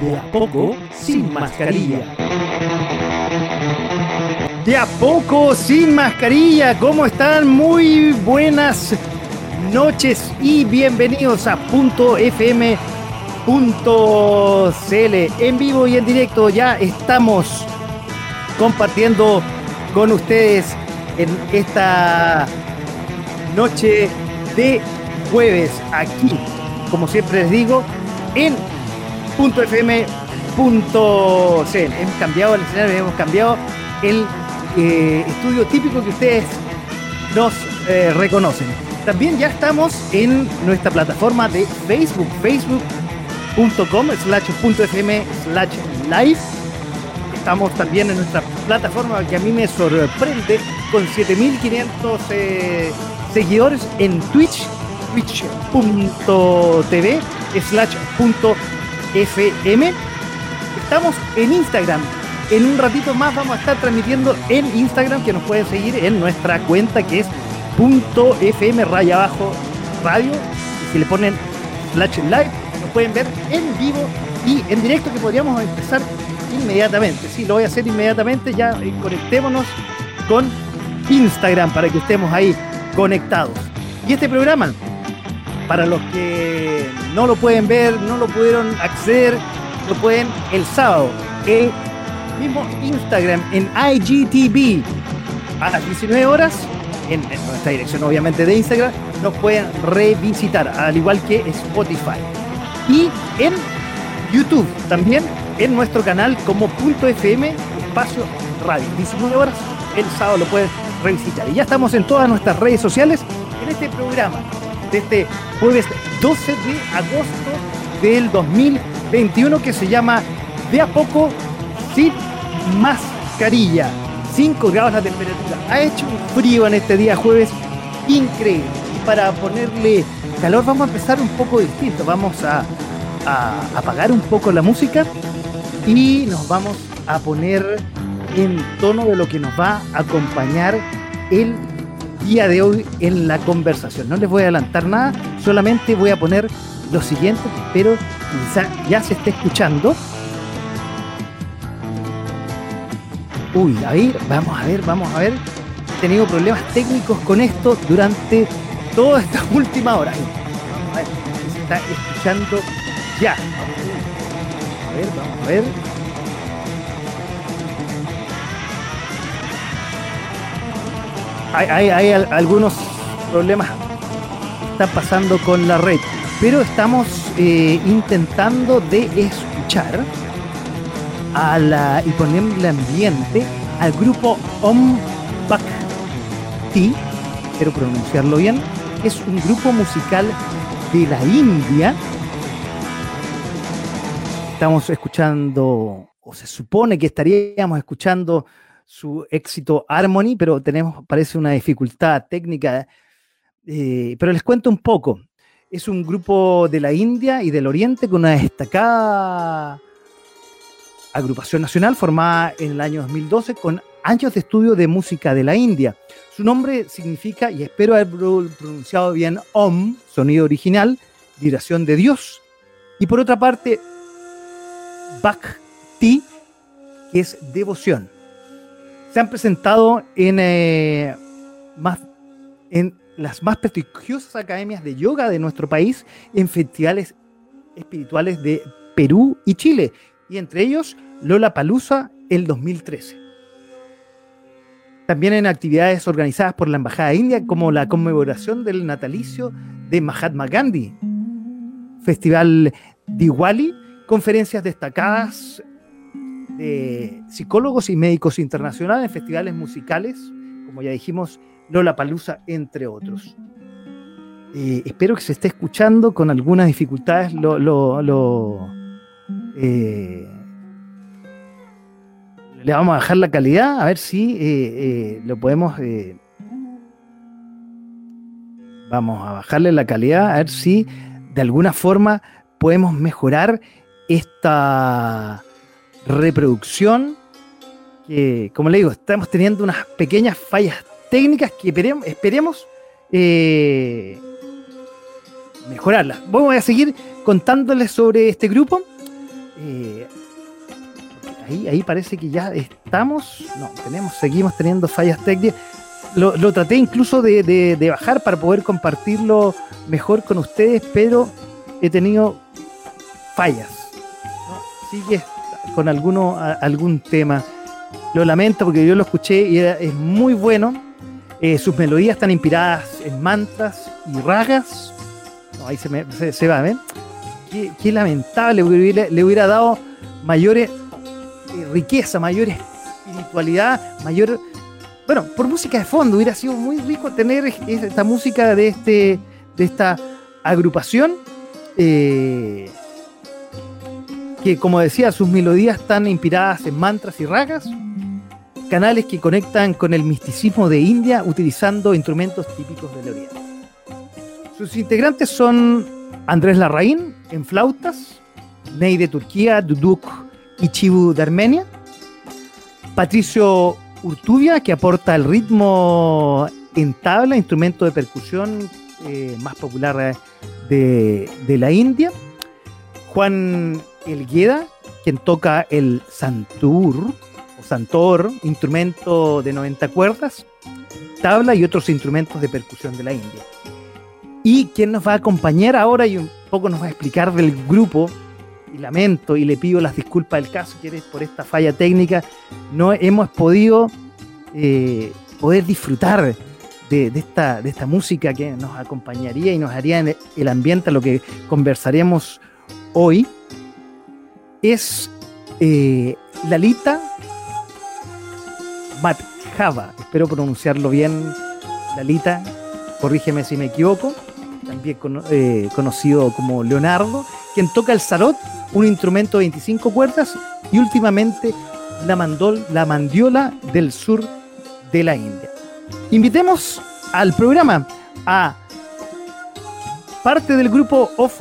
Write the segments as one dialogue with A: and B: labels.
A: De a poco, sin mascarilla. De a poco, sin mascarilla. ¿Cómo están? Muy buenas noches y bienvenidos a Punto FM. en vivo y en directo ya estamos compartiendo con ustedes en esta noche de jueves aquí, como siempre les digo, en .fm.cl. Hemos cambiado el escenario, hemos cambiado el eh, estudio típico que ustedes nos eh, reconocen. También ya estamos en nuestra plataforma de Facebook, facebook.com slash .fm slash live. Estamos también en nuestra plataforma que a mí me sorprende con 7500 eh, seguidores en Twitch, twitch.tv slash FM. Estamos en Instagram. En un ratito más vamos a estar transmitiendo en Instagram, que nos pueden seguir en nuestra cuenta que es punto .fm raya abajo radio. Y si le ponen slash live, nos pueden ver en vivo y en directo que podríamos empezar inmediatamente. Sí, lo voy a hacer inmediatamente. Ya eh, conectémonos con Instagram para que estemos ahí conectados. Y este programa para los que no lo pueden ver, no lo pudieron acceder, lo pueden el sábado. El mismo Instagram en IGTV a las 19 horas, en, nuestra dirección obviamente de Instagram, nos pueden revisitar, al igual que Spotify. Y en YouTube también, en nuestro canal como FM Espacio Radio. 19 horas, el sábado lo pueden revisitar. Y ya estamos en todas nuestras redes sociales en este programa de este jueves 12 de agosto del 2021 que se llama De a poco sin mascarilla. 5 grados la temperatura. Ha hecho un frío en este día jueves increíble. Y para ponerle calor vamos a empezar un poco distinto. Vamos a, a apagar un poco la música y nos vamos a poner en tono de lo que nos va a acompañar el día de hoy en la conversación. No les voy a adelantar nada, solamente voy a poner lo siguiente que espero quizá ya se esté escuchando. Uy, ahí, vamos a ver, vamos a ver. He tenido problemas técnicos con esto durante toda esta última hora. vamos a ver se está escuchando ya. A ver, vamos a ver. Hay, algunos problemas que están pasando con la red, pero estamos eh, intentando de escuchar a la, y ponerle ambiente al grupo Om Bhakti, quiero pronunciarlo bien, es un grupo musical de la India. Estamos escuchando, o se supone que estaríamos escuchando su éxito Harmony, pero tenemos, parece una dificultad técnica. Eh, pero les cuento un poco. Es un grupo de la India y del Oriente con una destacada agrupación nacional formada en el año 2012 con años de estudio de música de la India. Su nombre significa, y espero haber pronunciado bien, Om, sonido original, vibración de Dios. Y por otra parte, Bhakti, que es devoción se han presentado en, eh, en las más prestigiosas academias de yoga de nuestro país, en festivales espirituales de Perú y Chile, y entre ellos Lola Palusa el 2013. También en actividades organizadas por la Embajada India, como la conmemoración del natalicio de Mahatma Gandhi, Festival Diwali, conferencias destacadas psicólogos y médicos internacionales en festivales musicales, como ya dijimos, Lola Palusa, entre otros. Eh, espero que se esté escuchando con algunas dificultades. Lo, lo, lo, eh, le vamos a bajar la calidad, a ver si eh, lo podemos... vamos a bajarle la calidad, a ver si de alguna forma podemos mejorar esta reproducción que, como le digo, estamos teniendo unas pequeñas fallas técnicas que esperemos, eh, mejorarlas. Voy a seguir contándoles sobre este grupo. Eh, ahí, ahí parece que ya estamos. No, tenemos, seguimos teniendo fallas técnicas. Lo, traté incluso de, bajar para poder compartirlo mejor con ustedes, pero he tenido fallas. Sigue con alguno, algún tema. Lo lamento porque yo lo escuché y es muy bueno. Eh, sus melodías están inspiradas en mantras y ragas. ahí se, me, se, va, ¿ven? Qué, lamentable, le, hubiera dado mayor eh, riqueza, mayor espiritualidad, mayor. Bueno, por música de fondo, hubiera sido muy rico tener esta música de, este, de esta agrupación. Eh, que, como decía, sus melodías están inspiradas en mantras y ragas canales que conectan con el misticismo de India utilizando instrumentos típicos del Oriente. Sus integrantes son Andrés Larraín en flautas, Ney de Turquía, Duduk y Chibu de Armenia, Patricio Urtubia que aporta el ritmo en tabla, instrumento de percusión eh, más popular de, de la India, Juan Elgueda, quien toca el santur, santor, instrumento de 90 cuerdas, tabla y otros instrumentos de percusión de la India. Y quien nos va a acompañar ahora y un poco nos va a explicar del grupo, y lamento y le pido las disculpas del caso, que por esta falla técnica, no hemos podido eh, poder disfrutar de, esta, de esta música que nos acompañaría y nos haría en el ambiente a lo que conversaremos hoy. Es eh, Lalita Java, espero pronunciarlo bien, Lalita, corrígeme si me equivoco, también eh, conocido como Leonardo, quien toca el sarot, un instrumento de 25 cuerdas, y últimamente la, mandol, la mandiola del sur de la India. Invitemos al programa a parte del grupo of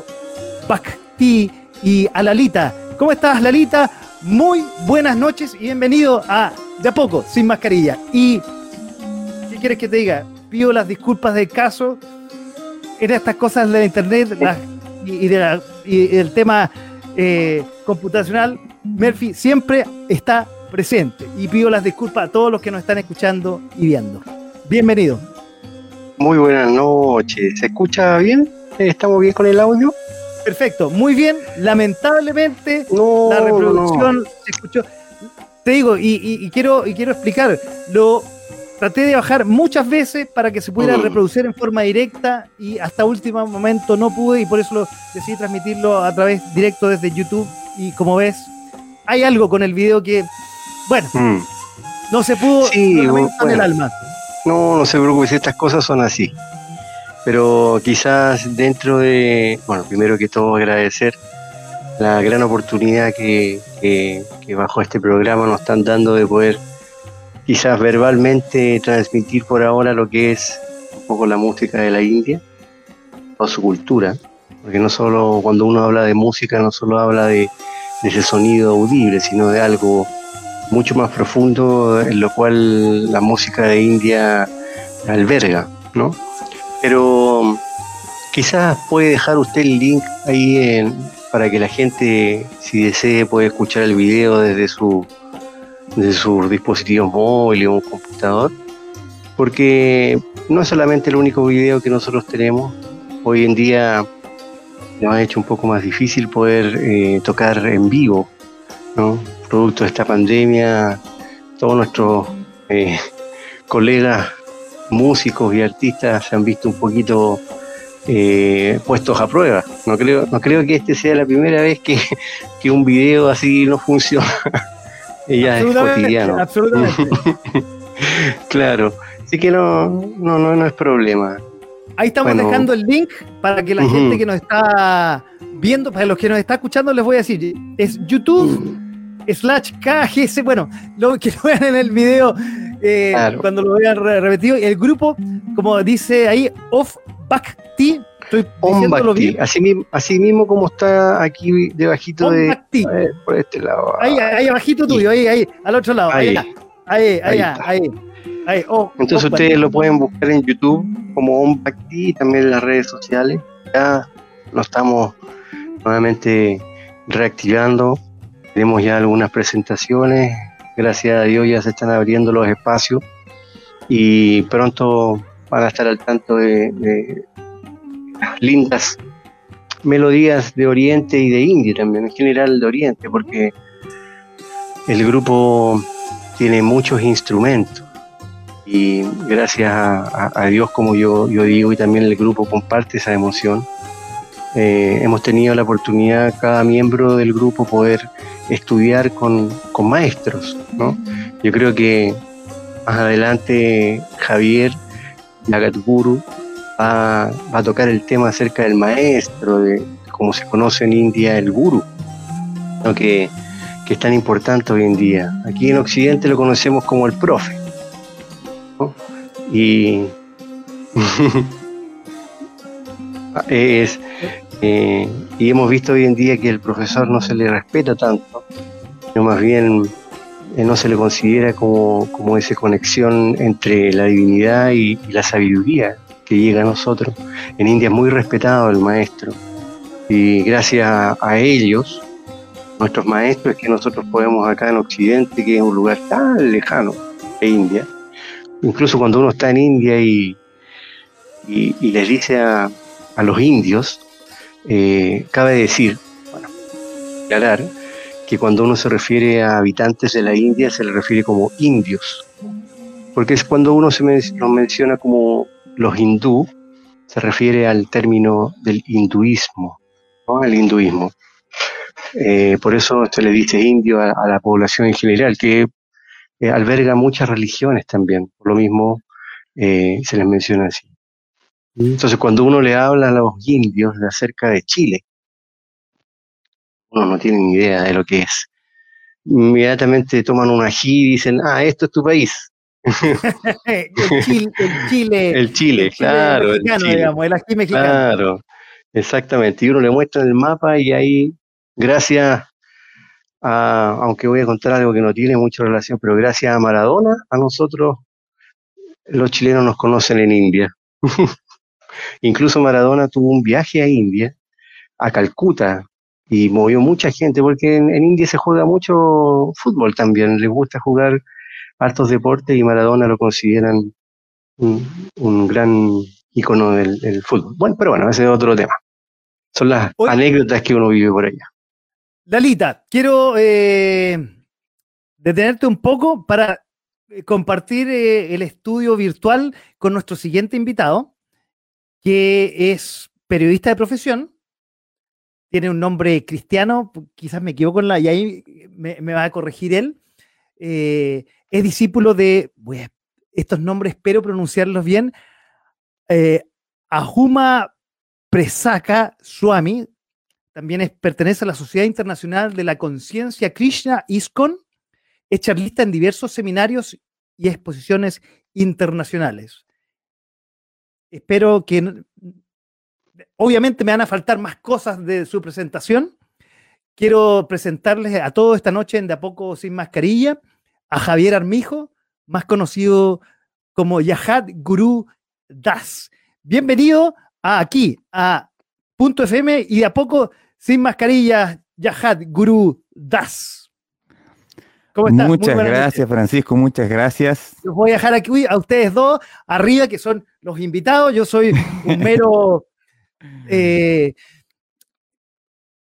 A: Bhakti y a Lalita. ¿Cómo estás, Lalita? Muy buenas noches y bienvenido a de a poco, sin mascarilla. Y, ¿qué quieres que te diga? Pido las disculpas del caso en estas cosas de internet y, de el tema eh, computacional. Murphy siempre está presente y pido las disculpas a todos los que nos están escuchando y viendo. Bienvenido.
B: Muy buenas noches. ¿Se escucha bien? ¿Estamos bien con el audio?
A: Perfecto, muy bien. Lamentablemente la reproducción se escuchó te digo, y, quiero, y quiero explicar, lo traté de bajar muchas veces para que se pudiera mm. reproducir en forma directa y hasta último momento no pude y por eso lo, decidí transmitirlo a través directo desde YouTube y como ves, hay algo con el video que, bueno, mm. no se pudo
B: sí, el alma. No, no se preocupe, estas cosas son así. Pero quizás dentro de, bueno, primero que todo agradecer la gran oportunidad que, bajo este programa nos están dando de poder quizás verbalmente transmitir por ahora lo que es un poco la música de la India o su cultura, porque no solo cuando uno habla de música no solo habla de, ese sonido audible, sino de algo mucho más profundo en lo cual la música de India alberga, ¿no? Pero quizás puede dejar usted el link ahí en, para que la gente, si desee, pueda escuchar el video desde su desde sus dispositivos móviles o un computador, porque no es solamente el único video que nosotros tenemos. Hoy en día nos ha hecho un poco más difícil poder eh, tocar en vivo, ¿no? Producto de esta pandemia, todos nuestros eh, colegas músicos y artistas se han visto un poquito eh, puestos a prueba. No creo, no creo que este sea la primera vez que, un video así no funciona. ya es cotidiano. Absolutamente. claro. Así que no, no, no, es problema.
A: Ahí estamos dejando el link para que la gente que nos está viendo, para los que nos está escuchando, les voy a decir, es YouTube, slash KGS. Bueno, lo que lo vean en el video eh, cuando lo vean repetido. El grupo, como dice ahí, Off Back T.
B: Estoy diciéndolo bien. Así mismo, así mismo como está aquí debajito de
A: por este lado. Ahí, ahí abajito tuyo, ahí, ahí, al otro lado. Ahí, ahí, ahí, ahí. ahí.
B: Oh, Entonces ustedes lo pueden buscar en YouTube como OnBackT y también en las redes sociales. Ya lo estamos nuevamente reactivando. Tenemos ya algunas presentaciones. Gracias a Dios ya se están abriendo los espacios y pronto van a estar al tanto de, lindas melodías de Oriente y de India también, en general de Oriente, porque el grupo tiene muchos instrumentos. Y gracias a, Dios, como yo, yo digo, y también el grupo comparte esa emoción, eh, hemos tenido la oportunidad, cada miembro del grupo, poder estudiar con, maestros. ¿no? Yo creo que más adelante Javier Yagatguru va, va a tocar el tema acerca del maestro, de cómo se conoce en India el guru, que, que, es tan importante hoy en día. Aquí en Occidente lo conocemos como el profe. Y es, y hemos visto hoy en día que el profesor no se le respeta tanto, sino más bien eh, no se le considera como, como esa conexión entre la divinidad y, la sabiduría que llega a nosotros. En India es muy respetado el maestro y gracias a, ellos, nuestros maestros, es que nosotros podemos acá en Occidente, que es un lugar tan lejano de India, incluso cuando uno está en India y, y, y les dice a, a los indios, eh, cabe decir, bueno, aclarar, que cuando uno se refiere a habitantes de la India se le refiere como indios, porque es cuando uno se nos menciona como los hindú, se refiere al término del hinduismo, ¿no? el hinduismo. Eh, por eso se le dice indio a, la población en general, que eh, alberga muchas religiones también, por lo mismo se les menciona así. Entonces, cuando uno le habla a los indios de acerca de Chile, uno no tiene ni idea de lo que es. Inmediatamente toman un ají y dicen, ah, esto es tu país.
A: el, Chile,
B: el Chile. claro. El Chile. Digamos, el ají mexicano. Claro, exactamente. Y uno le muestra el mapa y ahí, gracias a, aunque voy a contar algo que no tiene mucha relación, pero gracias a Maradona, a nosotros, los chilenos nos conocen en India. Incluso Maradona tuvo un viaje a India, a Calcuta, y movió mucha gente, porque en, India se juega mucho fútbol también, les gusta jugar altos deportes y Maradona lo consideran un, gran icono del, fútbol. Bueno, pero bueno, ese es otro tema. Son las anécdotas que uno vive por allá.
A: Dalita, quiero eh, detenerte un poco para eh, compartir eh, el estudio virtual con nuestro siguiente invitado que es periodista de profesión, tiene un nombre cristiano, quizás me equivoco en la, y ahí me, va a corregir él, eh, es discípulo de, estos nombres espero pronunciarlos bien, eh, Ahuma Presaka Swami, también pertenece a la Sociedad Internacional de la Conciencia Krishna ISKCON, es charlista en diversos seminarios y exposiciones internacionales. Espero que, obviamente me van a faltar más cosas de su presentación. Quiero presentarles a todos esta noche en De a poco sin mascarilla a Javier Armijo, más conocido como Yahad Guru Das. Bienvenido aquí, a Punto FM y de a poco sin mascarilla, Yahad Guru Das.
C: Muchas gracias, Francisco, muchas gracias.
A: Los voy a dejar aquí a ustedes dos, arriba, que son los invitados. Yo soy un mero eh,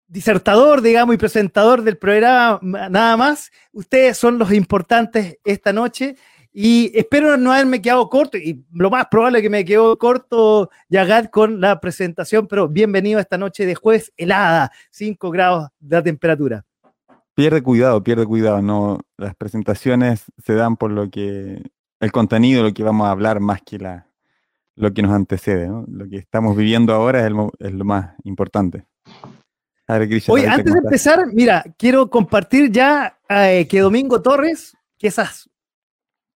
A: disertador, digamos, y presentador del programa, nada más. Ustedes son los importantes esta noche. Y espero no haberme quedado corto, y lo más probable es que me quedó corto, Yagad, con la presentación, pero bienvenido a esta noche de jueves helada, 5 grados de temperatura
C: pierde cuidado, pierde cuidado. No, las presentaciones se dan por lo que el contenido, lo que vamos a hablar más que la, lo que nos antecede. Lo que estamos viviendo ahora es, lo más importante.
A: Oye, antes de empezar, mira, quiero compartir ya eh, que Domingo Torres, que esas,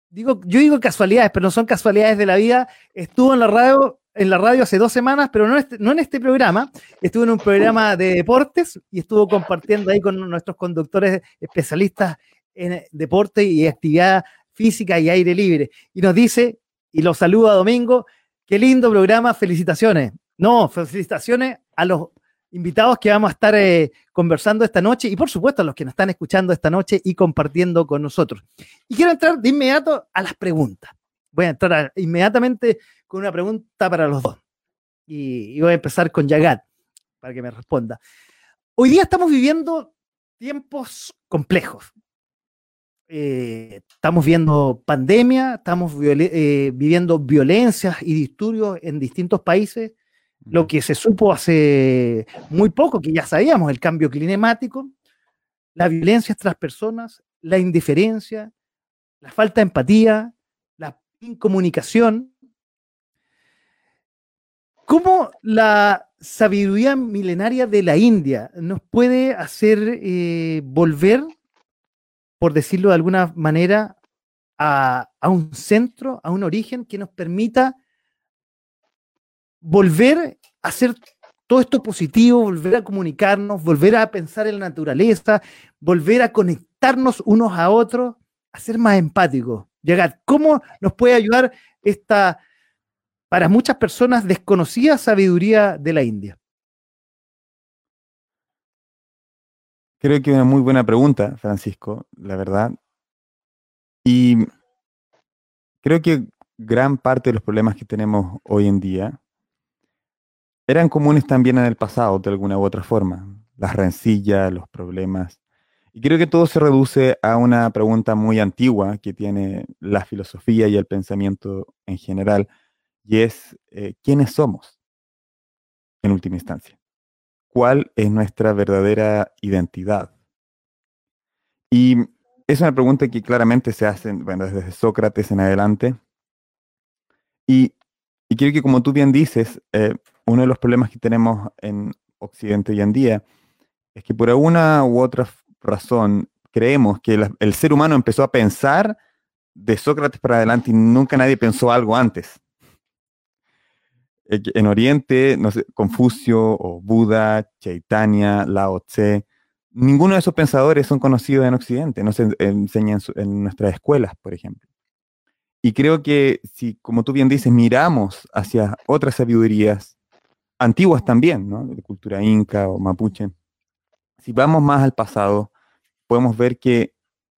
A: digo, yo digo casualidades, pero no son casualidades de la vida, estuvo en la radio, en la radio hace dos semanas, pero no, este, en este programa, estuvo en un programa de deportes y estuvo compartiendo ahí con nuestros conductores especialistas en deporte y actividad física y aire libre. Y nos dice, y lo saluda Domingo, qué lindo programa, felicitaciones. No, felicitaciones a los invitados que vamos a estar eh, conversando esta noche y por supuesto a los que nos están escuchando esta noche y compartiendo con nosotros. Y quiero entrar de inmediato a las preguntas. Voy a entrar inmediatamente con una pregunta para los dos. Y, voy a empezar con Yagat para que me responda. Hoy día estamos viviendo tiempos complejos. Eh, estamos viendo pandemia, estamos eh, viviendo violencias y disturbios en distintos países lo que se supo hace muy poco, que ya sabíamos, el cambio climático, la violencia entre las personas, la indiferencia, la falta de empatía, la incomunicación. ¿Cómo la sabiduría milenaria de la India nos puede hacer eh, volver, por decirlo de alguna manera, a, un centro, a un origen que nos permita volver a hacer todo esto positivo, volver a comunicarnos, volver a pensar en la naturaleza, volver a conectarnos unos a otros, a ser más empáticos. ¿cómo nos puede ayudar esta, para muchas personas, desconocida sabiduría de la India?
C: Creo que una muy buena pregunta, Francisco, la verdad. Y creo que gran parte de los problemas que tenemos hoy en día eran comunes también en el pasado, de alguna u otra forma. Las rencillas, los problemas. Y creo que todo se reduce a una pregunta muy antigua que tiene la filosofía y el pensamiento en general, y es, eh, ¿quiénes somos? En última instancia. ¿Cuál es nuestra verdadera identidad? Y es una pregunta que claramente se hace, desde Sócrates en adelante. Y, y creo que como tú bien dices, eh, uno de los problemas que tenemos en Occidente hoy en día es que por alguna u otra razón creemos que el ser humano empezó a pensar de Sócrates para adelante y nunca nadie pensó algo antes. En Oriente, no Confucio o Buda, Chaitanya, Lao Tse, ninguno de esos pensadores son conocidos en Occidente, no se enseñan en nuestras escuelas, por ejemplo. Y creo que si, como tú bien dices, miramos hacia otras sabidurías, antiguas también, ¿no? de cultura inca o mapuche. Si vamos más al pasado, podemos ver que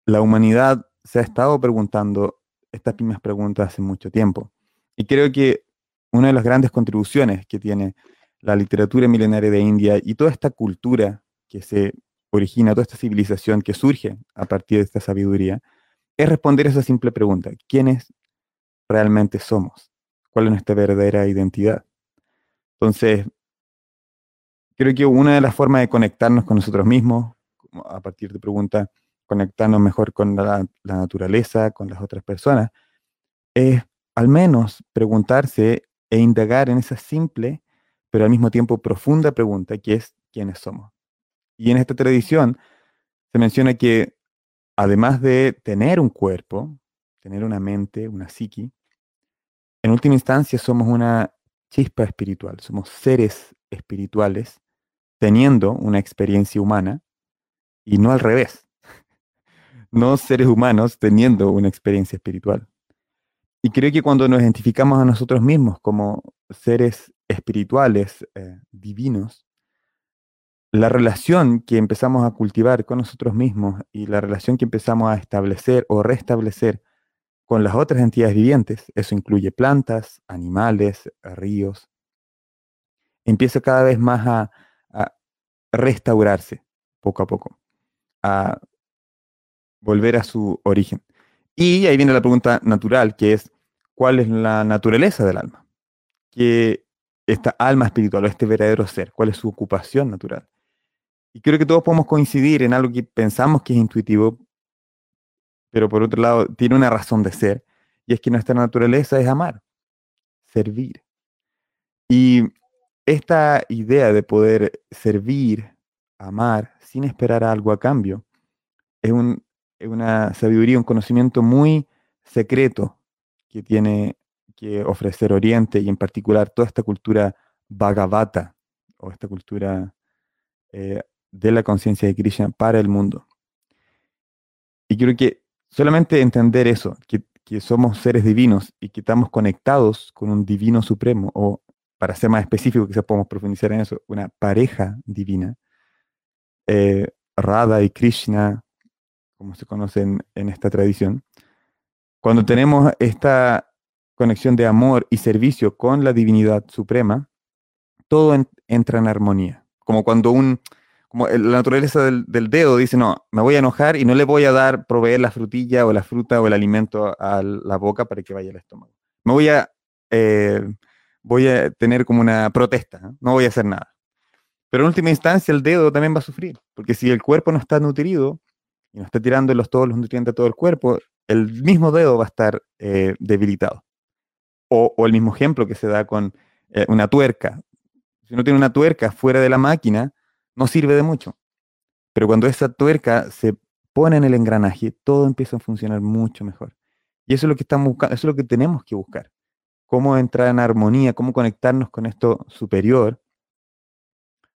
C: la humanidad se ha estado preguntando estas mismas preguntas hace mucho tiempo. Y creo que una de las grandes contribuciones que tiene la literatura milenaria de India y toda esta cultura que se origina, toda esta civilización que surge a partir de esta sabiduría, es responder esa simple pregunta, ¿quiénes realmente somos? ¿Cuál es nuestra verdadera identidad? Entonces, creo que una de las formas de conectarnos con nosotros mismos, a partir de preguntas, conectarnos mejor con la, naturaleza, con las otras personas, es al menos preguntarse e indagar en esa simple, pero al mismo tiempo profunda pregunta, que es quiénes somos. Y en esta tradición se menciona que además de tener un cuerpo, tener una mente, una psiqui, en última instancia somos una chispa espiritual, somos seres espirituales teniendo una experiencia humana y no al revés, no seres humanos teniendo una experiencia espiritual. Y creo que cuando nos identificamos a nosotros mismos como seres espirituales, eh, divinos, la relación que empezamos a cultivar con nosotros mismos y la relación que empezamos a establecer o restablecer con las otras entidades vivientes, eso incluye plantas, animales, ríos, empieza cada vez más a, restaurarse poco a poco, a volver a su origen. Y ahí viene la pregunta natural, que es, ¿cuál es la naturaleza del alma? ¿Qué esta alma espiritual o este verdadero ser? ¿Cuál es su ocupación natural? Y creo que todos podemos coincidir en algo que pensamos que es intuitivo, pero por otro lado tiene una razón de ser, y es que nuestra naturaleza es amar, servir. Y esta idea de poder servir amar sin esperar algo a cambio, es, un, una sabiduría, un conocimiento muy secreto que tiene que ofrecer Oriente y en particular toda esta cultura Bhagavata o esta cultura eh, de la conciencia de Krishna para el mundo. Y creo que solamente entender eso, que, que, somos seres divinos y que estamos conectados con un divino supremo, o para ser más específico, quizás podemos profundizar en eso, una pareja divina, eh, Radha y Krishna, como se conocen en esta tradición, cuando tenemos esta conexión de amor y servicio con la divinidad suprema, todo entra en armonía. Como cuando un, como la naturaleza del, dedo dice, no, me voy a enojar y no le voy a dar, proveer la frutilla o la fruta o el alimento a la boca para que vaya al estómago. Me voy a, eh, voy a tener como una protesta, ¿no? voy a hacer nada. Pero en última instancia el dedo también va a sufrir, porque si el cuerpo no está nutrido y no está tirando los, todos los nutrientes a todo el cuerpo, el mismo dedo va a estar eh, debilitado. O, el mismo ejemplo que se da con eh, una tuerca. Si uno tiene una tuerca fuera de la máquina, no sirve de mucho. Pero cuando esa tuerca se pone en el engranaje, todo empieza a funcionar mucho mejor. Y eso es lo que estamos buscando, eso es lo que tenemos que buscar. Cómo entrar en armonía, cómo conectarnos con esto superior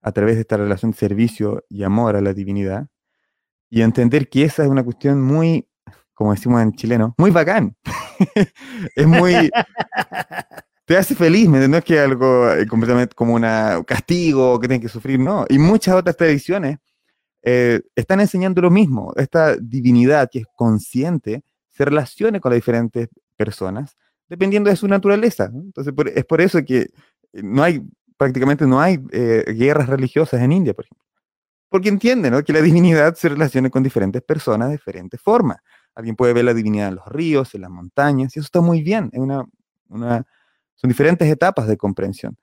C: a través de esta relación de servicio y amor a la divinidad. Y entender que esa es una cuestión muy como decimos en chileno, muy bacán. es muy... te hace feliz, ¿me? No es que algo eh, completamente como un castigo que tienes que sufrir, no. Y muchas otras tradiciones eh, están enseñando lo mismo. Esta divinidad que es consciente se relacione con las diferentes personas dependiendo de su naturaleza. Entonces, es por eso que no hay, prácticamente no hay eh, guerras religiosas en India, por ejemplo. Porque entienden ¿no? que la divinidad se relacione con diferentes personas de diferentes formas. Alguien puede ver la divinidad en los ríos, en las montañas, y eso está muy bien. Es una, son diferentes etapas de comprensión.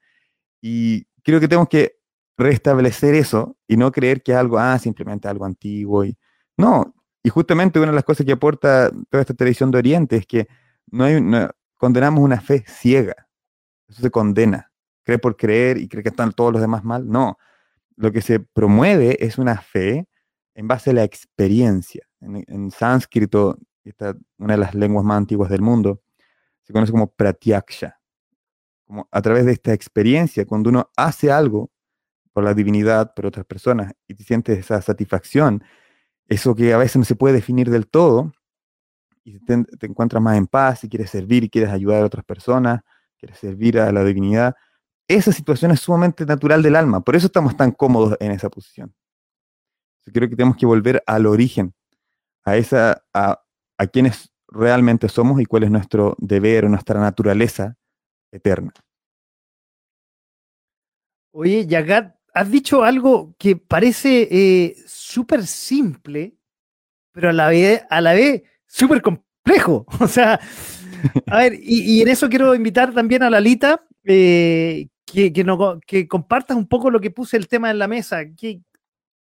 C: Y creo que tenemos que restablecer eso y no creer que algo, ah, simplemente algo antiguo. Y, no, y justamente una de las cosas que aporta toda esta tradición de Oriente es que no hay, condenamos una fe ciega. Eso se condena. Cree por creer y cree que están todos los demás mal. No. Lo que se promueve es una fe en base a la experiencia en, sánscrito, esta, una de las lenguas más antiguas del mundo, se conoce como pratyaksha. Como a través de esta experiencia, cuando uno hace algo por la divinidad, por otras personas, y te sientes esa satisfacción, eso que a veces no se puede definir del todo, y te, te encuentras más en paz y quieres servir y quieres ayudar a otras personas, quieres servir a la divinidad, esa situación es sumamente natural del alma, por eso estamos tan cómodos en esa posición. Yo creo que tenemos que volver al origen, a, esa, a, a quienes realmente somos y cuál es nuestro deber o nuestra naturaleza eterna.
A: Oye, Yagat, has dicho algo que parece eh, súper simple, pero a la vez, a la vez súper complejo. O sea, a ver, y, en eso quiero invitar también a Lalita eh, que, que, no, que compartas un poco lo que puse el tema en la mesa. Que,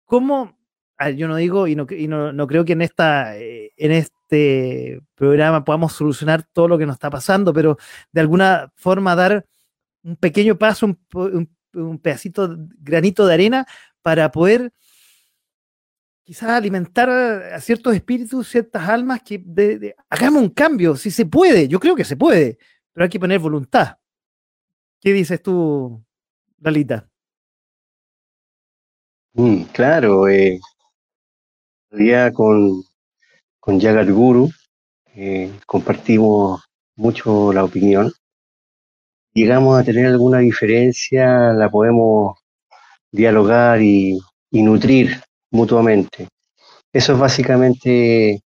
A: ¿Cómo yo no digo y no, no, creo que en, esta, eh, en este programa podamos solucionar todo lo que nos está pasando, pero de alguna forma dar un pequeño paso, un, un, pedacito, granito de arena para poder quizás alimentar a ciertos espíritus, ciertas almas que hagamos un cambio, si se puede, yo creo que se puede, pero hay que poner voluntad. ¿Qué dices tú, Dalita?
B: Mm, claro, eh, día con, con Guru eh, compartimos mucho la opinión. Llegamos a tener alguna diferencia, la podemos dialogar y, nutrir mutuamente. Eso es básicamente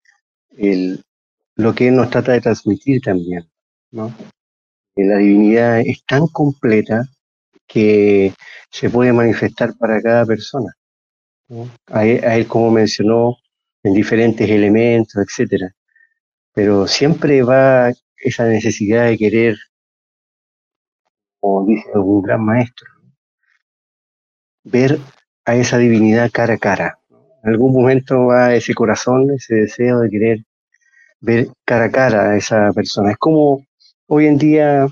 B: lo que él nos trata de transmitir también. ¿no? La divinidad es tan completa que se puede manifestar para cada persona a él, como mencionó, en diferentes elementos, etcétera. Pero siempre va esa necesidad de querer, como dice algún gran maestro, ver a esa divinidad cara a cara. En algún momento va ese corazón, ese deseo de querer ver cara a cara a esa persona. Es como hoy en día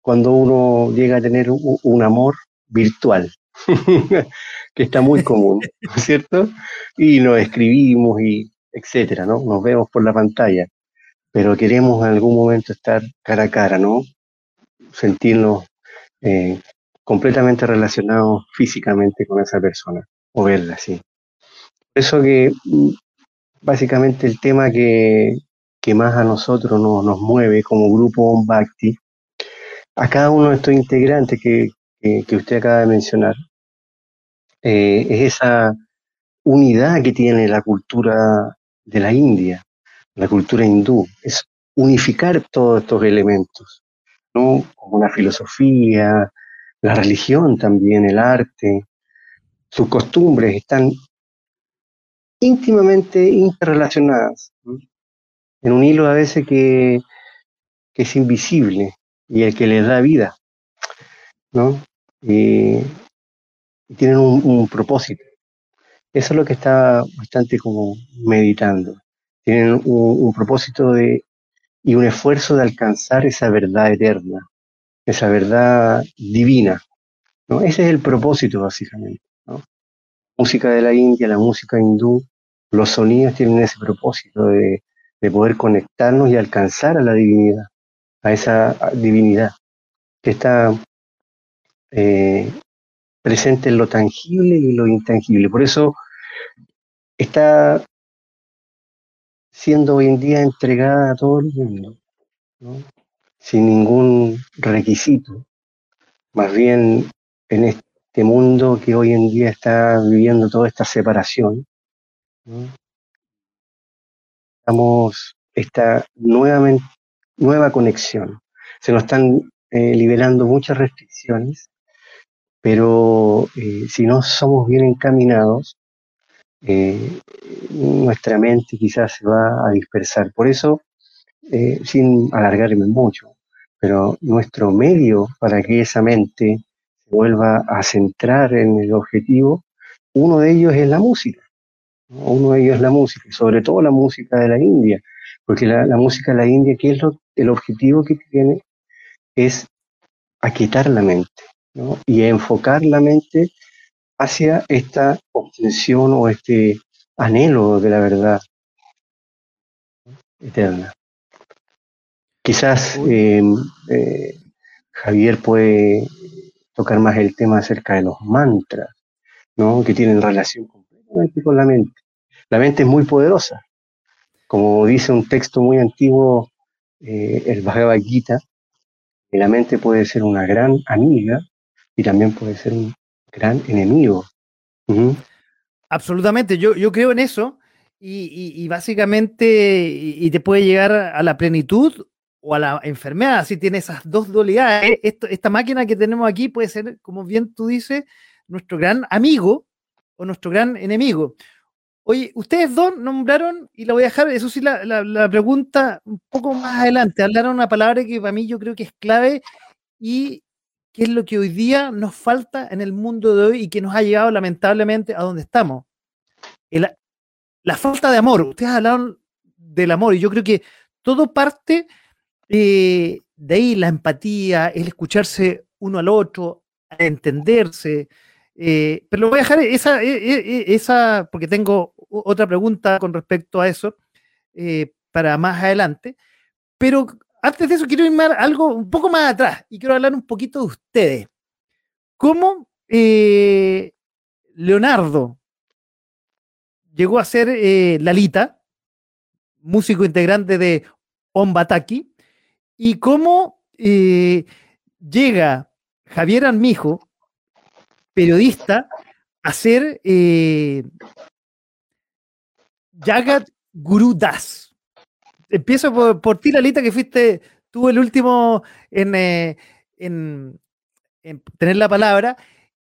B: cuando uno llega a tener un amor virtual. que está muy común, ¿cierto? Y nos escribimos y etcétera, ¿no? Nos vemos por la pantalla, pero queremos en algún momento estar cara a cara, ¿no? Sentirnos eh, completamente relacionados físicamente con esa persona o verla. Por eso que mm, básicamente el tema que, más a nosotros nos, mueve como grupo Ombakti, a cada uno de estos integrantes que, usted acaba de mencionar, eh, es esa unidad que tiene la cultura de la India, la cultura hindú, es unificar todos estos elementos, ¿no? Como una filosofía, la religión también, el arte, sus costumbres están íntimamente interrelacionadas, en un hilo a veces que, es invisible y el que les da vida, ¿no? Y, tienen un, propósito. Eso es lo que está bastante como meditando. Tienen un, propósito de, y un esfuerzo de alcanzar esa verdad eterna, esa verdad divina. ¿no? Ese es el propósito, básicamente. ¿no? música de la India, la música hindú, los sonidos tienen ese propósito de, poder conectarnos y alcanzar a la divinidad, a esa divinidad que está eh, presente en lo tangible y lo intangible. Por eso está siendo hoy en día entregada a todo el mundo, sin ningún requisito. Más bien en este mundo que hoy en día está viviendo toda esta separación, Estamos esta nueva, nueva conexión. Se nos están eh, liberando muchas restricciones, pero eh, si no somos bien encaminados, eh, nuestra mente quizás se va a dispersar. Por eso, sin alargarme mucho, pero nuestro medio para que esa mente se vuelva a centrar en el objetivo, uno de ellos es la música. Uno de ellos es la música, y sobre todo la música de la India, porque la, música de la India, ¿qué es lo, el objetivo que tiene? Es aquietar la mente y enfocar la mente hacia esta obtención o este anhelo de la verdad eterna. Quizás em, eh, Javier puede tocar más el tema acerca de los mantras, ¿no? que tienen relación con la mente. La mente es muy poderosa. Como dice un texto muy antiguo, eh, el Bhagavad Gita, la mente puede ser una gran amiga y también puede ser un gran enemigo.
A: Absolutamente, yo, yo creo en eso y, básicamente y, te puede llegar a la plenitud o a la enfermedad, si tiene esas dos dualidades. esta máquina que tenemos aquí puede ser, como bien tú dices, nuestro gran amigo o nuestro gran enemigo. Oye, ustedes dos nombraron, y la voy a dejar, eso sí, la, pregunta un poco más adelante, hablaron una palabra que para mí yo creo que es clave y que es lo que hoy día nos falta en el mundo de hoy y que nos ha llegado lamentablemente a donde estamos. la falta de amor. Ustedes hablaron del amor y yo creo que todo parte eh, de ahí, la empatía, el escucharse uno al otro, entenderse, eh, pero lo voy a dejar esa, e, e, e, porque tengo otra pregunta con respecto a eso eh, para más adelante. Pero antes de eso quiero irme algo un poco más atrás y quiero hablar un poquito de ustedes. ¿Cómo eh, Leonardo llegó a ser Lalita, músico integrante de Ombataki, y cómo llega Javier Armijo, periodista a ser eh, Jagat Guru Das. Empiezo por, ti, Lalita, que fuiste tú el último eh, en, tener la palabra.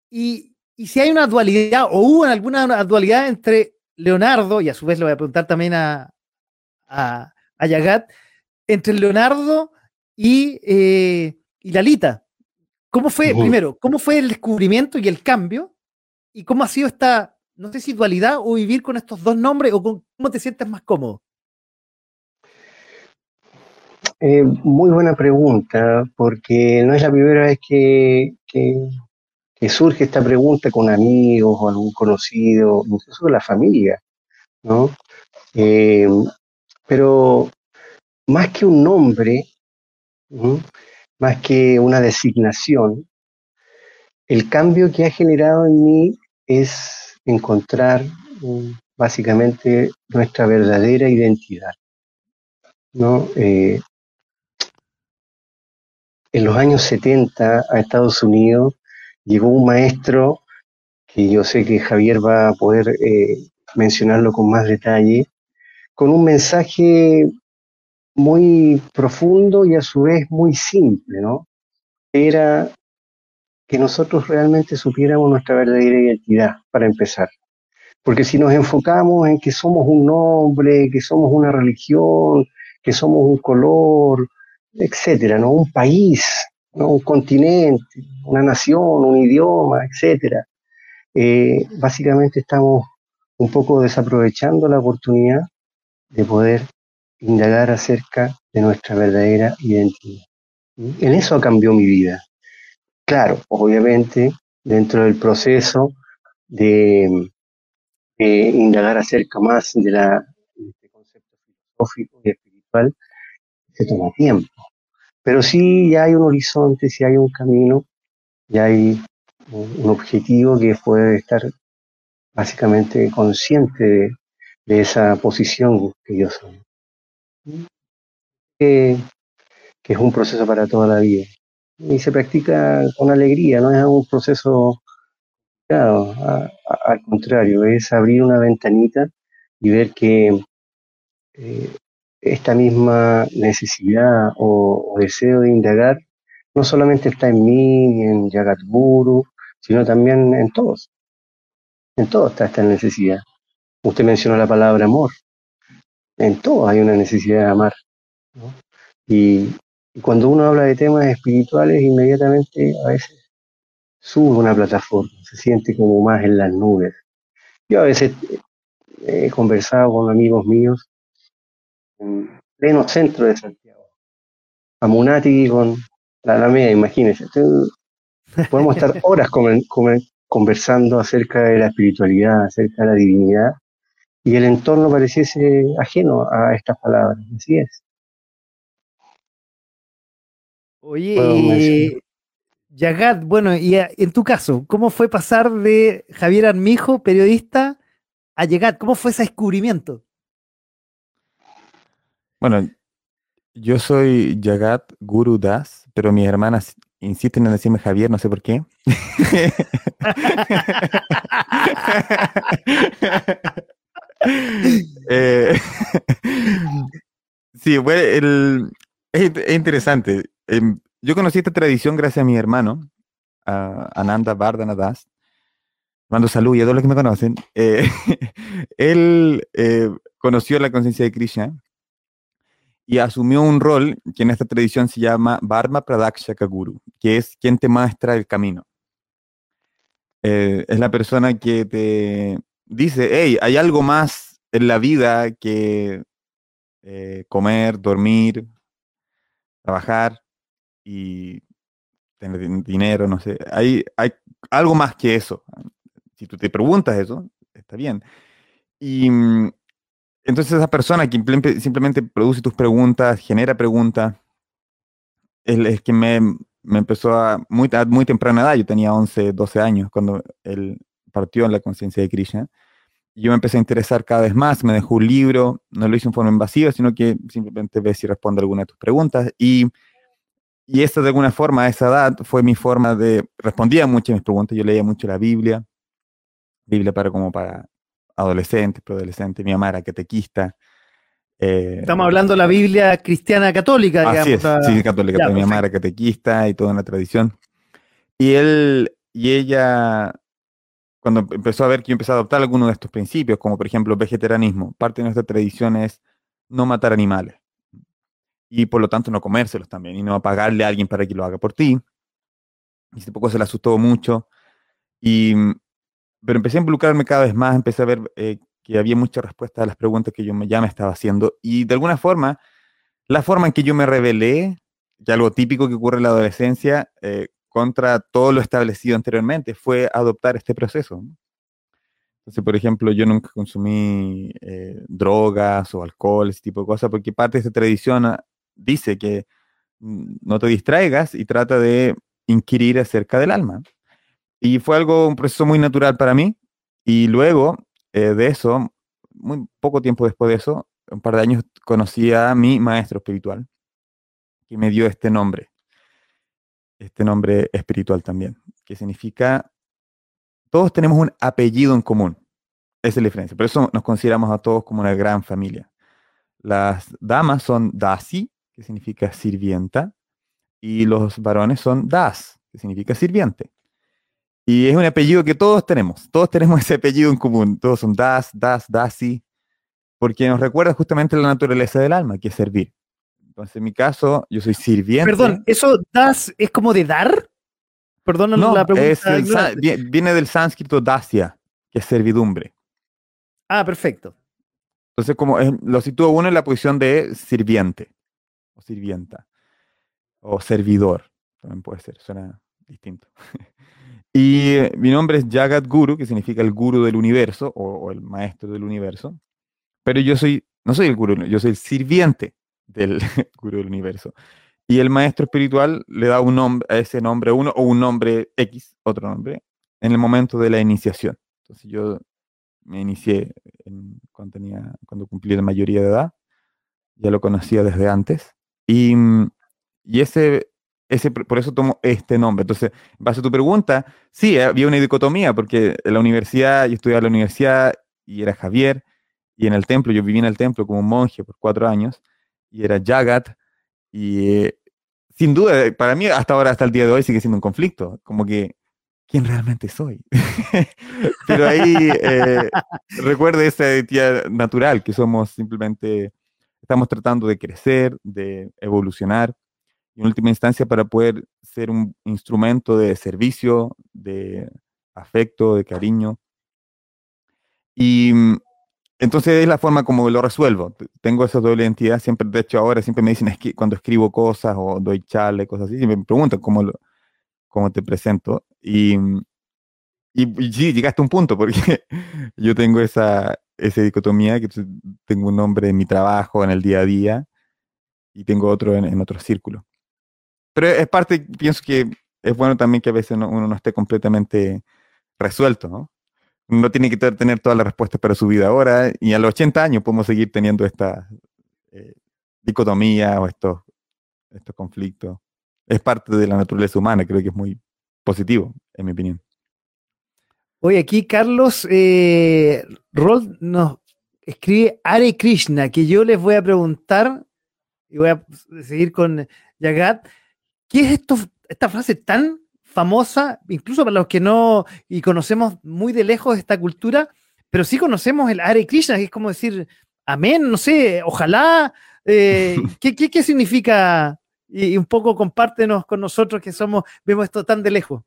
A: Y, si hay una dualidad, o hubo alguna dualidad entre Leonardo, y a su vez le voy a preguntar también a, a, Yagat, entre Leonardo y, eh, y Lalita. ¿Cómo fue, primero, cómo fue el descubrimiento y el cambio? ¿Y cómo ha sido esta, no sé si dualidad o vivir con estos dos nombres o cómo te sientes más cómodo?
B: Eh, muy buena pregunta, porque no es la primera vez que, que surge esta pregunta con amigos o algún conocido, incluso con la familia, ¿no? Eh, pero más que un nombre, más que una designación, el cambio que ha generado en mí es encontrar mm, básicamente nuestra verdadera identidad. ¿no? Eh, en los años 70 a Estados Unidos llegó un maestro que yo sé que Javier va a poder eh, mencionarlo con más detalle, con un mensaje muy profundo y a su vez muy simple, ¿no? Era que nosotros realmente supiéramos nuestra verdadera identidad, para empezar. Porque si nos enfocamos en que somos un nombre, que somos una religión, que somos un color, etcétera, ¿no? Un país, ¿no? un continente, una nación, un idioma, etcétera. Eh, básicamente estamos un poco desaprovechando la oportunidad de poder indagar acerca de nuestra verdadera identidad. En eso cambió mi vida. Claro, obviamente, dentro del proceso de, indagar acerca más de, este concepto filosófico y espiritual, se toma tiempo. Pero sí ya hay un horizonte, sí hay un camino, ya hay un, objetivo que puede estar básicamente consciente de esa posición que yo soy que, es un proceso para toda la vida. Y se practica con alegría, no es un proceso al contrario, es abrir una ventanita y ver que eh, esta misma necesidad o, deseo de indagar no solamente está en mí ni en Jagat Guru, sino también en todos. En todos está esta necesidad. Usted mencionó la palabra amor en todo hay una necesidad de amar. Y, cuando uno habla de temas espirituales, inmediatamente a veces sube una plataforma, se siente como más en las nubes. Yo a veces he conversado con amigos míos en pleno centro de Santiago, a Munati con la Alameda, imagínense. podemos estar horas conversando acerca de la espiritualidad, acerca de la divinidad, y el entorno pareciese ajeno a estas palabras. Así es.
A: Oye, Yagat, bueno, y en tu caso, ¿cómo fue pasar de Javier Armijo, periodista, a Yagat? ¿Cómo fue ese descubrimiento?
C: Bueno, yo soy Yagat Guru Das, pero mis hermanas insisten en decirme Javier, no sé por qué. Eh, sí, bueno, es, interesante. Em, yo conocí esta tradición gracias a mi hermano, Ananda Vardhanadas. Mando salud y a todos los que me conocen. Eh, él eh, conoció la conciencia de Krishna y asumió un rol que en esta tradición se llama Barma Pradakshaka Guru, que es quien te muestra el camino. es la persona que te dice, hey, hay algo más en la vida que eh, comer, dormir, trabajar y tener dinero, no sé. Hay, hay algo más que eso. Si tú te preguntas eso, está bien. Y entonces esa persona que simplemente produce tus preguntas, genera preguntas, es, que me, me, empezó muy, a muy temprana edad, yo tenía 11, 12 años cuando él partió en la conciencia de Krishna. Yo me empecé a interesar cada vez más, me dejó un libro, no lo hice en forma invasiva, sino que simplemente ve si responde alguna de tus preguntas. Y, y esto de alguna forma, a esa edad, fue mi forma de, respondía mucho a mis preguntas, yo leía mucho la Biblia, Biblia para como para adolescentes, preadolescentes, mi mamá era catequista.
A: Eh, Estamos hablando de la Biblia cristiana católica,
C: así Es, sí, católica, mi mamá era catequista y toda una tradición. Y él y ella cuando empezó a ver que yo empecé a adoptar algunos de estos principios, como por ejemplo vegetarianismo, parte de nuestra tradición es no matar animales y por lo tanto no comérselos también y no pagarle a alguien para que lo haga por ti. Y este poco se le asustó mucho. Y, pero empecé a involucrarme cada vez más, empecé a ver eh, que había muchas respuestas a las preguntas que yo ya me estaba haciendo. Y de alguna forma, la forma en que yo me revelé, ya algo típico que ocurre en la adolescencia, eh, contra todo lo establecido anteriormente, fue adoptar este proceso. Entonces, por ejemplo, yo nunca consumí eh, drogas o alcohol, ese tipo de cosas, porque parte de esta tradición ah, dice que mm, no te distraigas y trata de inquirir acerca del alma. Y fue algo, un proceso muy natural para mí. Y luego eh, de eso, muy poco tiempo después de eso, un par de años, conocí a mi maestro espiritual, que me dio este nombre, este nombre espiritual también, que significa, todos tenemos un apellido en común. Esa es la diferencia. Por eso nos consideramos a todos como una gran familia. Las damas son dasi, que significa sirvienta, y los varones son das, que significa sirviente. Y es un apellido que todos tenemos, todos tenemos ese apellido en común, todos son das, das, dasi, porque nos recuerda justamente la naturaleza del alma, que es servir. Entonces, en mi caso, yo soy sirviente.
A: Perdón, ¿eso das es como de dar? Perdón
C: no, la pregunta. viene del sánscrito dasya, que es servidumbre.
A: Ah, perfecto.
C: Entonces, como lo sitúo uno en la posición de sirviente o sirvienta o servidor, también puede ser, suena distinto. y mi nombre es Jagat Guru, que significa el guru del universo o el maestro del universo. Pero yo soy, no soy el gurú, yo soy el sirviente del gurú del universo. Y el maestro espiritual le da un nombre a ese nombre uno o un nombre X, otro nombre, en el momento de la iniciación. Entonces yo me inicié cuando, tenía, cuando cumplí la mayoría de edad, ya lo conocía desde antes. Y, y ese, ese, por eso tomo este nombre. Entonces, en base a tu pregunta, sí, había una dicotomía, porque en la universidad, yo estudiaba en la universidad y era Javier, y en el templo, yo viví en el templo como un monje por cuatro años, y era Jagat, y eh, sin duda, para mí hasta ahora, hasta el día de hoy, sigue siendo un conflicto, como que, ¿quién realmente soy? Pero ahí eh, recuerde esa identidad natural, que somos simplemente, estamos tratando de crecer, de evolucionar, en última instancia para poder ser un instrumento de servicio, de afecto, de cariño. Y entonces es la forma como lo resuelvo. Tengo esa doble identidad. Siempre, de hecho, ahora siempre me dicen es que cuando escribo cosas o doy charlas, cosas así, me preguntan cómo, lo, cómo te presento. Y, y, sí, llegaste a un punto, porque yo tengo esa, esa dicotomía, que tengo un nombre en mi trabajo, en el día a día, y tengo otro en, en otro círculo. Pero es parte, pienso que es bueno también que a veces uno no esté completamente resuelto, ¿no? No tiene que tener todas las respuestas para su vida ahora y a los 80 años podemos seguir teniendo esta eh, dicotomía o estos, estos conflictos. Es parte de la naturaleza humana, creo que es muy positivo, en mi opinión.
A: Hoy aquí Carlos eh, Rol nos escribe Hare Krishna, que yo les voy a preguntar, y voy a seguir con Yagat, ¿qué es esto, esta frase tan famosa, incluso para los que no y conocemos muy de lejos esta cultura, pero sí conocemos el Hare Krishna, que es como decir, amén, no sé, ojalá. Eh, ¿qué, qué, significa? Y, un poco compártenos con nosotros que somos, vemos esto tan de lejos.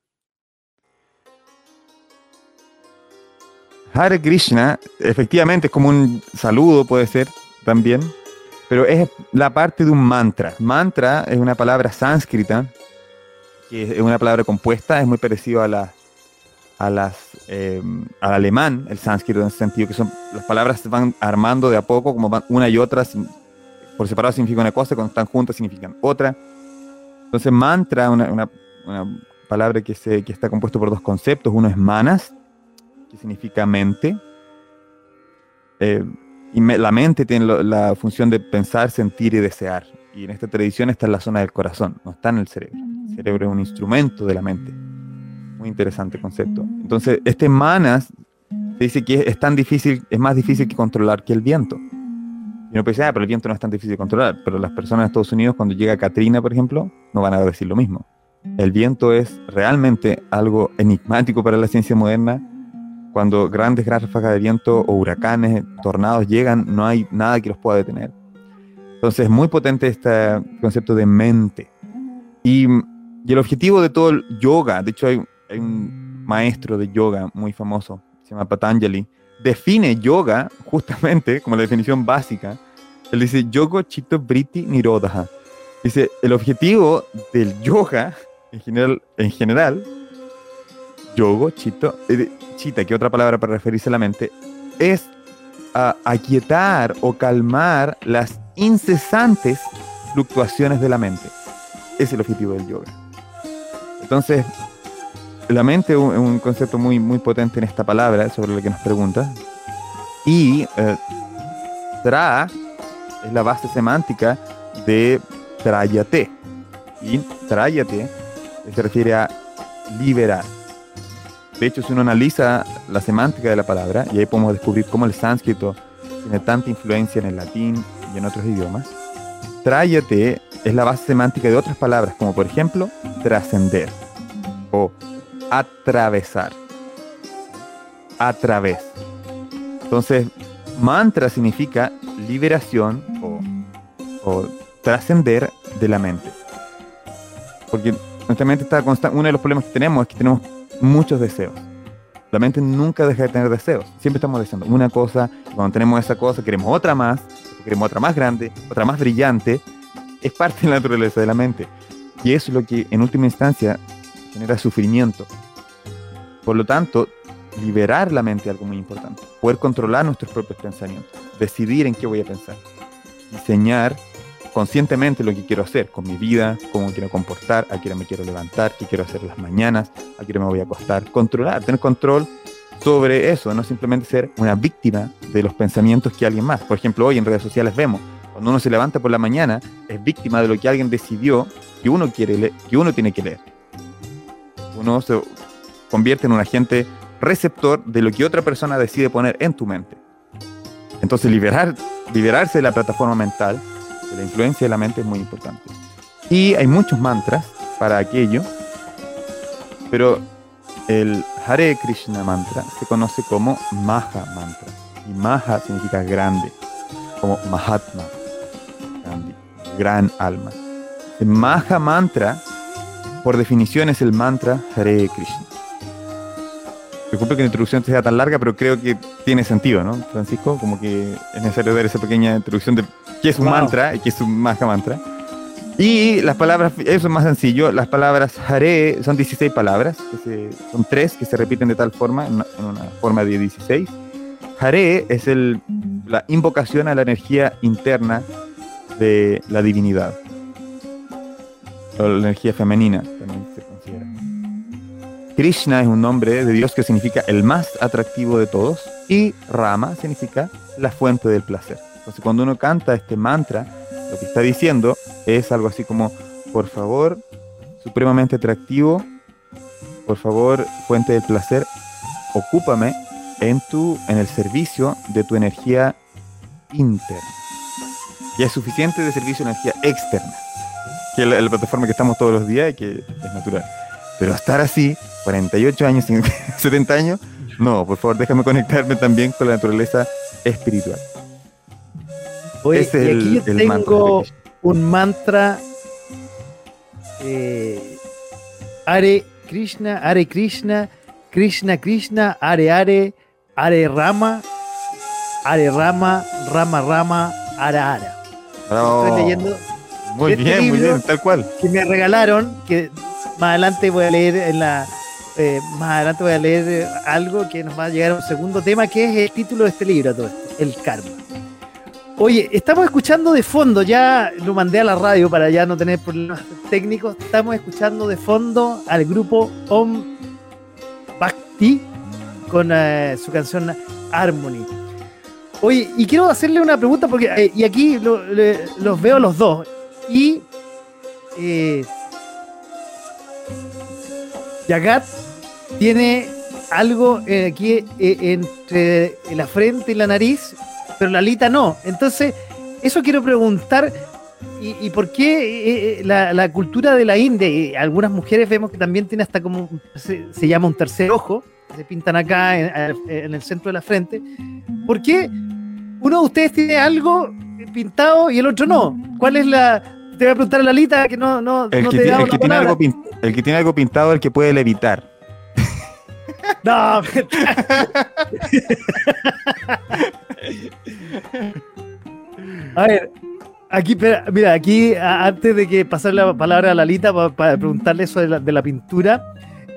C: Hare Krishna, efectivamente, es como un saludo, puede ser también, pero es la parte de un mantra. Mantra es una palabra sánscrita que es una palabra compuesta, es muy parecido a, la, a las, em, al alemán, el sánscrito en ese sentido, que son las palabras se van armando de a poco, como van una y otra, por separado significan una cosa, cuando están juntas significan otra. Entonces, mantra, una, una, una palabra que, se, que está compuesto por dos conceptos, uno es manas, que significa mente, eh, y la mente tiene la función de pensar, sentir y desear. Y en esta tradición está en la zona del corazón, no está en el cerebro. El cerebro es un instrumento de la mente. Muy interesante concepto. Entonces, este manas dice que es tan difícil, es más difícil que controlar que el viento. Y uno piensa, ah, pero el viento no es tan difícil de controlar. Pero las personas de Estados Unidos, cuando llega Katrina, por ejemplo, no van a decir lo mismo. El viento es realmente algo enigmático para la ciencia moderna. Cuando grandes ráfagas de viento o huracanes, tornados llegan, no hay nada que los pueda detener. Entonces es muy potente este concepto de mente. Y, el objetivo de todo el yoga, de hecho hay, un maestro de yoga muy famoso, se llama Patanjali, define yoga justamente como la definición básica. Él dice yoga chitta vritti nirodha. Dice, el objetivo del yoga en general, en general yogo, chito, eh, chita, que otra palabra para referirse a la mente, es a aquietar o calmar las incesantes fluctuaciones de la mente. Es el objetivo del yoga. Entonces, la mente es un, concepto muy, muy potente en esta palabra sobre lo que nos pregunta. Y eh, tra es la base semántica de trayate. Y trayate se refiere a liberar. De hecho, si uno analiza la semántica de la palabra, y ahí podemos descubrir cómo el sánscrito tiene tanta influencia en el latín y en otros idiomas, tráyate es la base semántica de otras palabras, como por ejemplo, trascender o atravesar. A través. Entonces, mantra significa liberación o, o trascender de la mente. Porque nuestra mente está constante. Uno de los problemas que tenemos es que tenemos muchos deseos. La mente nunca deja de tener deseos. Siempre estamos deseando una cosa. Cuando tenemos esa cosa, queremos otra más. Queremos otra más grande, otra más brillante. Es parte de la naturaleza de la mente. Y es lo que, en última instancia, genera sufrimiento. Por lo tanto, liberar la mente es algo muy importante. Poder controlar nuestros propios pensamientos. Decidir en qué voy a pensar. Diseñar conscientemente lo que quiero hacer con mi vida, cómo quiero comportar, a qué hora me quiero levantar, qué quiero hacer las mañanas, a qué hora me voy a acostar. Controlar, tener control sobre eso, no simplemente ser una víctima de los pensamientos que alguien más. Por ejemplo, hoy en redes sociales vemos, cuando uno se levanta por la mañana, es víctima de lo que alguien decidió que uno, quiere leer, que uno tiene que leer. Uno se convierte en un agente receptor de lo que otra persona decide poner en tu mente. Entonces liberar, liberarse de la plataforma mental la influencia de la mente es muy importante. Y hay muchos mantras para aquello, pero el Hare Krishna mantra se conoce como Maha mantra. Y Maha significa grande, como Mahatma, gran alma. El Maha mantra, por definición, es el mantra Hare Krishna. Disculpe que la introducción sea tan larga, pero creo que tiene sentido, ¿no, Francisco? Como que es necesario ver esa pequeña introducción de qué es un mantra y qué es un maha mantra. Y las palabras, eso es más sencillo, las palabras Hare son 16 palabras, son tres que se repiten de tal forma, en una, forma de 16. Hare es el, la invocación a la energía interna de la divinidad, o la energía femenina también se considera. Krishna es un nombre de Dios que significa el más atractivo de todos y Rama significa la fuente del placer. Entonces cuando uno canta este mantra, lo que está diciendo es algo así como, por favor, supremamente atractivo, por favor, fuente del placer, ocúpame en, tu, en el servicio de tu energía interna. Ya es suficiente de servicio de energía externa, que es la plataforma que estamos todos los días y que es natural. Pero estar así 48 años, 70 años, no, por favor, déjame conectarme también con la naturaleza espiritual.
A: Oye, y aquí yo tengo un mantra eh, Are Krishna, Are Krishna, Krishna Krishna, Are Are, Are Rama, Are Rama, Rama Rama, Ara Ara.
C: Estoy leyendo. Muy este bien, muy bien, tal cual.
A: Que me regalaron, que más adelante voy a leer eh, más adelante voy a leer eh, algo que nos va a llegar a un segundo tema, que es el título de este libro, todo el karma. Oye, estamos escuchando de fondo, ya lo mandé a la radio para ya no tener problemas técnicos, estamos escuchando de fondo al grupo Om Bhakti con eh, su canción Harmony. Oye, y quiero hacerle una pregunta porque, y aquí los veo los dos, y Yagat tiene algo eh, aquí eh, entre la frente y la nariz, pero la alita no. Entonces, eso quiero preguntar. ¿Y, por qué eh, la, cultura de la India? algunas mujeres vemos que también tiene hasta como se, llama un tercer ojo, se pintan acá en, el centro de la frente. ¿Por qué uno de ustedes tiene algo pintado y el otro no? ¿Cuál es la, te voy a preguntar a Lalita que no, no,
C: el que, tiene, el que tiene algo el que tiene algo pintado es el que puede levitar.
A: No. a ver, Aquí, mira, aquí antes de que pasar la palabra a Lalita para, preguntarle eso de la, pintura,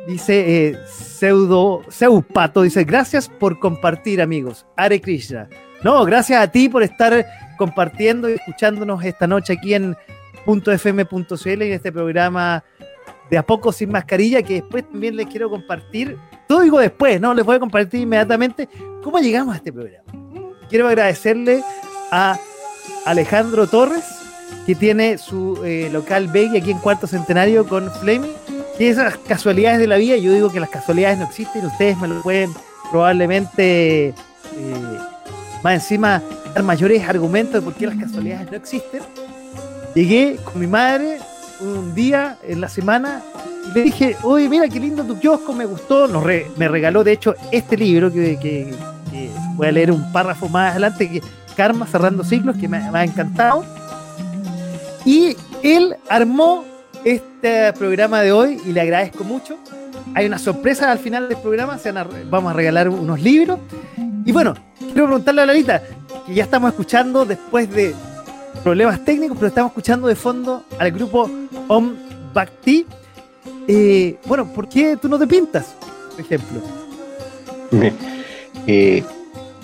A: dice eh, pseudo Seupato, dice, gracias por compartir, amigos. Are Krishna. No, gracias a ti por estar compartiendo y escuchándonos esta noche aquí en .fm.cl en este programa de a poco sin mascarilla, que después también les quiero compartir. Todo digo después, ¿no? Les voy a compartir inmediatamente cómo llegamos a este programa. Quiero agradecerle a Alejandro Torres, que tiene su eh, local Beggy aquí en Cuarto Centenario con Fleming, que esas casualidades de la vida, yo digo que las casualidades no existen, ustedes me lo pueden probablemente eh, más encima dar mayores argumentos de por qué las casualidades no existen. Llegué con mi madre un día en la semana y le dije, oye, mira qué lindo tu kiosco, me gustó. Me regaló, de hecho, este libro que, voy a leer un párrafo más adelante, que Karma Cerrando Ciclos, que me, ha encantado. Y él armó este programa de hoy y le agradezco mucho. Hay una sorpresa al final del programa, se vamos a regalar unos libros. Y bueno, quiero preguntarle a Lalita, que ya estamos escuchando después de problemas técnicos, pero estamos escuchando de fondo al grupo Om Bhakti. Eh, bueno, ¿por qué tú no te pintas, por ejemplo?
B: Eh,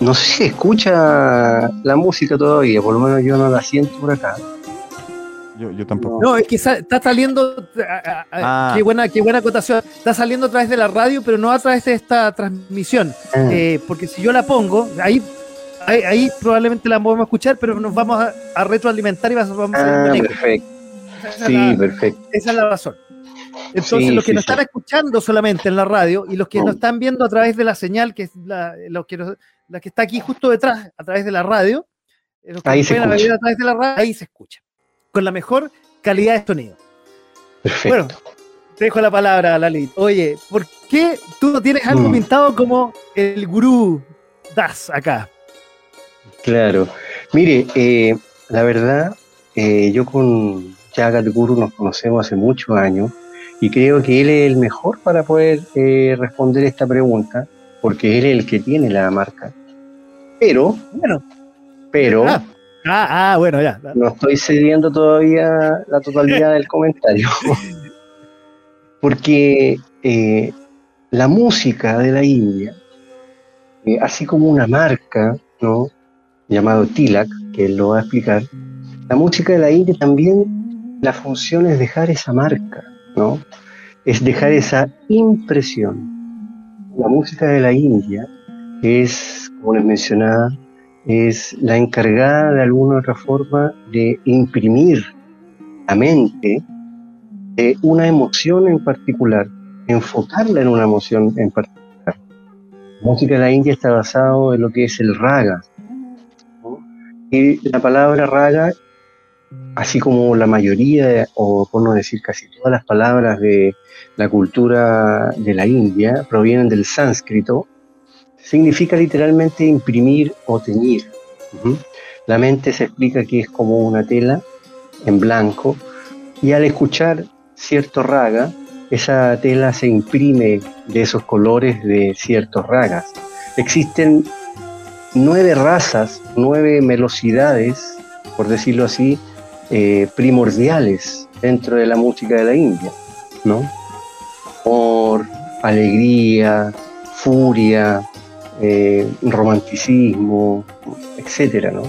B: no sé si escucha la música todavía, por lo menos yo no la siento por acá.
C: Yo, tampoco.
A: No, es que está saliendo. Ah. Qué, buena, qué buena acotación. Está saliendo a través de la radio, pero no a través de esta transmisión. Ah. Eh, porque si yo la pongo, ahí ahí, probablemente la podemos escuchar, pero nos vamos a, retroalimentar y vamos
B: a ah, perfecto. sí, perfecto.
A: Esa es la razón. Entonces, los que nos están escuchando solamente en la radio y los que nos están viendo a través de la señal, que es la, que, la que está aquí justo detrás, a través de la radio,
B: eh, ahí, se escucha.
A: A través de la radio, ahí se escucha. Con la mejor calidad de sonido.
B: Perfecto. Bueno,
A: te dejo la palabra, Lali. Oye, ¿por qué tú no tienes algo mm. pintado como el gurú Das acá?
B: Claro. Mire, eh, la verdad, eh, yo con Jagat Guru nos conocemos hace muchos años y creo que él es el mejor para poder eh, responder esta pregunta, porque él es el que tiene la marca. Pero, bueno, pero...
A: Ah, ah, ah bueno, ya.
B: No estoy cediendo todavía la totalidad del comentario. porque la música de la India, así como una marca, ¿no? Llamado Tilak, que él lo va a explicar, la música de la India también la función es dejar esa marca, ¿no? Es dejar esa impresión. La música de la India es, como les mencionaba, es la encargada de alguna otra forma de imprimir la mente de una emoción en particular, enfocarla en una emoción en particular. La música de la India está basada en lo que es el raga, y la palabra raga, así como la mayoría, o por no decir casi todas las palabras de la cultura de la India, provienen del sánscrito, significa literalmente imprimir o teñir. La mente se explica que es como una tela en blanco y al escuchar cierto raga, esa tela se imprime de esos colores de ciertos ragas. Existen nueve razas, nueve velocidades, por decirlo así, eh, primordiales dentro de la música de la India, ¿no? Por alegría, furia, eh, romanticismo, etcétera, ¿no?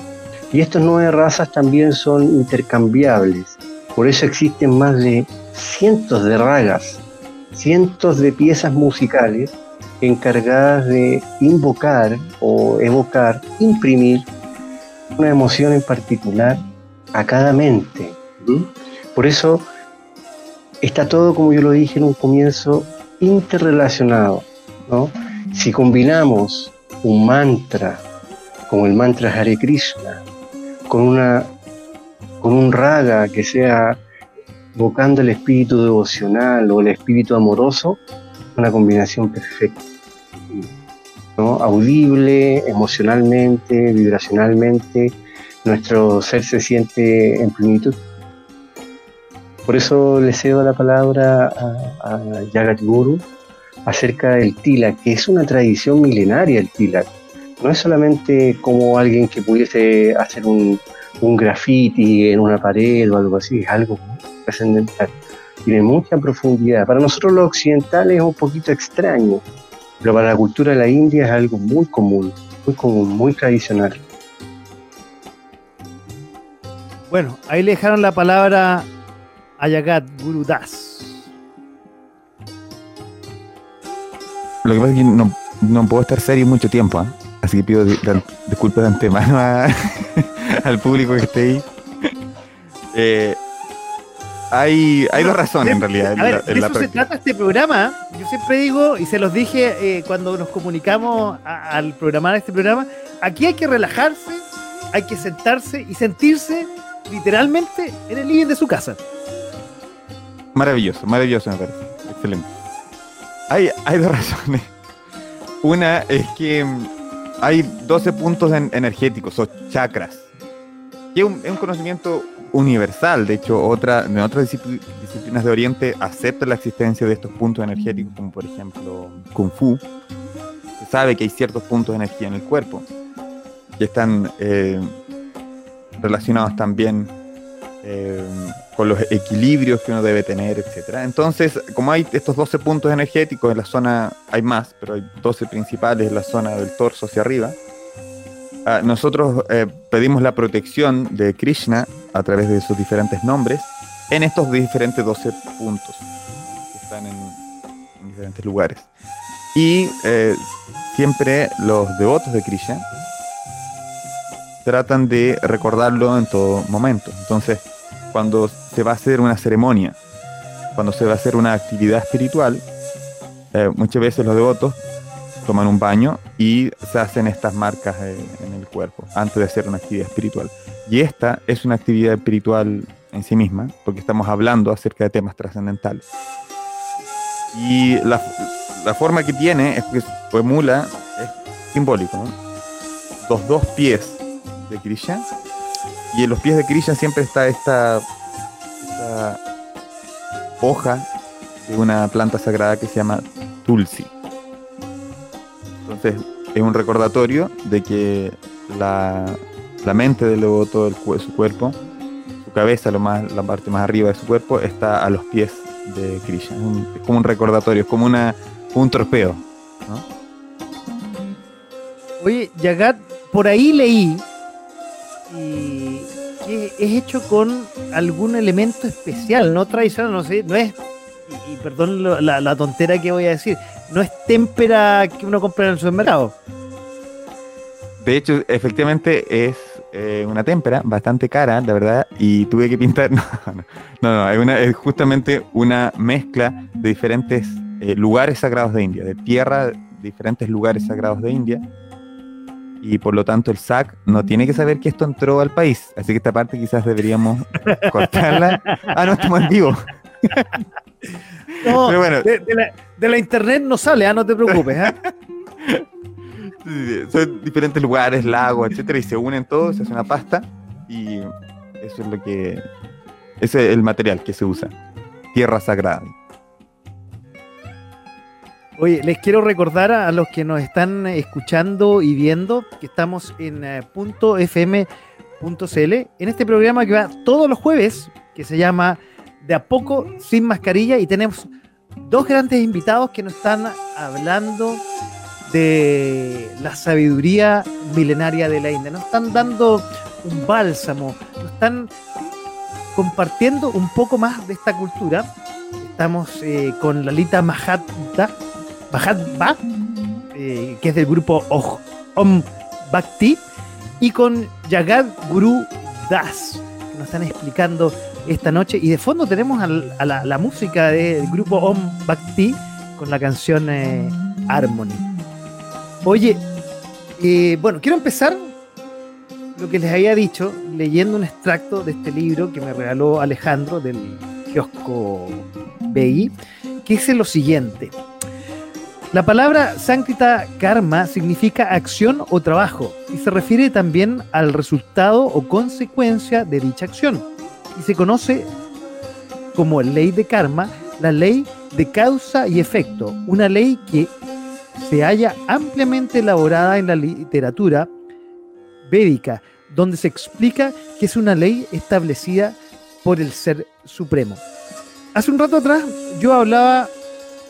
B: Y estas nueve razas también son intercambiables, por eso existen más de cientos de ragas, cientos de piezas musicales encargadas de invocar o evocar, imprimir una emoción en particular a cada mente. Por eso está todo, como yo lo dije en un comienzo, interrelacionado. Si combinamos un mantra, como el mantra Hare Krishna, con, una, con un raga que sea evocando el espíritu devocional o el espíritu amoroso, una combinación perfecta audible, emocionalmente, vibracionalmente, nuestro ser se siente en plenitud. Por eso le cedo la palabra a, a Jagat Guru acerca del Tilak, que es una tradición milenaria el Tilak. No es solamente como alguien que pudiese hacer un, un graffiti en una pared o algo así, es algo trascendental. Tiene mucha profundidad. Para nosotros los occidentales es un poquito extraño, pero para la cultura de la India es algo muy común, muy común, muy tradicional.
A: Bueno, ahí le dejaron la palabra a Yagat Guru Das.
C: Lo que pasa es que no, puedo estar serio mucho tiempo, ¿eh? así que pido disculpas de antemano al público que esté ahí. Eh, hay, hay dos razones en realidad.
A: A ver, de eso se trata este programa. Yo siempre digo, y se los dije eh, cuando nos comunicamos al programar este programa, aquí hay que relajarse, hay que sentarse y sentirse literalmente en el living de su casa.
C: Maravilloso, maravilloso me parece. Excelente. Hay, hay dos razones. Una es que mm, hay 12 puntos energéticos o chakras. Que es un, conocimiento universal. De hecho, otra, en otras disciplinas de Oriente aceptan la existencia de estos puntos energéticos, como por ejemplo Kung Fu. Se sabe que hay ciertos puntos de energía en el cuerpo que están eh, relacionados también eh, con los equilibrios que uno debe tener, etc. Entonces, como hay estos 12 puntos energéticos en la zona, hay más, pero hay 12 principales en la zona del torso hacia arriba, nosotros eh, pedimos la protección de Krishna a través de sus diferentes nombres en estos diferentes 12 puntos que están en, diferentes lugares. Y eh, siempre los devotos de Krishna tratan de recordarlo en todo momento. Entonces, cuando se va a hacer una ceremonia, cuando se va a hacer una actividad espiritual, eh, muchas veces los devotos toman un baño y se hacen estas marcas eh, en el cuerpo antes de hacer una actividad espiritual. Y esta es una actividad espiritual en sí misma, porque estamos hablando acerca de temas trascendentales. Y la, forma que tiene es que emula, es simbólico, ¿no? los dos pies de Krishna y en los pies de Krishna siempre está esta, hoja de una planta sagrada que se llama Tulsi. Entonces es un recordatorio de que la, mente del devoto, de su cuerpo, su cabeza, lo más, la parte más arriba de su cuerpo, está a los pies de Krishna. Es, como un recordatorio, es como una, un trofeo.
A: Oye, Yagat, por ahí leí y que es hecho con algún elemento especial, no tradicional, no sé, no es, y, perdón la, tontera que voy a decir, no es témpera que uno compra en el supermercado.
C: De hecho, efectivamente es eh, una témpera bastante cara, la verdad, y tuve que pintar. No, no, no, es, una, es justamente una mezcla de diferentes eh, lugares sagrados de India, de tierra, diferentes lugares sagrados de India, y por lo tanto el SAC no tiene que saber que esto entró al país. Así que esta parte quizás deberíamos cortarla. Ah, no, estamos en vivo.
A: No, bueno. de, la, internet no sale, ah, no te preocupes. ¿ah?
C: son diferentes lugares, lagos, etcétera, y se unen todos, se hace una pasta y eso es lo que. Ese es el material que se usa. Tierra sagrada.
A: Oye, les quiero recordar a, los que nos están escuchando y viendo que estamos en eh, .fm.cl en este programa que va todos los jueves, que se llama De a poco sin mascarilla y tenemos dos grandes invitados que nos están hablando de la sabiduría milenaria de la India. Nos están dando un bálsamo, nos están compartiendo un poco más de esta cultura. Estamos eh, con Lalita Mahatma Bhagavad, eh, que es del grupo Om Bhakti, y con Jagad Guru Das, que nos están explicando esta noche. Y de fondo tenemos a la, música del grupo Om Bhakti con la canción eh, Harmony. Oye, eh, bueno, quiero empezar lo que les había dicho leyendo un extracto de este libro que me regaló Alejandro del kiosco BI, que dice lo siguiente. La palabra Sankita Karma significa acción o trabajo y se refiere también al resultado o consecuencia de dicha acción. Y se conoce como ley de karma, la ley de causa y efecto, una ley que se halla ampliamente elaborada en la literatura védica, donde se explica que es una ley establecida por el Ser Supremo. Hace un rato atrás yo hablaba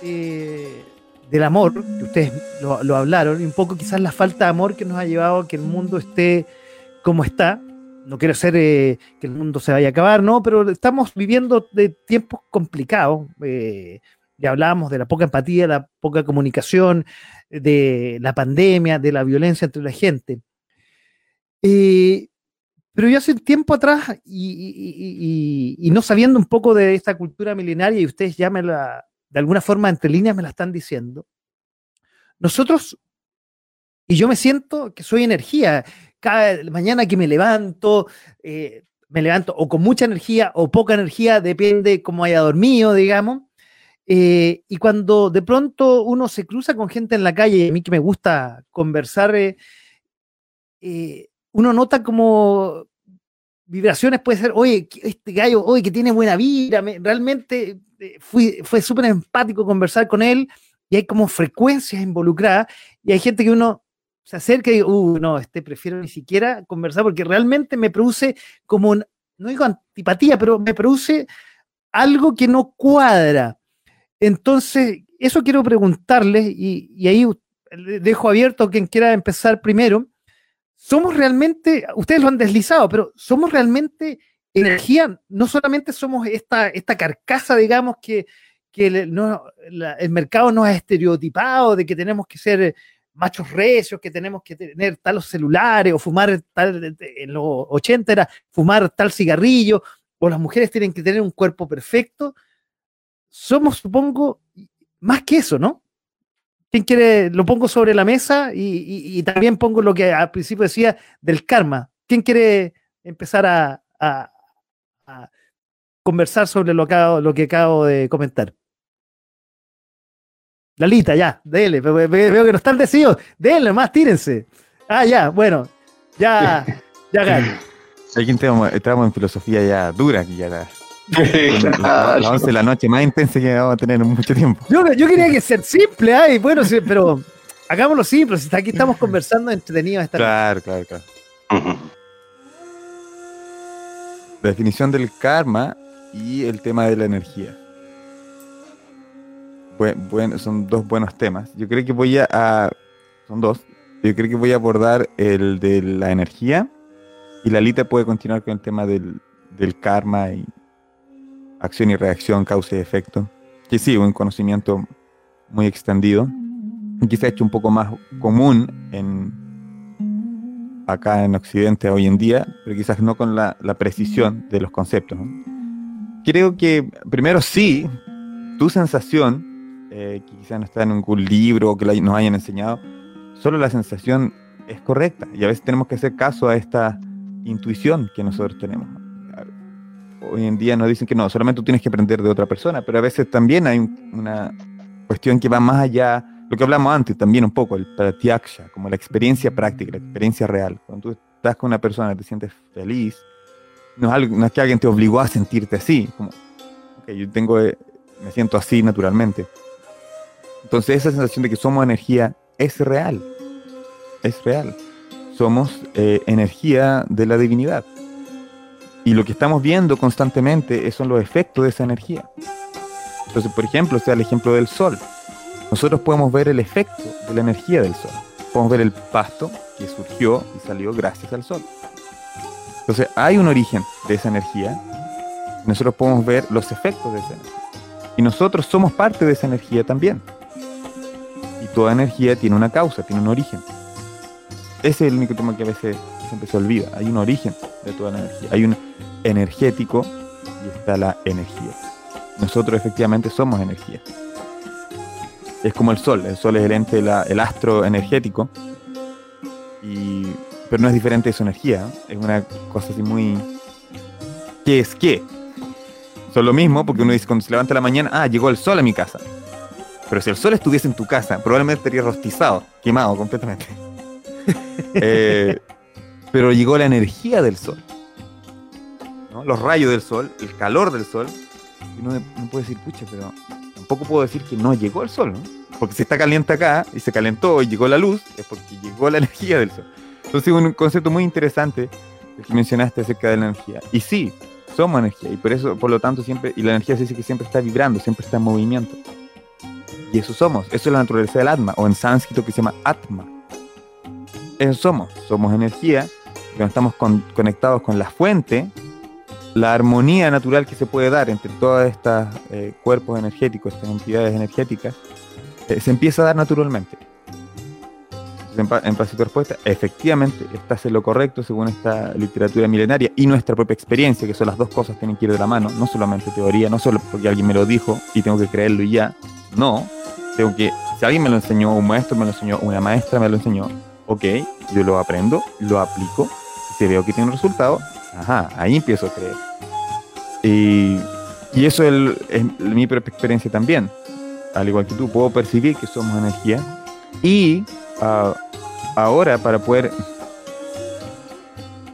A: eh, del amor, que ustedes lo, hablaron, y un poco quizás la falta de amor que nos ha llevado a que el mundo esté como está. No quiero ser eh, que el mundo se vaya a acabar, no, pero estamos viviendo de tiempos complicados. Eh, ya hablábamos de la poca empatía, la poca comunicación, de la pandemia, de la violencia entre la gente. pero yo hace tiempo atrás, y, y, no sabiendo un poco de esta cultura milenaria, y ustedes ya me la, de alguna forma entre líneas me la están diciendo, nosotros, y yo me siento que soy energía, cada mañana que me levanto, eh, me levanto o con mucha energía o poca energía, depende cómo haya dormido, digamos. Eh, y cuando de pronto uno se cruza con gente en la calle, a mí que me gusta conversar, eh, uno nota como vibraciones, puede ser, oye, este gallo, oye, que tiene buena vida, realmente eh, fue súper empático conversar con él y hay como frecuencias involucradas y hay gente que uno se acerca y dice, uh, no, este prefiero ni siquiera conversar porque realmente me produce como, no digo antipatía, pero me produce algo que no cuadra. Entonces, eso quiero preguntarles y, ahí dejo abierto a quien quiera empezar primero. ¿Somos realmente, ustedes lo han deslizado, pero somos realmente energía, no solamente somos esta, esta carcasa, digamos, que, el mercado nos ha estereotipado de que tenemos que ser machos recios, que tenemos que tener talos celulares o fumar tal, en los 80 era fumar tal cigarrillo, o las mujeres tienen que tener un cuerpo perfecto. Somos, supongo, más que eso, ¿no? ¿Quién quiere? Lo pongo sobre la mesa y, también pongo lo que al principio decía del karma. ¿Quién quiere empezar a, conversar sobre lo que, lo que acabo de comentar. Lalita, ya, dele, veo que no están decididos, denle más, tírense. Ah, ya, bueno, ya, ya gané.
C: Aquí estamos, en filosofía ya dura, aquí ya la, las 11 de la noche más intensa que vamos a tener en mucho tiempo.
A: Yo, yo quería que ser simple, ay, bueno, sí, pero hagámoslo simple, si aquí estamos conversando entretenidos.
C: Claro, claro, claro. La definición del karma y el tema de la energía. Bueno, son dos buenos temas. Yo creo que voy a, Son dos. Yo creo que voy a abordar el de la energía y la Lita puede continuar con el tema del, del karma y acción y reacción, causa y efecto. Que sí, un conocimiento muy extendido y quizá hecho un poco más común en, acá en Occidente hoy en día, pero quizás no con la, precisión de los conceptos. Creo que primero sí, tu sensación, eh, que quizás no está en ningún libro o que nos hayan enseñado, solo la sensación es correcta y a veces tenemos que hacer caso a esta intuición que nosotros tenemos. Hoy en día nos dicen que no, solamente tú tienes que aprender de otra persona, pero a veces también hay una cuestión que va más allá lo que hablamos antes también un poco, el pratyaksha, como la experiencia práctica, la experiencia real. Cuando tú estás con una persona te sientes feliz, no es, algo, no es que alguien te obligó a sentirte así, como, yo tengo, eh, me siento así naturalmente. Entonces esa sensación de que somos energía es real, es real. Somos eh, energía de la divinidad. Y lo que estamos viendo constantemente son los efectos de esa energía. Entonces, por ejemplo, sea el ejemplo del sol nosotros podemos ver el efecto de la energía del sol. Podemos ver el pasto que surgió y salió gracias al sol. Entonces hay un origen de esa energía. Nosotros podemos ver los efectos de esa energía. Y nosotros somos parte de esa energía también. Toda energía tiene una causa, tiene un origen. Ese es el único tema que a veces siempre se olvida. Hay un origen de toda la energía. Hay un energético y está la energía. Nosotros efectivamente somos energía es como el sol. El sol es el ente, el astro energético. Y, pero no es diferente de su energía. Es una cosa así muy. ¿Qué es qué? Son lo mismo porque uno dice cuando se levanta la mañana, ah, llegó el sol a mi casa. Pero si el sol estuviese en tu casa, probablemente estaría rostizado, quemado completamente. Eh, pero llegó la energía del sol. Los rayos del sol, el calor del sol. Y uno no puede decir, pucha, pero tampoco puedo decir que no llegó el sol, ¿no? Porque si está caliente acá y se calentó y llegó la luz, es porque llegó la energía del sol. Entonces, un concepto muy interesante el que mencionaste acerca de la energía. Y sí, somos energía, y por eso, por lo tanto, siempre, y la energía se dice que siempre está vibrando, siempre está en movimiento. Y eso somos, eso es la naturaleza del Atma, o en sánscrito que se llama Atma. Eso somos, somos energía, que estamos conectados con la fuente, la armonía natural que se puede dar entre todos estos eh, cuerpos energéticos, estas entidades energéticas, eh, se empieza a dar naturalmente. en, en respuesta, efectivamente, estás en lo correcto según esta literatura milenaria y nuestra propia experiencia, que son las dos cosas que tienen que ir de la mano, no solamente teoría, no solo porque alguien me lo dijo y tengo que creerlo y ya, no, tengo que, si alguien me lo enseñó, un maestro me lo enseñó, una maestra me lo enseñó, ok, yo lo aprendo, lo aplico, si veo que tiene un resultado, ajá, ahí empiezo a creer. Y, y eso es, mi propia experiencia también. Al igual que tú, puedo percibir que somos energía. Y ah, ahora, para poder,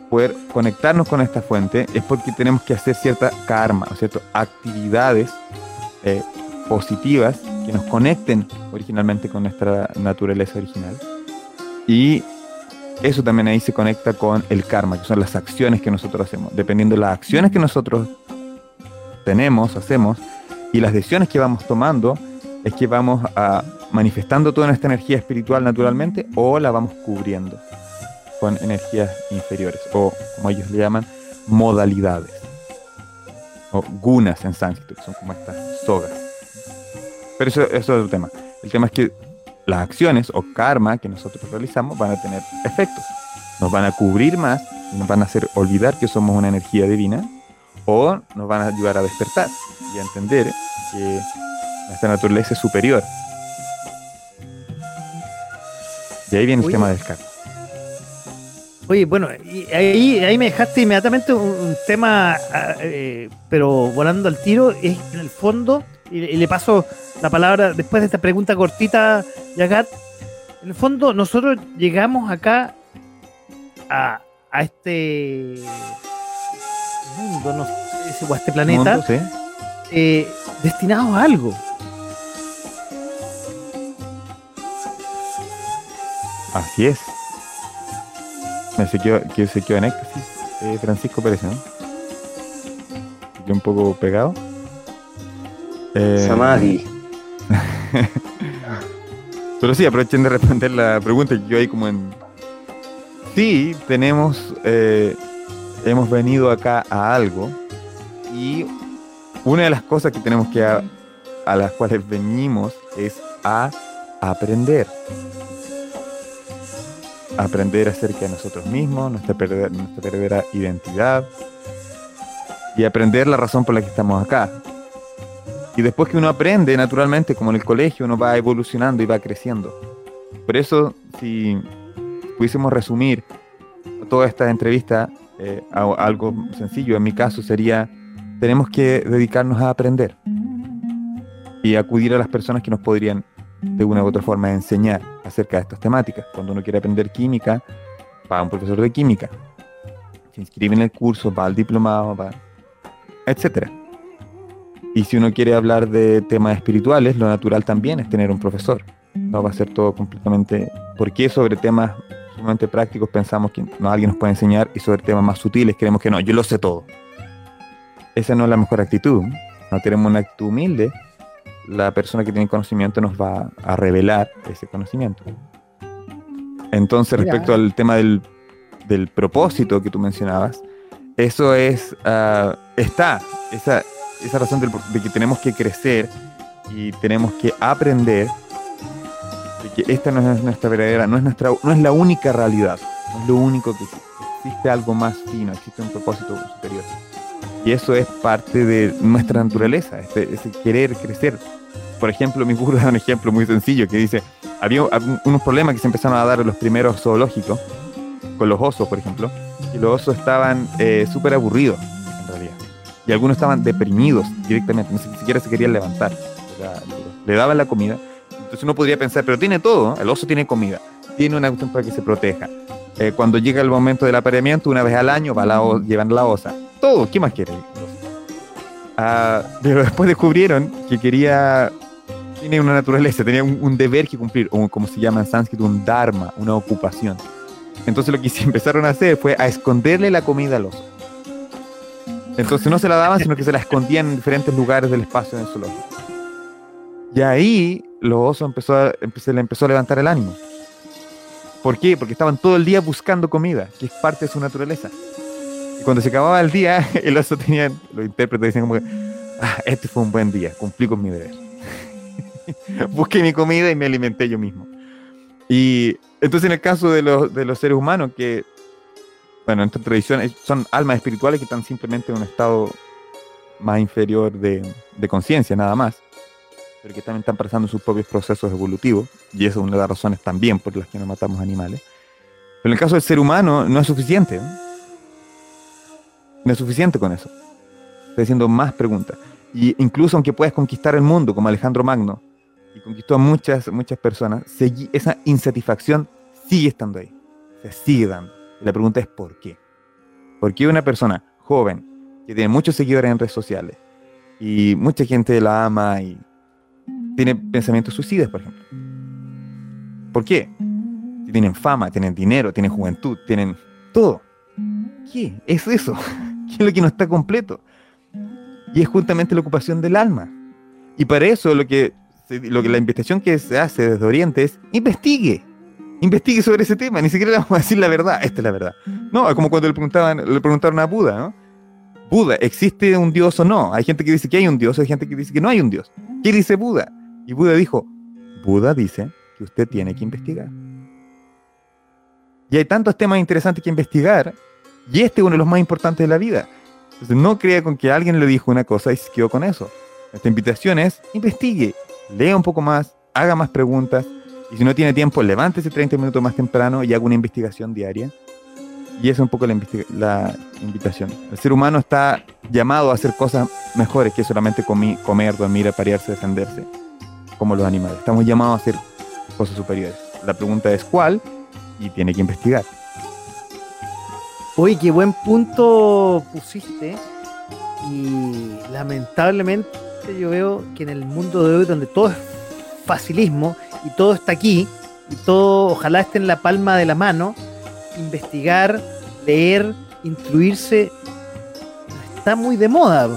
C: poder conectarnos con esta fuente, es porque tenemos que hacer cierta karma, ciertas actividades eh, positivas que nos conecten originalmente con nuestra naturaleza original. Y eso también ahí se conecta con el karma, que son las acciones que nosotros hacemos. Dependiendo de las acciones que nosotros tenemos, hacemos, y las decisiones que vamos tomando, es que vamos a manifestando toda nuestra energía espiritual naturalmente o la vamos cubriendo con energías inferiores, o como ellos le llaman, modalidades, o gunas en sánscrito, que son como estas sogas. Pero eso, eso es otro tema. El tema es que las acciones o karma que nosotros realizamos van a tener efectos. Nos van a cubrir más, nos van a hacer olvidar que somos una energía divina o nos van a ayudar a despertar y a entender que nuestra naturaleza es superior. Y ahí viene el tema del karma.
A: Oye, bueno, ahí, ahí me dejaste inmediatamente un, tema, ah, eh, pero volando al tiro, es en el fondo, y, le paso la palabra después de esta pregunta cortita, Yagat. En el fondo, nosotros llegamos acá a, a este mundo, no sé, o a este planeta, eh, destinados a algo.
C: Así es. Me se quedó, que se quedó en éxtasis eh, Francisco Pérez, ¿no? Un poco pegado.
B: Eh, Samadhi.
C: Pero sí, aprovechen de responder la pregunta que yo ahí como en... Sí, tenemos... Eh, hemos venido acá a algo y una de las cosas que tenemos que... A, a las cuales venimos es a aprender aprender acerca de nosotros mismos, nuestra, nuestra verdadera identidad y aprender la razón por la que estamos acá. Y después que uno aprende, naturalmente, como en el colegio, uno va evolucionando y va creciendo. Por eso, si pudiésemos resumir toda esta entrevista eh, algo sencillo, en mi caso sería, tenemos que dedicarnos a aprender y acudir a las personas que nos podrían de una u otra forma enseñar acerca de estas temáticas. Cuando uno quiere aprender química, va a un profesor de química. Se inscribe en el curso, va al diplomado, va, etc. Y si uno quiere hablar de temas espirituales, lo natural también es tener un profesor. No va a ser todo completamente... Porque sobre temas sumamente prácticos pensamos que no alguien nos puede enseñar y sobre temas más sutiles creemos que no, yo lo sé todo. Esa no es la mejor actitud. No tenemos una actitud humilde la persona que tiene conocimiento nos va a revelar ese conocimiento. Entonces, respecto al tema del, propósito que tú mencionabas, eso es, uh, está, esa, esa razón de que tenemos que crecer y tenemos que aprender de que esta no es nuestra verdadera, no es, nuestra, no es la única realidad, no es lo único que existe algo más fino, existe un propósito superior. Y eso es parte de nuestra naturaleza, ese, ese querer crecer por ejemplo, mi gurú da un ejemplo muy sencillo que dice, había unos problemas que se empezaron a dar en los primeros zoológicos, con los osos, por ejemplo, y los osos estaban eh, súper aburridos. Y algunos estaban deprimidos directamente, ni siquiera se querían levantar. le daban la comida. Entonces uno podría pensar, pero tiene todo, el oso tiene comida, tiene una cuestión para que se proteja. Eh, cuando llega el momento del apareamiento, una vez al año va la llevan la osa. Todo, ¿qué más quiere? Ah, pero después descubrieron que quería tiene una naturaleza, tenía un, deber que cumplir, o como se llama en sánscrito, un dharma, una ocupación. Entonces lo que empezaron a hacer fue a esconderle la comida al oso. Entonces no se la daban, sino que se la escondían en diferentes lugares del espacio del zoológico. Y ahí los osos empezó a, se le empezó a levantar el ánimo. ¿Por qué? Porque estaban todo el día buscando comida, que es parte de su naturaleza. Y cuando se acababa el día, el oso tenía, los intérpretes decían como que, ah, este fue un buen día, cumplí con mi deber. Busqué mi comida y me alimenté yo mismo. Y entonces en el caso de los, de los seres humanos, que, bueno, en tradición son almas espirituales que están simplemente en un estado más inferior de, conciencia, nada más pero que también están pasando sus propios procesos evolutivos, y esa es una de las razones también por las que no matamos animales. Pero en el caso del ser humano no es suficiente. No, es suficiente con eso. Estoy haciendo más preguntas. Y incluso aunque puedas conquistar el mundo, como Alejandro Magno, y conquistó a muchas, muchas personas, esa insatisfacción sigue estando ahí. Se sigue dando. La pregunta es ¿por qué? ¿Por qué una persona joven, que tiene muchos seguidores en redes sociales, y mucha gente la ama y tiene pensamientos suicidas, por ejemplo. ¿Por qué? tienen fama, tienen dinero, tienen juventud, tienen todo. ¿Qué es eso? ¿Qué es lo que no está completo? Y es justamente la ocupación del alma. Y para eso lo que, lo que la investigación que se hace desde Oriente es investigue. Investigue sobre ese tema, ni siquiera le vamos a decir la verdad, esta es la verdad. No, como cuando le, preguntaban, le preguntaron a Buda. Buda, ¿existe un dios o no? Hay gente que dice que hay un dios, hay gente que dice que no hay un dios. ¿Qué dice Buda? Y Buda dijo, Buda dice que usted tiene que investigar. Y hay tantos temas interesantes que investigar, y este es uno de los más importantes de la vida. Entonces no crea con que alguien le dijo una cosa y se quedó con eso. Esta invitación es, investigue, lea un poco más, haga más preguntas, y si no tiene tiempo, levántese 30 minutos más temprano y haga una investigación diaria. Y esa es un poco la, la, invitación. El ser humano está llamado a hacer cosas mejores que solamente comer, dormir, aparearse, defenderse como los animales. Estamos llamados a hacer cosas superiores. La pregunta es cuál y tiene que investigar.
A: Oye, qué buen punto pusiste. Y lamentablemente yo veo que en el mundo de hoy, donde todo es facilismo y todo está aquí, y todo ojalá esté en la palma de la mano, investigar, leer, instruirse, está muy de moda.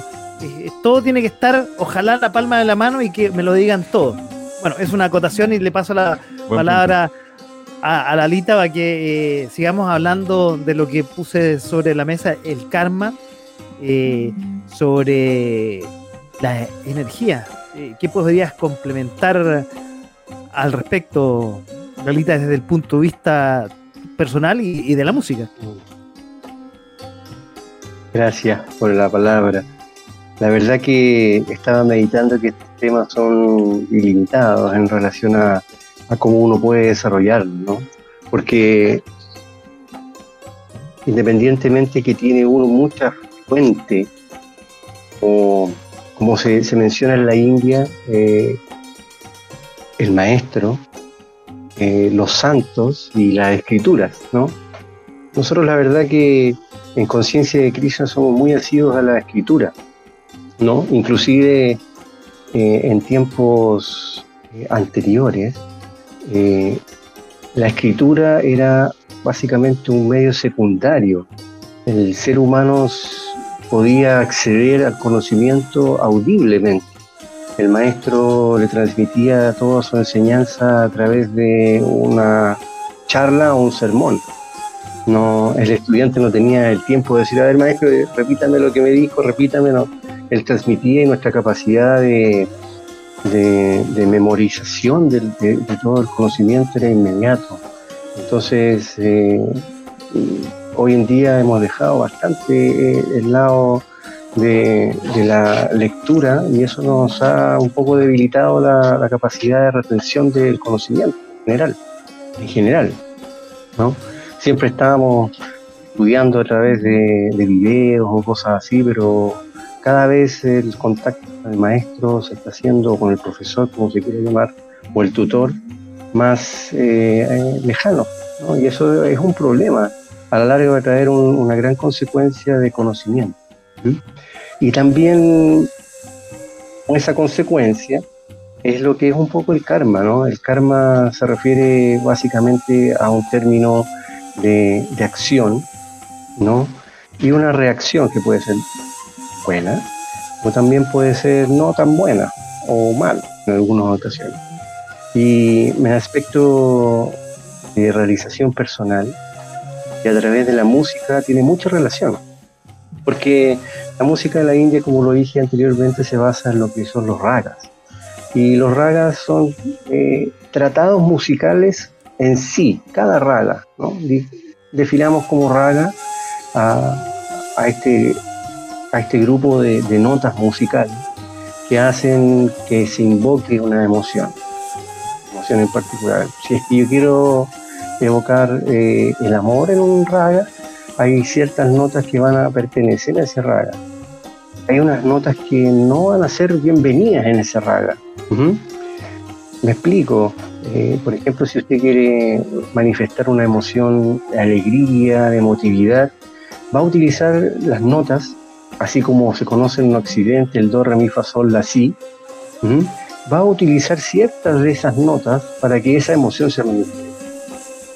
A: Todo tiene que estar, ojalá, la palma de la mano y que me lo digan todo. Bueno, es una acotación y le paso la palabra a, la Lita para que eh, sigamos hablando de lo que puse sobre la mesa, el karma, eh, sobre la energía. ¿Qué podrías complementar al respecto, Lalita, desde el punto de vista personal y de la música?
B: Gracias por la palabra. La verdad que estaba meditando que estos temas son ilimitados en relación a, cómo uno puede desarrollarlo, ¿no? Porque independientemente que tiene uno muchas fuentes, o como se, menciona en la India, eh, el maestro, eh, los santos y las escrituras, ¿no? Nosotros la verdad que en conciencia de Cristo somos muy asidos a la escritura ¿no? Inclusive eh, en tiempos anteriores, la escritura era básicamente un medio secundario. El ser humano podía acceder al conocimiento audiblemente. El maestro le transmitía toda su enseñanza a través de una charla o un sermón. No, el estudiante no tenía el tiempo de decir, a ver maestro, repítame lo que me dijo, repítame, no él transmitía y nuestra capacidad de, de, memorización de, todo el conocimiento era inmediato. Entonces, eh, hoy en día hemos dejado bastante eh, el lado de, la lectura y eso nos ha un poco debilitado la, capacidad de retención del conocimiento en general. En general ¿no? Siempre estábamos estudiando a través de, de videos o cosas así, pero cada vez el contacto con el maestro se está haciendo, con el profesor, como se quiere llamar, o el tutor, más eh, eh, lejano. Y eso es un problema. A la larga va a traer una gran consecuencia de conocimiento. Y también esa consecuencia es lo que es un poco el karma, ¿no? El karma se refiere básicamente a un término de, de acción, ¿no? Y una reacción que puede ser buena, o también puede ser no tan buena o mal en algunas ocasiones. Y en aspecto de realización personal, y a través de la música tiene mucha relación, porque la música de la India, como lo dije anteriormente, se basa en lo que son los ragas. Y los ragas son eh, tratados musicales en sí, cada raga. ¿no? Defilamos como raga a, este a este grupo de, notas musicales que hacen que se invoque una emoción, emoción en particular. Si es que yo quiero evocar eh, el amor en un raga, hay ciertas notas que van a pertenecer a ese raga. Hay unas notas que no van a ser bienvenidas en ese raga. Me explico. Eh, por ejemplo, si usted quiere manifestar una emoción de alegría, de emotividad, va a utilizar las notas así como se conoce en Occidente el do, re, mi, fa, sol, la, si, va a utilizar ciertas de esas notas para que esa emoción se manifieste.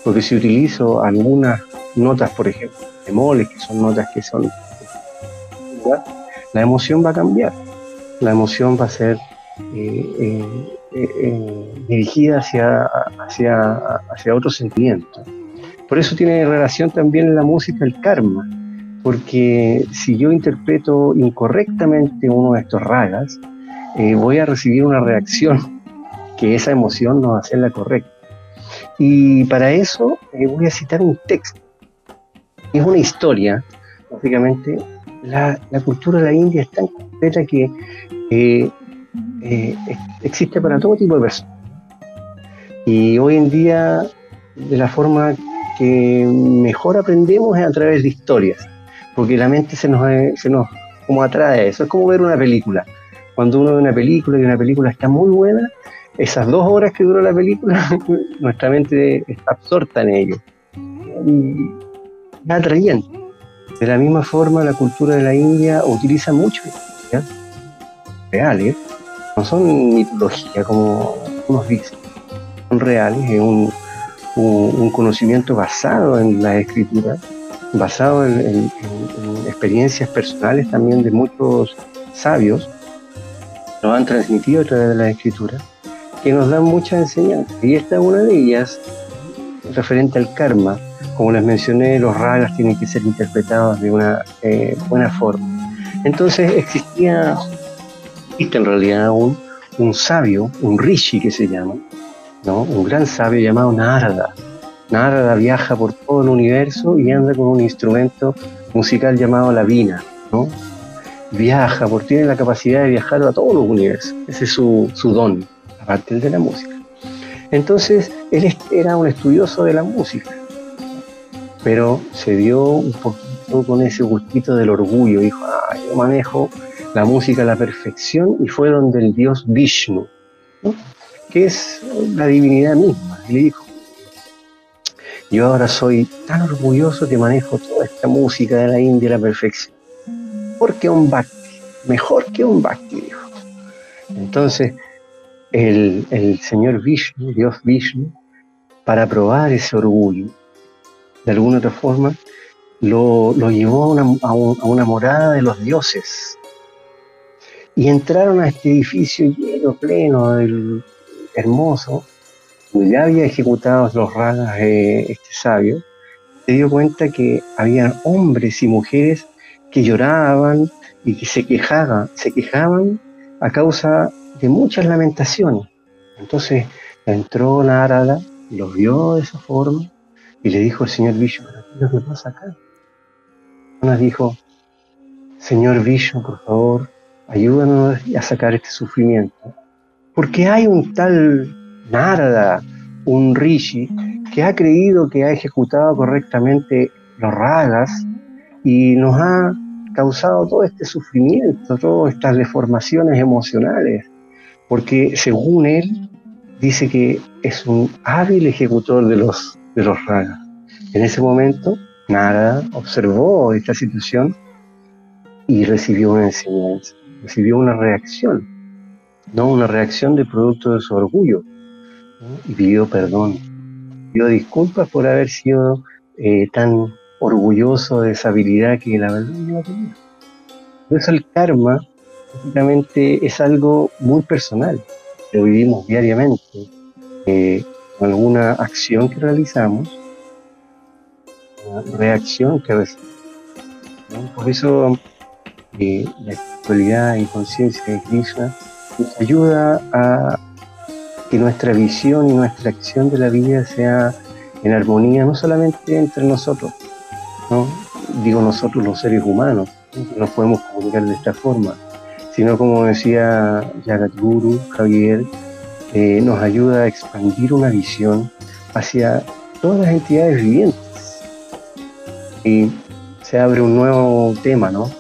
B: Porque si utilizo algunas notas, por ejemplo, bemoles, que son notas que son... La emoción va a cambiar. La emoción va a ser eh, eh, eh, dirigida hacia, hacia, hacia otro sentimiento. Por eso tiene relación también en la música el karma porque si yo interpreto incorrectamente uno de estos ragas, voy a recibir una reacción que esa emoción no va a ser la correcta. Y para eso eh, voy a citar un texto. Es una historia, básicamente. La, cultura de la India es tan completa que eh, existe para todo tipo de personas. Y hoy en día, de la forma que mejor aprendemos es a través de historias porque la mente se nos, se nos como atrae eso. Es como ver una película. Cuando uno ve una película y una película está muy buena, esas dos horas que duró la película, nuestra mente está absorta en ello. Es atrayente. De la misma forma, la cultura de la India utiliza mucho reales, no son mitología como unos dicen, son reales, es un, conocimiento basado en la escritura basado en, experiencias personales también de muchos sabios, lo han transmitido a través de la escritura, que nos dan muchas enseñanzas. Y esta es una de ellas, referente al karma. Como les mencioné, los ragas tienen que ser interpretados de una eh, buena forma. Entonces existía, existe en realidad un, un sabio, un rishi que se llama, ¿no? un gran sabio llamado Narada, Narada viaja por todo el universo y anda con un instrumento musical llamado la vina, ¿no? Viaja, porque tiene la capacidad de viajar a todos los universos. Ese es su, don, aparte del de la música. Entonces, él era un estudioso de la música, pero se dio un poquito con ese gustito del orgullo. Dijo, ah, yo manejo la música a la perfección y fue donde el dios Vishnu, que es la divinidad misma. Le dijo, yo ahora soy tan orgulloso que manejo toda esta música de la India a la perfección. Porque un bhakti, mejor que un bhakti, dijo. Entonces, el, señor Vishnu, Dios Vishnu, para probar ese orgullo, de alguna otra forma, lo, llevó a una, a una morada de los dioses. Y entraron a este edificio lleno, pleno, hermoso, ya había ejecutado los ragas de este sabio, se dio cuenta que había hombres y mujeres que lloraban y que se quejaban, se quejaban a causa de muchas lamentaciones. Entonces entró Narada, los vio de esa forma y le dijo al señor Vishnu, ¿qué es lo que pasa acá? Dijo, Señor Vishnu, por favor, ayúdanos a sacar este sufrimiento. Porque hay un tal Narada, un rishi, que ha creído que ha ejecutado correctamente los ragas y nos ha causado todo este sufrimiento, todas estas deformaciones emocionales, porque según él dice que es un hábil ejecutor de los, de los ragas. En ese momento, Narada observó esta situación y recibió una enseñanza, recibió una reacción, no una reacción de producto de su orgullo, y pidió perdón. Pidió disculpas por haber sido eh, tan orgulloso de esa habilidad que la verdad no tenía. Por eso el karma, básicamente, es algo muy personal, lo vivimos diariamente, eh, con alguna acción que realizamos, una reacción que recibimos. Por eso eh, la espiritualidad y conciencia de Krishna nos ayuda a que nuestra visión y nuestra acción de la vida sea en armonía, no solamente entre nosotros, ¿no? digo nosotros los seres humanos, no nos podemos comunicar de esta forma, sino como decía Jagat Guru, Javier, eh, nos ayuda a expandir una visión hacia todas las entidades vivientes. Y se abre un nuevo tema, ¿no?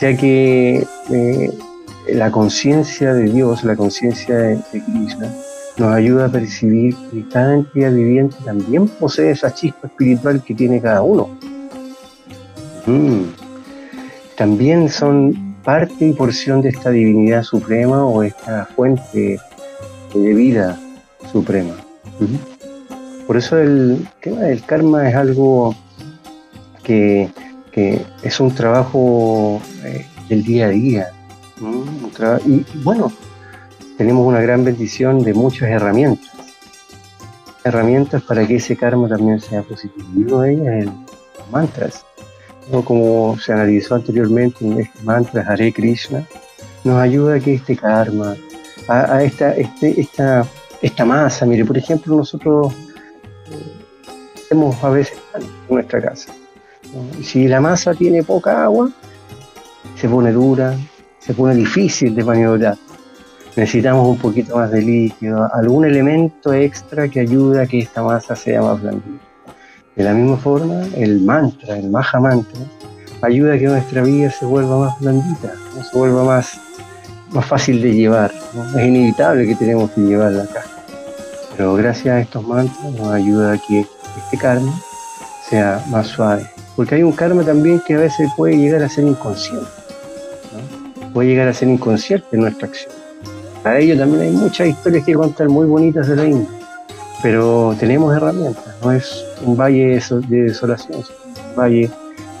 B: Ya que eh, la conciencia de Dios, la conciencia de, Krishna, nos ayuda a percibir que cada entidad viviente también posee esa chispa espiritual que tiene cada uno. Mm. También son parte y porción de esta divinidad suprema o esta fuente de vida suprema. Por eso el tema del karma es algo que, es un trabajo eh, del día a día. Y bueno, tenemos una gran bendición de muchas herramientas. Herramientas para que ese karma también sea positivo. Y uno de ellas es el mantras. Como se analizó anteriormente en este mantra Hare Krishna, nos ayuda a que este karma, a, esta, este, esta, esta masa. Mire, por ejemplo, nosotros tenemos eh, a veces en nuestra casa. Si la masa tiene poca agua, se pone dura, se pone difícil de maniobrar. Necesitamos un poquito más de líquido, algún elemento extra que ayude a que esta masa sea más blandita. De la misma forma, el mantra, el Maha Mantra, ayuda a que nuestra vida se vuelva más blandita, se vuelva más más fácil de llevar. Es inevitable que tenemos que llevarla acá. Pero gracias a estos mantras nos ayuda a que este karma sea más suave. Porque hay un karma también que a veces puede llegar a ser inconsciente. Puede llegar a ser inconsciente en nuestra acción. Para ello también hay muchas historias que contar muy bonitas de la India. Pero tenemos herramientas, no es un valle de desolación, es un valle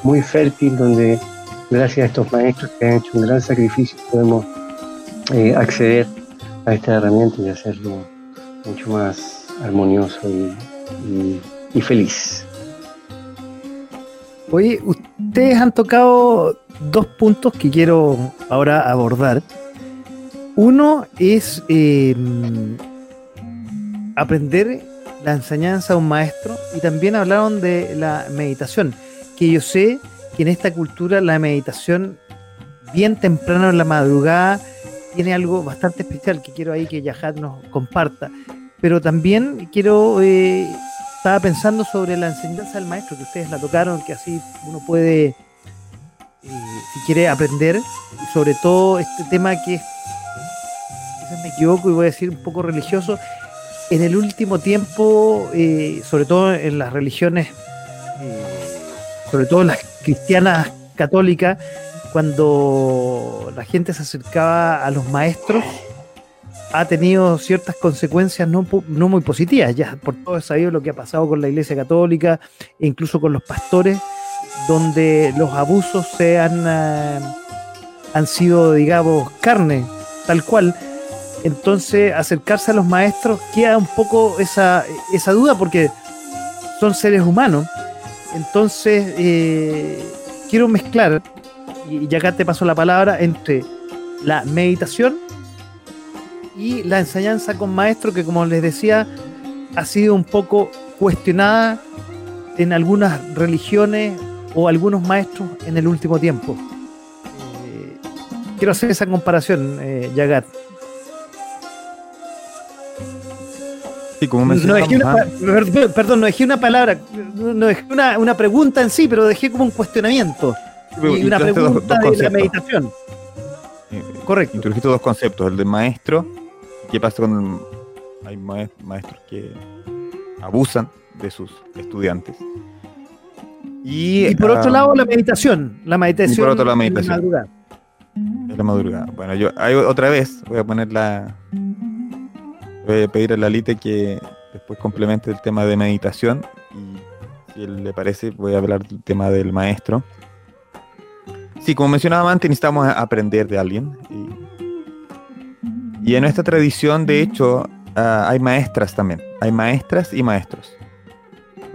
B: muy fértil donde gracias a estos maestros que han hecho un gran sacrificio podemos eh, acceder a esta herramienta y hacerlo mucho más armonioso y, feliz.
A: Oye, ustedes han tocado dos puntos que quiero ahora abordar. Uno es em, aprender la enseñanza de un maestro y también hablaron de la meditación, que yo sé que en esta cultura la meditación bien temprano en la madrugada tiene algo bastante especial que quiero ahí que Yahad nos comparta. Pero también quiero, eh, estaba pensando sobre la enseñanza del maestro, que ustedes la tocaron, que así uno puede, eh, si quiere aprender, sobre todo este tema que es, quizás me equivoco y voy a decir un poco religioso, en el último tiempo, eh, sobre todo en las religiones, sobre todo en las cristianas católicas, cuando la gente se acercaba a los maestros, ha tenido ciertas consecuencias no, muy positivas. Ya por todo es sabido lo que ha pasado con la Iglesia Católica e incluso con los pastores, donde los abusos se han, eh, han sido, digamos, carne, tal cual. Entonces, acercarse a los maestros queda un poco esa, esa duda porque son seres humanos. Entonces, eh, quiero mezclar y acá te paso la palabra, entre la meditación y la enseñanza con maestro, que como les decía, ha sido un poco cuestionada en algunas religiones o algunos maestros en el último tiempo. Eh, quiero hacer esa comparación, eh, Yagat.
C: Sí, como no dejé
A: una, perdón, no dejé una palabra, no dejé una, una pregunta en sí, pero dejé como un cuestionamiento. Y una pregunta de la meditación.
C: Correcto. Introdujiste dos conceptos, el de maestro, ¿qué pasa con hay maestros que abusan de sus estudiantes?
A: Y, por otro lado la meditación, la meditación. Y
C: por otro lado la meditación. La madrugada. Es la madrugada. Bueno, yo otra vez voy a poner la voy a pedir a la Lite que después complemente el tema de meditación y si le parece, voy a hablar del tema del maestro. Sí, como mencionaba antes, necesitamos aprender de alguien. Y, en esta tradición, de hecho, ah, hay maestras también. Hay maestras y maestros.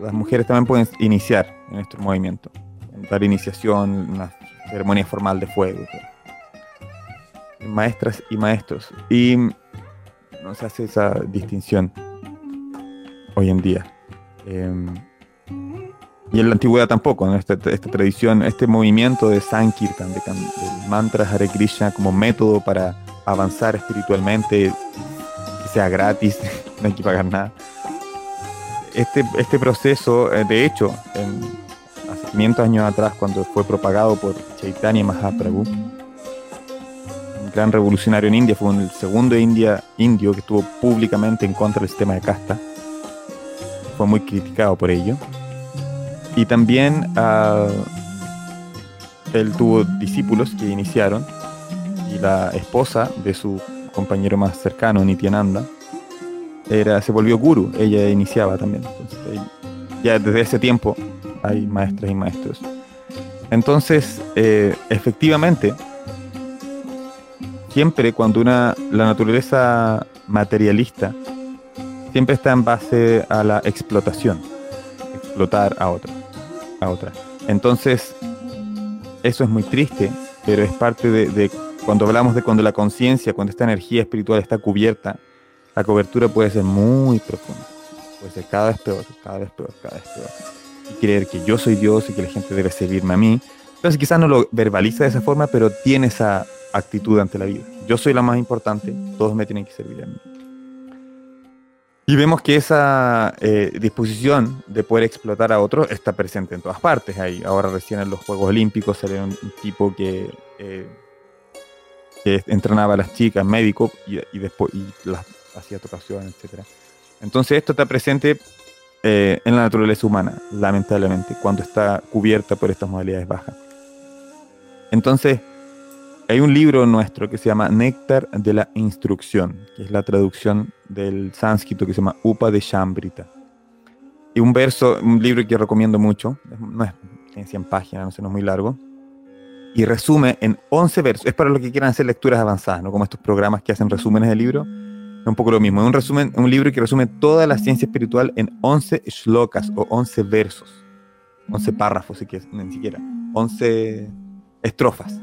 C: Las mujeres también pueden iniciar en nuestro movimiento. Dar iniciación, una ceremonia formal de fuego. Maestras y maestros. Y no se hace esa distinción hoy en día. Em, y en la antigüedad tampoco, esta, esta, tradición, este movimiento de Sankirtan, de, del mantra Hare Krishna como método para avanzar espiritualmente, sea gratis, no hay que pagar nada. Este, este proceso, eh, de hecho, hace 500 años atrás, cuando fue propagado por Chaitanya Mahaprabhu, gran revolucionario en India, fue el segundo India, indio que estuvo públicamente en contra del sistema de casta, fue muy criticado por ello y también uh, él tuvo discípulos que iniciaron y la esposa de su compañero más cercano, Nityananda, era, se volvió guru, ella iniciaba también. ya desde ese tiempo hay maestras y maestros. Entonces, eh, efectivamente, siempre cuando una, la naturaleza materialista siempre está en base a la explotación, explotar a otro a otra. Entonces, eso es muy triste, pero es parte de, cuando hablamos de cuando la conciencia, cuando esta energía espiritual está cubierta, la cobertura puede ser muy profunda. Puede ser cada vez peor, cada vez peor, cada vez peor. Y creer que yo soy Dios y que la gente debe servirme a mí. Entonces quizás no lo verbaliza de esa forma, pero tiene esa actitud ante la vida. Yo soy la más importante, todos me tienen que servir a mí. Y vemos que esa eh, disposición de poder explotar a otros está presente en todas partes. Ahí, ahora recién en los Juegos Olímpicos salió un, tipo que, eh, entrenaba a las chicas, médico, y, después las hacía tocaciones, etc. Entonces esto está presente eh, en la naturaleza humana, lamentablemente, cuando está cubierta por estas modalidades bajas. Entonces, hay un libro nuestro que se llama Néctar de la Instrucción, que es la traducción del sánscrito que se llama Upa de Shambrita. Y un verso, un libro que recomiendo mucho, no es, tiene 100 páginas, no sé, no es muy largo, y resume en 11 versos. Es para los que quieran hacer lecturas avanzadas, ¿no? Como estos programas que hacen resúmenes del libro. Es un poco lo mismo. Es un, resumen, un libro que resume toda la ciencia espiritual en 11 shlokas o 11 versos. 11 párrafos, si quieres, ni siquiera. 11 estrofas.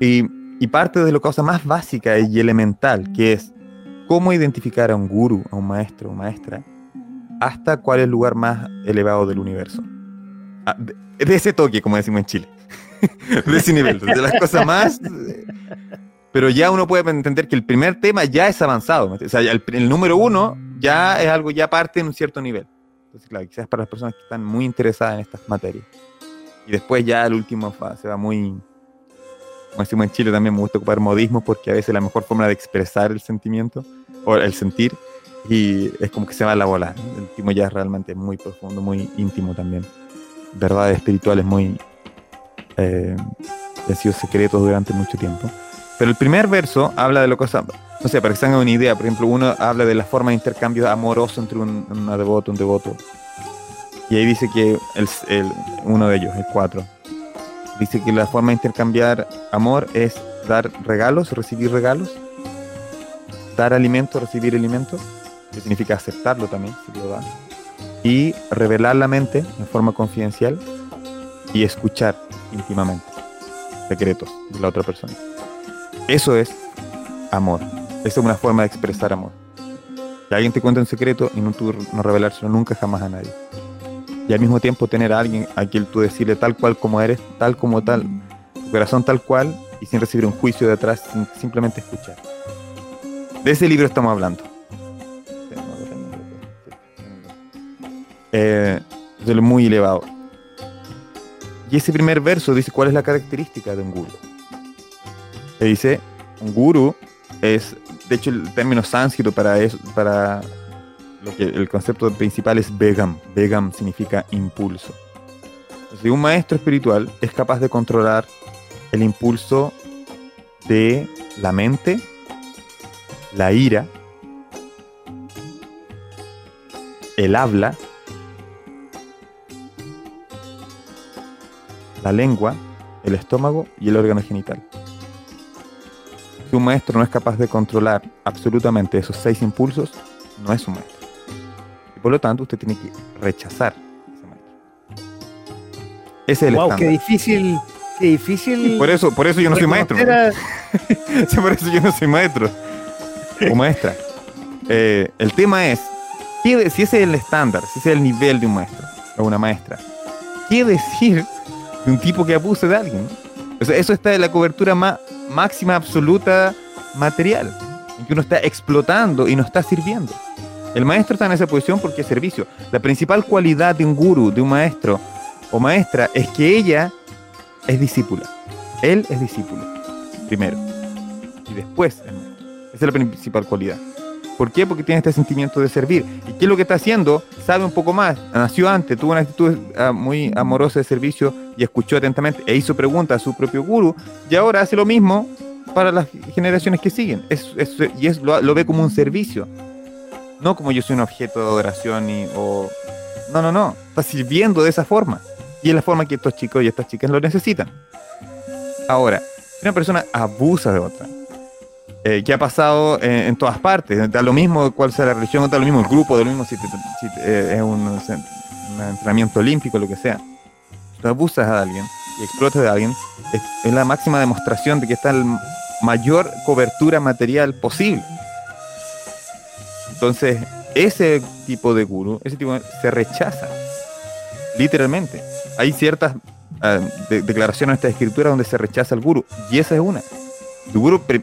C: Y, parte de lo cosa más básica y elemental, que es cómo identificar a un guru, a un maestro o maestra, hasta cuál es el lugar más elevado del universo. Ah, de, ese toque, como decimos en Chile. de ese nivel, de las cosas más... Pero ya uno puede entender que el primer tema ya es avanzado. O sea, el, el número uno ya es algo, ya parte en un cierto nivel. Entonces, claro, quizás para las personas que están muy interesadas en estas materias. Y después ya el último se va muy, como decimos en Chile, también me gusta ocupar modismos porque a veces la mejor forma de expresar el sentimiento o el sentir y es como que se va a la bola. El último ya es realmente muy profundo, muy íntimo también. Verdades espirituales muy... Eh, han sido secretos durante mucho tiempo. Pero el primer verso habla de lo que... No sé, para que se hagan una idea, por ejemplo, uno habla de la forma de intercambio amoroso entre un, una devoto, un devoto. Y ahí dice que el, uno de ellos, el cuatro, Dice que la forma de intercambiar amor es dar regalos, recibir regalos, dar alimento, recibir alimento, que significa aceptarlo también, si lo da, y revelar la mente en forma confidencial y escuchar íntimamente secretos de la otra persona. Eso es amor. Esa es una forma de expresar amor. Que alguien te cuente un secreto y no tú no revelárselo nunca jamás a nadie y al mismo tiempo tener a alguien a quien tú decirle tal cual como eres, tal como tal, tu corazón tal cual y sin recibir un juicio detrás, simplemente escuchar. De ese libro estamos hablando. Eh, de lo muy elevado. Y ese primer verso dice cuál es la característica de un guru. Le dice, un guru es, de hecho el término sánscrito para, eso, para el concepto principal es Begam. Begam significa impulso. Entonces, un maestro espiritual es capaz de controlar el impulso de la mente, la ira, el habla la lengua, el estómago y el órgano genital. Si un maestro no es capaz de controlar absolutamente esos seis impulsos, no es un maestro. Y por lo tanto, usted tiene que rechazar ese maestro. Ese es el wow,
A: qué difícil, qué difícil.
C: por eso, por eso yo no soy maestro. por eso yo no soy maestro o maestra. Eh, el tema es, si ese es el estándar, si ese es el nivel de un maestro o una maestra, ¿qué decir de un tipo que abuse de alguien? eso está en la cobertura máxima, absoluta, material, en que uno está explotando y no está sirviendo. El maestro está en esa posición porque es servicio. La principal cualidad de un guru, de un maestro o maestra, es que ella es discípula. Él es discípulo, primero. Y después el. Esa es la principal cualidad. ¿Por qué? Porque tiene este sentimiento de servir. ¿Y qué es lo que está haciendo? Sabe un poco más. Nació antes, tuvo una actitud ah, muy amorosa de servicio y escuchó atentamente e hizo preguntas a su propio guru. Y ahora hace lo mismo para las generaciones que siguen. y es, lo, ve como un servicio. No como yo soy un objeto de adoración y, o... No, no, no. Está sirviendo de esa forma. Y es la forma que estos chicos y estas chicas lo necesitan. Ahora, si una persona abusa de otra, eh, que ha pasado en, todas partes. Da lo mismo cuál sea la religión, da lo mismo el grupo, da lo mismo si, eh, es un, entrenamiento olímpico, lo que sea. Si tú abusas a alguien y explotas de alguien, es, la máxima demostración de que está la mayor cobertura material posible. Entonces, ese tipo de guru, ese tipo se rechaza, literalmente. Hay ciertas ah, declaraciones en esta escritura donde se rechaza el guru, y esa es una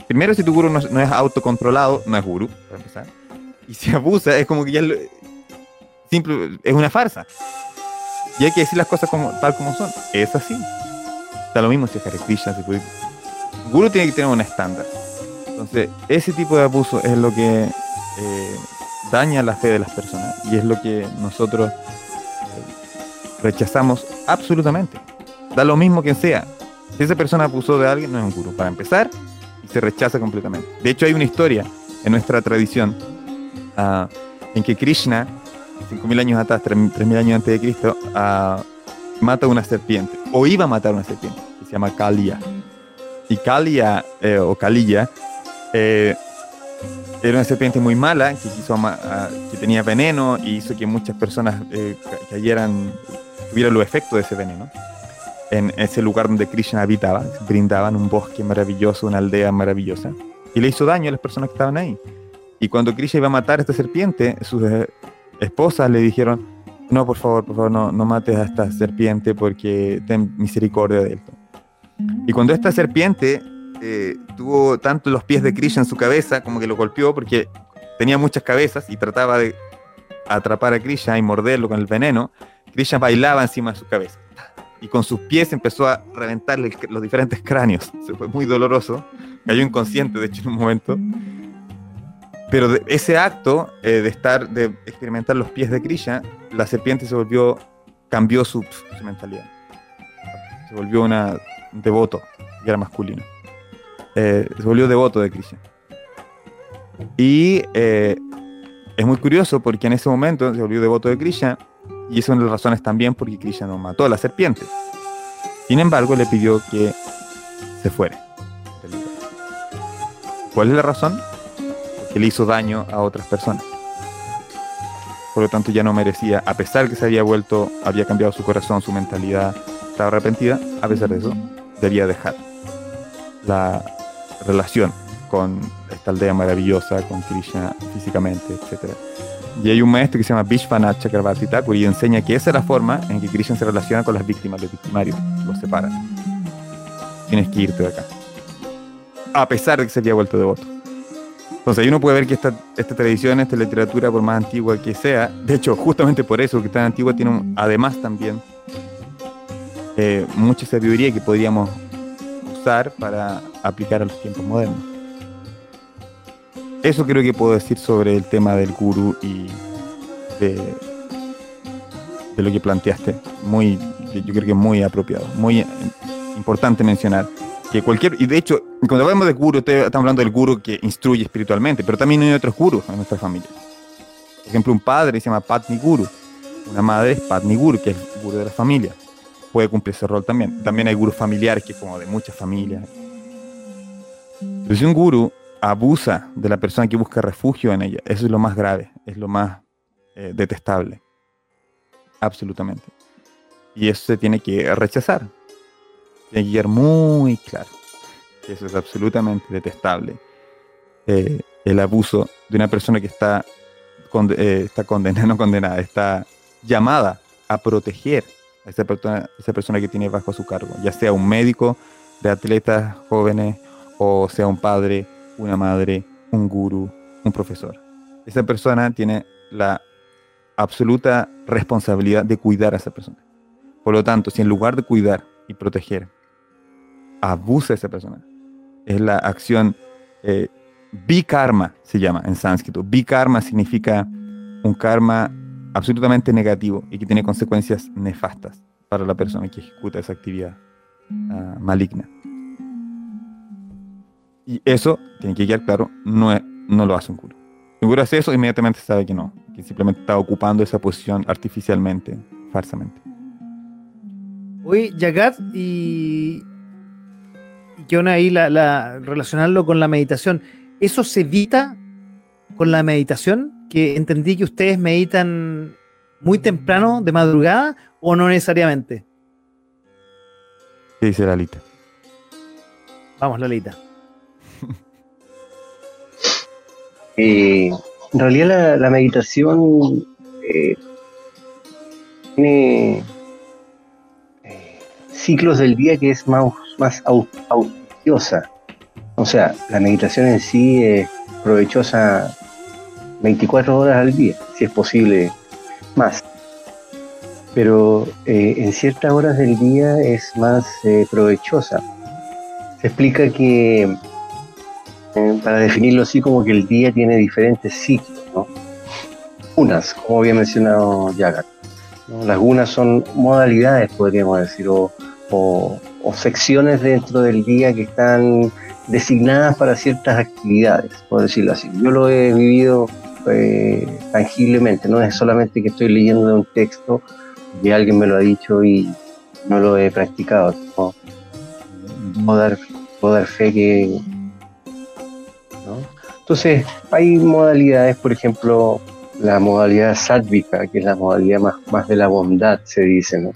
C: primero, si tu guru no, es autocontrolado, no es guru, para empezar. Y si abusa, es como que ya simple, es una farsa. Y hay que decir las cosas como, tal como son. Es así. Está lo mismo si es Hare Krishna, si puede... Guru tiene que tener un estándar. Entonces, ese tipo de abuso es lo que eh, daña la fe de las personas y es lo que nosotros eh, rechazamos absolutamente. Da lo mismo quien sea. Si esa persona abusó de alguien, no es un guru. Para empezar, se rechaza completamente. De hecho, hay una historia en nuestra tradición ah, en que Krishna, 5.000 años atrás, 3.000 años antes de Cristo, uh, mata una serpiente, o iba a matar una serpiente, que se llama Kalia. Y Kalia, eh, o Kaliya, eh, era una serpiente muy mala, que, quiso, ah, que tenía veneno y hizo que muchas personas eh, cayeran, tuvieran los efectos de ese veneno en ese lugar donde Krishna habitaba, brindaban un bosque maravilloso, una aldea maravillosa, y le hizo daño a las personas que estaban ahí. Y cuando Krishna iba a matar a esta serpiente, sus eh, esposas le dijeron, no, por favor, por favor, no, no mates a esta serpiente porque ten misericordia de él. Y cuando esta serpiente eh, tuvo tanto los pies de Krishna en su cabeza, como que lo golpeó porque tenía muchas cabezas y trataba de atrapar a Krishna y morderlo con el veneno, Krishna bailaba encima de su cabeza y con sus pies empezó a reventarle los diferentes cráneos. Se fue muy doloroso, cayó inconsciente de hecho en un momento. Pero de ese acto eh, de estar, de experimentar los pies de Krishna, la serpiente se volvió, cambió su, mentalidad. Se volvió una, un devoto, que era masculino. Eh, se volvió devoto de Krishna. Y eh, es muy curioso porque en ese momento se volvió devoto de Krishna y es una de las razones también porque Krishna no mató a la serpiente. Sin embargo, le pidió que se fuera. ¿Cuál es la razón? Porque le hizo daño a otras personas. Por lo tanto, ya no merecía, a pesar que se había vuelto, había cambiado su corazón, su mentalidad, estaba arrepentida, a pesar de eso, debía dejar la relación con esta aldea maravillosa, con Krishna físicamente, etcétera y hay un maestro que se llama Vishwanath Chakravarti Thakur y enseña que esa es la forma en que Krishna se relaciona con las víctimas, los victimarios, los separa. Tienes que irte de acá. A pesar de que se había vuelto devoto. Entonces ahí uno puede ver que esta, esta tradición, esta literatura, por más antigua que sea, de hecho, justamente por eso, que tan antigua, tiene además también eh, mucha sabiduría que podríamos usar para aplicar a los tiempos modernos eso creo que puedo decir sobre el tema del guru y de, lo que planteaste. Muy, yo creo que muy apropiado, muy importante mencionar que cualquier, y de hecho, cuando hablamos de guru, estamos hablando del guru que instruye espiritualmente, pero también hay otros gurus en nuestra familia. Por ejemplo, un padre se llama Patni Guru, una madre es Patni Guru, que es el guru de la familia. Puede cumplir ese rol también. También hay gurús familiares que es como de muchas familias. Pero si un gurú abusa de la persona que busca refugio en ella, eso es lo más grave, es lo más eh, detestable. Absolutamente. Y eso se tiene que rechazar. Tiene que quedar muy claro. Eso es absolutamente detestable. Eh, el abuso de una persona que está, eh, está condenada, no condenada, está llamada a proteger esa persona, esa persona que tiene bajo su cargo, ya sea un médico de atletas jóvenes o sea un padre, una madre, un gurú, un profesor. Esa persona tiene la absoluta responsabilidad de cuidar a esa persona. Por lo tanto, si en lugar de cuidar y proteger, abusa a esa persona, es la acción eh, bikarma, se llama en sánscrito. Bikarma significa un karma absolutamente negativo y que tiene consecuencias nefastas para la persona que ejecuta esa actividad ah, maligna. Y eso, tiene que quedar claro, no, es, no lo hace un gurú. Un gurú hace eso, inmediatamente sabe que no, que simplemente está ocupando esa posición artificialmente, falsamente.
A: Oye, Yagat, y, y una ahí la, relacionarlo con la meditación. ¿Eso se evita con la meditación? Que entendí que ustedes meditan muy temprano, de madrugada, o no necesariamente.
C: ¿Qué dice Lalita?
A: Vamos, Lalita.
B: Eh, en realidad la, meditación eh, tiene eh, ciclos del día que es más, más auspiciosa. O sea, la meditación en sí es provechosa 24 horas al día, si es posible más. Pero en ciertas horas del día es más provechosa. Se explica que eh, para definirlo así como que el día tiene diferentes ciclos, ¿no? Unas, como había mencionado Yagat. Las gunas son modalidades, podríamos decir, o, secciones dentro del día que están designadas para ciertas actividades, por decirlo así. Yo lo he vivido eh, tangiblemente, no es solamente que estoy leyendo un texto que alguien me lo ha dicho y no lo he practicado. ¿no? dar, puedo dar fe que entonces, hay modalidades, por ejemplo, la modalidad sádvica, que es la modalidad más, más de la bondad, se dice, ¿no?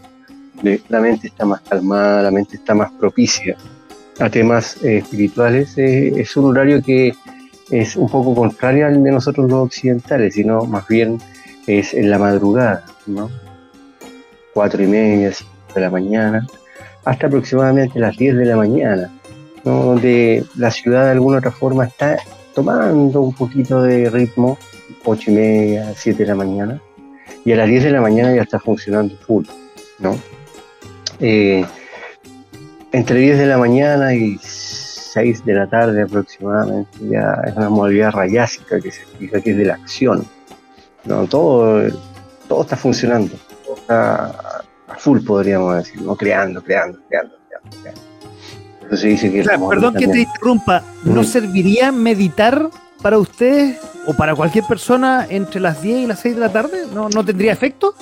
B: la mente está más calmada, la mente está más propicia a temas eh, espirituales. Eh, es un horario que es un poco contrario al de nosotros los occidentales, sino más bien es en la madrugada, ¿no? Cuatro y media, cinco de la mañana, hasta aproximadamente las 10 de la mañana, donde la ciudad de alguna otra forma está tomando un poquito de ritmo, ocho y media, 7 de la mañana, y a las 10 de la mañana ya está funcionando full, ¿no? Eh, entre 10 de la mañana y 6 de la tarde aproximadamente, ya es una modalidad rayásica que se explica que es de la acción, ¿no? Todo, todo está funcionando, todo está a full, podríamos decir, ¿no? Creando, creando, creando, creando. creando
A: perdón que te interrumpa, ¿no serviría meditar para ustedes o para cualquier persona entre las 10 y las 6 de la tarde? ¿No, no tendría efecto?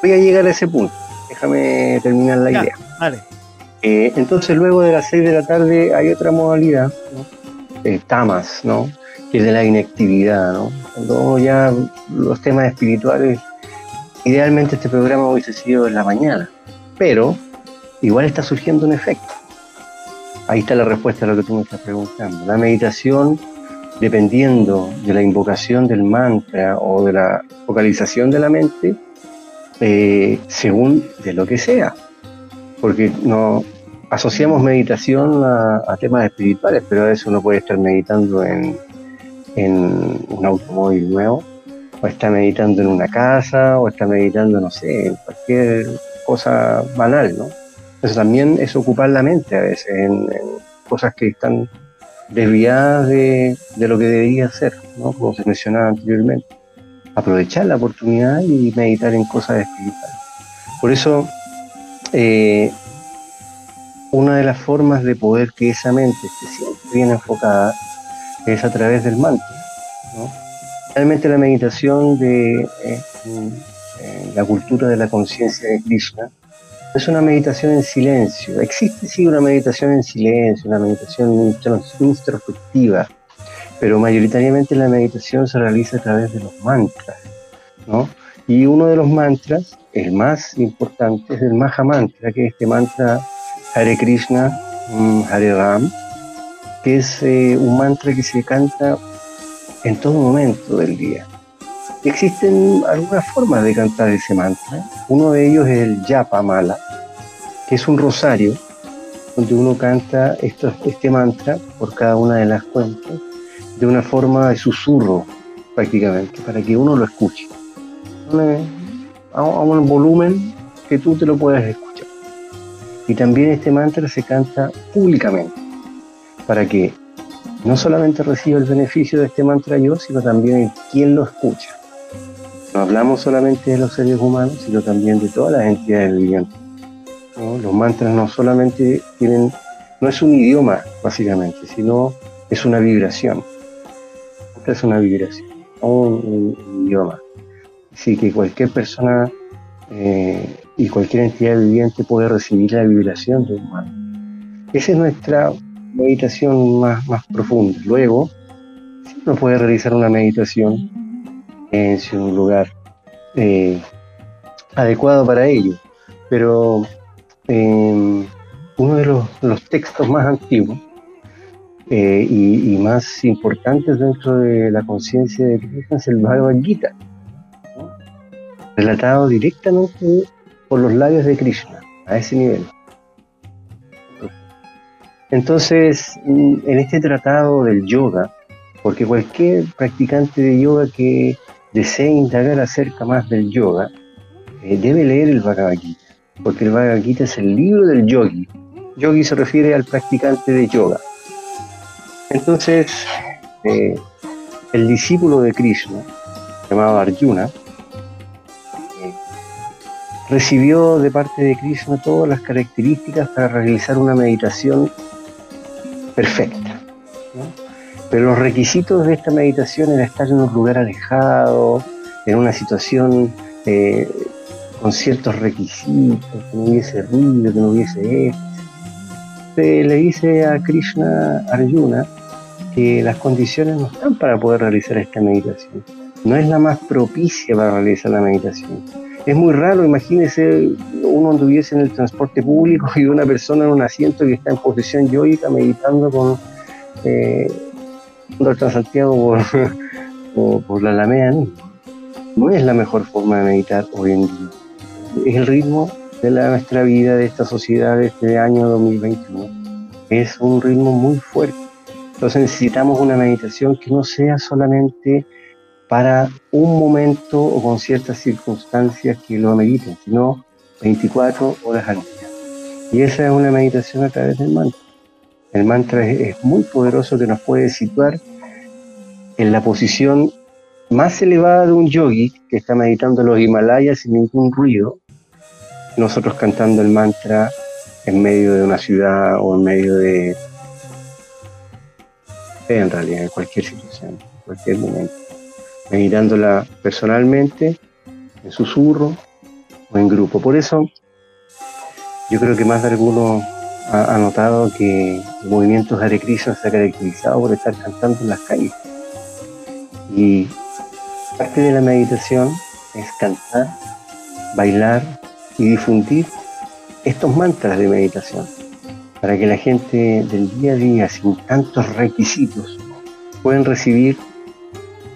B: Voy a llegar a ese punto. Déjame terminar la idea.
A: Vale.
B: Eh, entonces, luego de las 6 de la tarde hay otra modalidad, ¿no? tamas, ¿no? Que es de la inactividad, ¿no? Cuando ya los temas espirituales, idealmente este programa hubiese sido en la mañana, pero igual está surgiendo un efecto. Ahí está la respuesta a lo que tú me estás preguntando. La meditación, dependiendo de la invocación del mantra o de la focalización de la mente, eh, según de lo que sea. Porque no asociamos meditación a, temas espirituales, pero a veces uno puede estar meditando en, en un automóvil nuevo, o está meditando en una casa, o está meditando, no sé, en cualquier cosa banal, ¿no? Entonces también es ocupar la mente a veces en, cosas que están desviadas de, lo que debería ser, ¿no? como se mencionaba anteriormente. Aprovechar la oportunidad y meditar en cosas espirituales. Por eso, eh, una de las formas de poder que esa mente esté siempre bien enfocada es a través del mantra. Realmente la meditación de eh, la cultura de la conciencia de Krishna es una meditación en silencio. Existe sí una meditación en silencio, una meditación introspectiva, pero mayoritariamente la meditación se realiza a través de los mantras. Y uno de los mantras, el más importante, es el Maha Mantra, que es este mantra Hare Krishna, mm, Hare Ram, que es eh, un mantra que se canta en todo momento del día. Existen algunas formas de cantar ese mantra. Uno de ellos es el Yapa Mala, que es un rosario donde uno canta este mantra por cada una de las cuentas de una forma de susurro prácticamente, para que uno lo escuche. A un volumen que tú te lo puedas escuchar. Y también este mantra se canta públicamente, para que no solamente reciba el beneficio de este mantra yo, sino también quien lo escucha. No hablamos solamente de los seres humanos, sino también de todas las entidades vivientes. Los mantras no solamente tienen, no es un idioma básicamente, sino es una vibración. Es una vibración, un, un idioma. Así que cualquier persona eh, y cualquier entidad viviente puede recibir la vibración de un mantra. Esa es nuestra meditación más, más profunda. Luego, uno puede realizar una meditación en un lugar eh, adecuado para ello. Pero em, uno de los, textos más antiguos eh, y, más importantes dentro de la conciencia de Krishna es el Bhagavad Gita, relatado directamente por los labios de Krishna, a ese nivel. Entonces, en este tratado del yoga, porque cualquier practicante de yoga que desee indagar acerca más del yoga, eh, debe leer el Bhagavad Gita, porque el Bhagavad Gita es el libro del yogi. Yogi se refiere al practicante de yoga. Entonces, eh, el discípulo de Krishna, llamado Arjuna, recibió de parte de Krishna todas las características para realizar una meditación perfecta. Pero los requisitos de esta meditación era estar en un lugar alejado, en una situación eh, con ciertos requisitos, que no hubiese ruido, que no hubiese esto. le dice a Krishna Arjuna que las condiciones no están para poder realizar esta meditación. No es la más propicia para realizar la meditación. Es muy raro, imagínese uno anduviese en el transporte público y una persona en un asiento que está en posición yoica meditando con eh, el Transantiago por, la Alameda No es la mejor forma de meditar hoy en día. Es el ritmo de nuestra vida, de esta sociedad, de este año 2021. Es un ritmo muy fuerte. Entonces necesitamos una meditación que no sea solamente para un momento o con ciertas circunstancias que lo ameriten, sino 24 horas al día. Y esa es una meditación a través del mantra. El mantra es, muy poderoso que nos puede situar en la posición más elevada de un yogi que está meditando los Himalayas sin ningún ruido, nosotros cantando el mantra en medio de una ciudad o en medio de, en realidad, en cualquier situación, en cualquier momento, meditándola personalmente, en susurro o en grupo. Por eso, yo creo que más de alguno ha, notado que el movimiento Hare Krishna se ha caracterizado por estar cantando en las calles. Y parte de la meditación es cantar, bailar y difundir estos mantras de meditación para que la gente del día a día, sin tantos requisitos, puedan recibir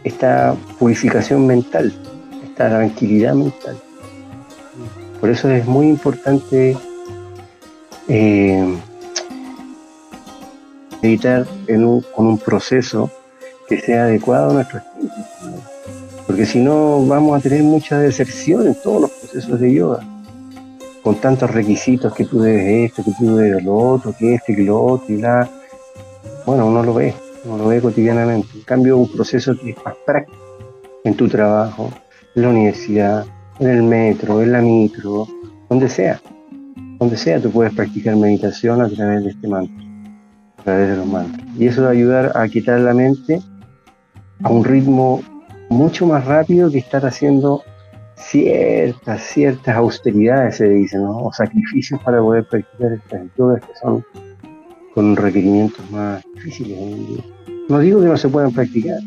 B: esta purificación mental, esta tranquilidad mental. Por eso es muy importante eh, meditar con un proceso que sea adecuado a nuestro espíritu. Porque si no, vamos a tener mucha deserción en todos los procesos de yoga. Con tantos requisitos que tú debes esto, que tú debes lo otro, que este, que lo otro, y la. Bueno, uno lo ve, lo ve cotidianamente. En cambio, un proceso que es más práctico en tu trabajo, en la universidad, en el metro, en la micro, donde sea donde sea tú puedes practicar meditación a través de este mantra, a través de los mantras. Y eso va a ayudar a quitar la mente a un ritmo mucho más rápido que estar haciendo ciertas, ciertas austeridades, se dicen, o sacrificios para poder practicar estas yogas que son con requerimientos más difíciles. No digo que no se puedan practicar,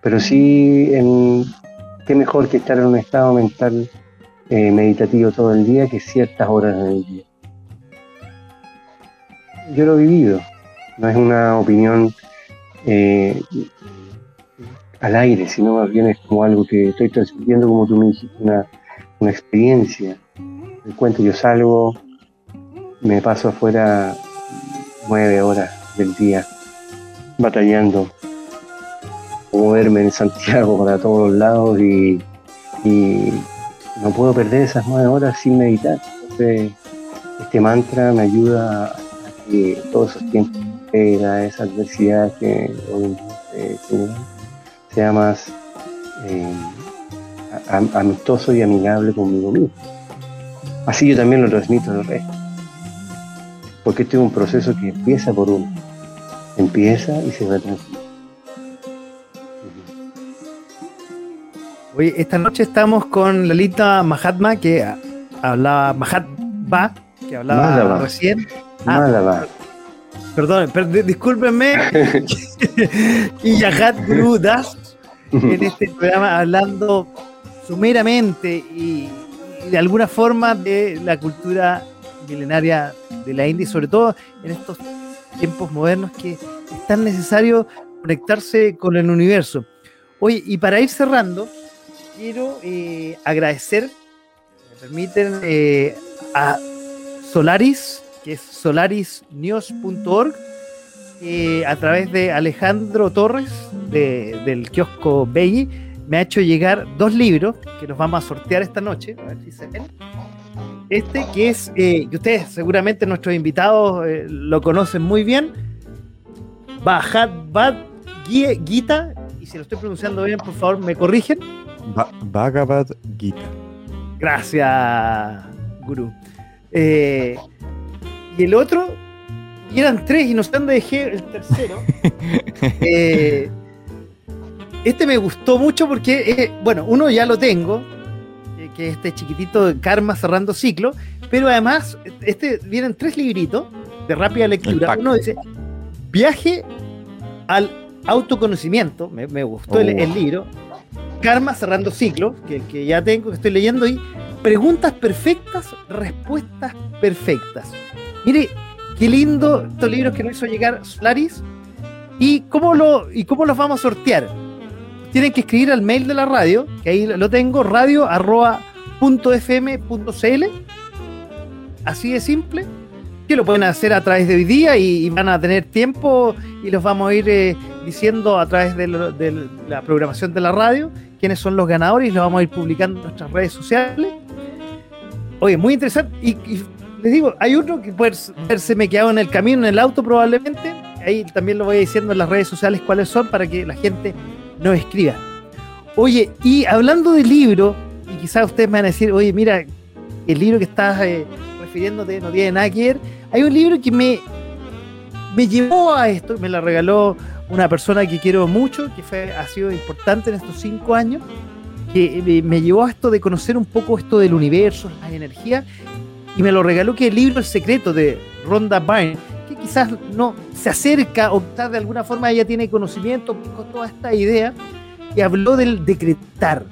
B: pero sí en, qué mejor que estar en un estado mental eh, meditativo todo el día que ciertas horas del día. Yo lo he vivido, no es una opinión eh, al aire, sino más bien es como algo que estoy transmitiendo, como tú me dijiste, una, una experiencia. Me cuento, yo salgo, me paso afuera nueve horas del día batallando, moverme en Santiago para todos los lados y, no puedo perder esas nueve horas sin meditar. Entonces, este mantra me ayuda a que todos esos tiempos, esa adversidad que hoy día sea más eh, amistoso y amigable conmigo mismo. Así yo también lo transmito al resto. Porque este es un proceso que empieza por uno. Empieza y se va a transmitir.
A: Oye, esta noche estamos con Lalita Mahatma, que hablaba, Mahatma, que hablaba recién.
B: Ah,
A: perdón, discúlpenme. y Yahat Guru Das en este programa hablando sumeramente y, de alguna forma de la cultura milenaria de la India y sobre todo en estos tiempos modernos que es tan necesario conectarse con el universo. Oye, y para ir cerrando, quiero eh, agradecer, me permiten, eh, a Solaris, que es solarisnews.org, eh, a través de Alejandro Torres, del kiosco Belli, me ha hecho llegar dos libros que nos vamos a sortear esta noche. A ver si se ven. Este que es, eh, que ustedes seguramente nuestros invitados eh, lo conocen muy bien, Bajad Bad Gita, y si lo estoy pronunciando bien, por favor, me corrigen.
C: Bhagavad Gita.
A: Gracias, Guru. y el otro y eran tres y no sé dónde dejé el tercero. Eh, este me gustó mucho porque, eh, bueno, uno ya lo tengo, que es este chiquitito de Karma cerrando ciclo, pero además, este vienen tres libritos de rápida lectura. Uno dice, viaje al autoconocimiento, me, gustó el, oh. libro, Karma cerrando ciclo, que, que ya tengo, que estoy leyendo, y preguntas perfectas, respuestas perfectas. Mire, Qué lindo estos libros que nos hizo llegar Solaris. ¿Y cómo, lo, ¿Y cómo los vamos a sortear? Tienen que escribir al mail de la radio, que ahí lo tengo, radio.fm.cl. Así de simple. Que lo pueden hacer a través de hoy día y, van a tener tiempo y los vamos a ir eh, diciendo a través de, la programación de la radio quiénes son los ganadores y los vamos a ir publicando en nuestras redes sociales. Oye, muy interesante. y les digo, hay otro que puede verse me quedado en el camino, en el auto probablemente. Ahí también lo voy diciendo en las redes sociales cuáles son para que la gente nos escriba. Oye, y hablando del libro, y quizás ustedes me van a decir, oye, mira, el libro que estás eh, refiriéndote no tiene nada que ver. Hay un libro que me, me llevó a esto, me lo regaló una persona que quiero mucho, que fue, ha sido importante en estos cinco años, que eh, me llevó a esto de conocer un poco esto del universo, las energías, y me lo regaló que el libro El secreto de Rhonda Byrne, quizás no se acerca o de alguna forma ella tiene conocimiento con toda esta idea, y habló del decretar,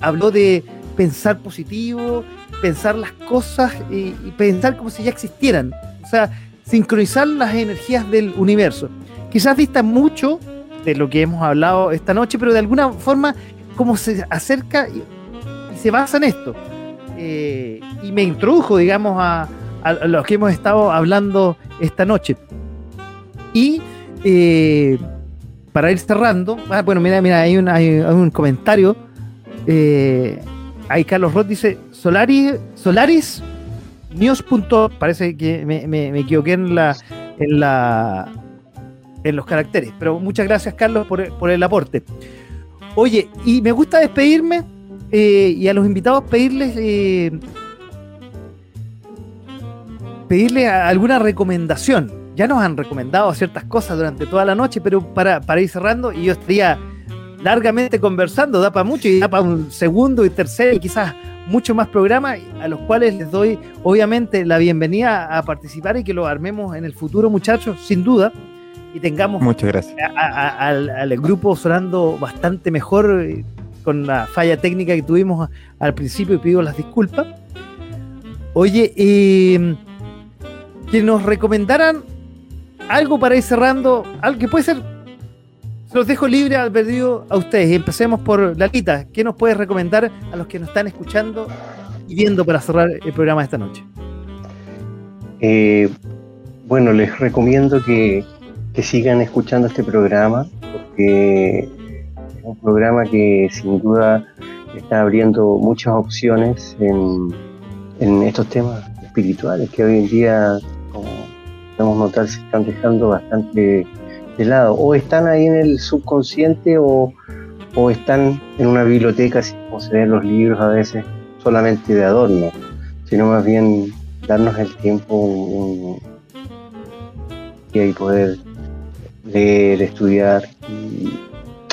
A: habló de pensar positivo, pensar las cosas y, pensar como si ya existieran, o sea, sincronizar las energías del universo. Quizás dista mucho de lo que hemos hablado esta noche, pero de alguna forma como se acerca y se basa en esto. Eh, y me introdujo, digamos, a, los que hemos estado hablando esta noche. Y eh, para ir cerrando, ah, bueno, mira, mira, hay un, hay un comentario. Eh, ahí Carlos Roth dice: Solaris, Solaris News. Parece que me, equivoqué en la, en la en los caracteres. Pero muchas gracias, Carlos, por, por el aporte. Oye, y me gusta despedirme eh, y a los invitados pedirles eh, pedirle alguna recomendación. Ya nos han recomendado ciertas cosas durante toda la noche, pero para, ir cerrando, y yo estaría largamente conversando, da para mucho y da para un segundo y tercer y quizás mucho más programas a los cuales les doy obviamente la bienvenida a participar y que lo armemos en el futuro muchachos, sin duda, y tengamos
C: Muchas gracias.
A: al, grupo sonando bastante mejor eh, con la falla técnica que tuvimos al principio y pido las disculpas. Oye, eh, que nos recomendaran algo para ir cerrando, algo que puede ser, se los dejo libre al perdido a ustedes. Y empecemos por Lalita, ¿qué nos puedes recomendar a los que nos están escuchando y viendo para cerrar el programa de esta noche?
B: Eh, bueno, les recomiendo que, que sigan escuchando este programa, porque es un programa que sin duda está abriendo muchas opciones en, en estos temas espirituales que hoy en día podemos notar se están dejando bastante de lado. O están ahí en el subconsciente o, están en una biblioteca, así como se ven los libros a veces, solamente de adorno, sino más bien darnos el tiempo y poder leer, estudiar.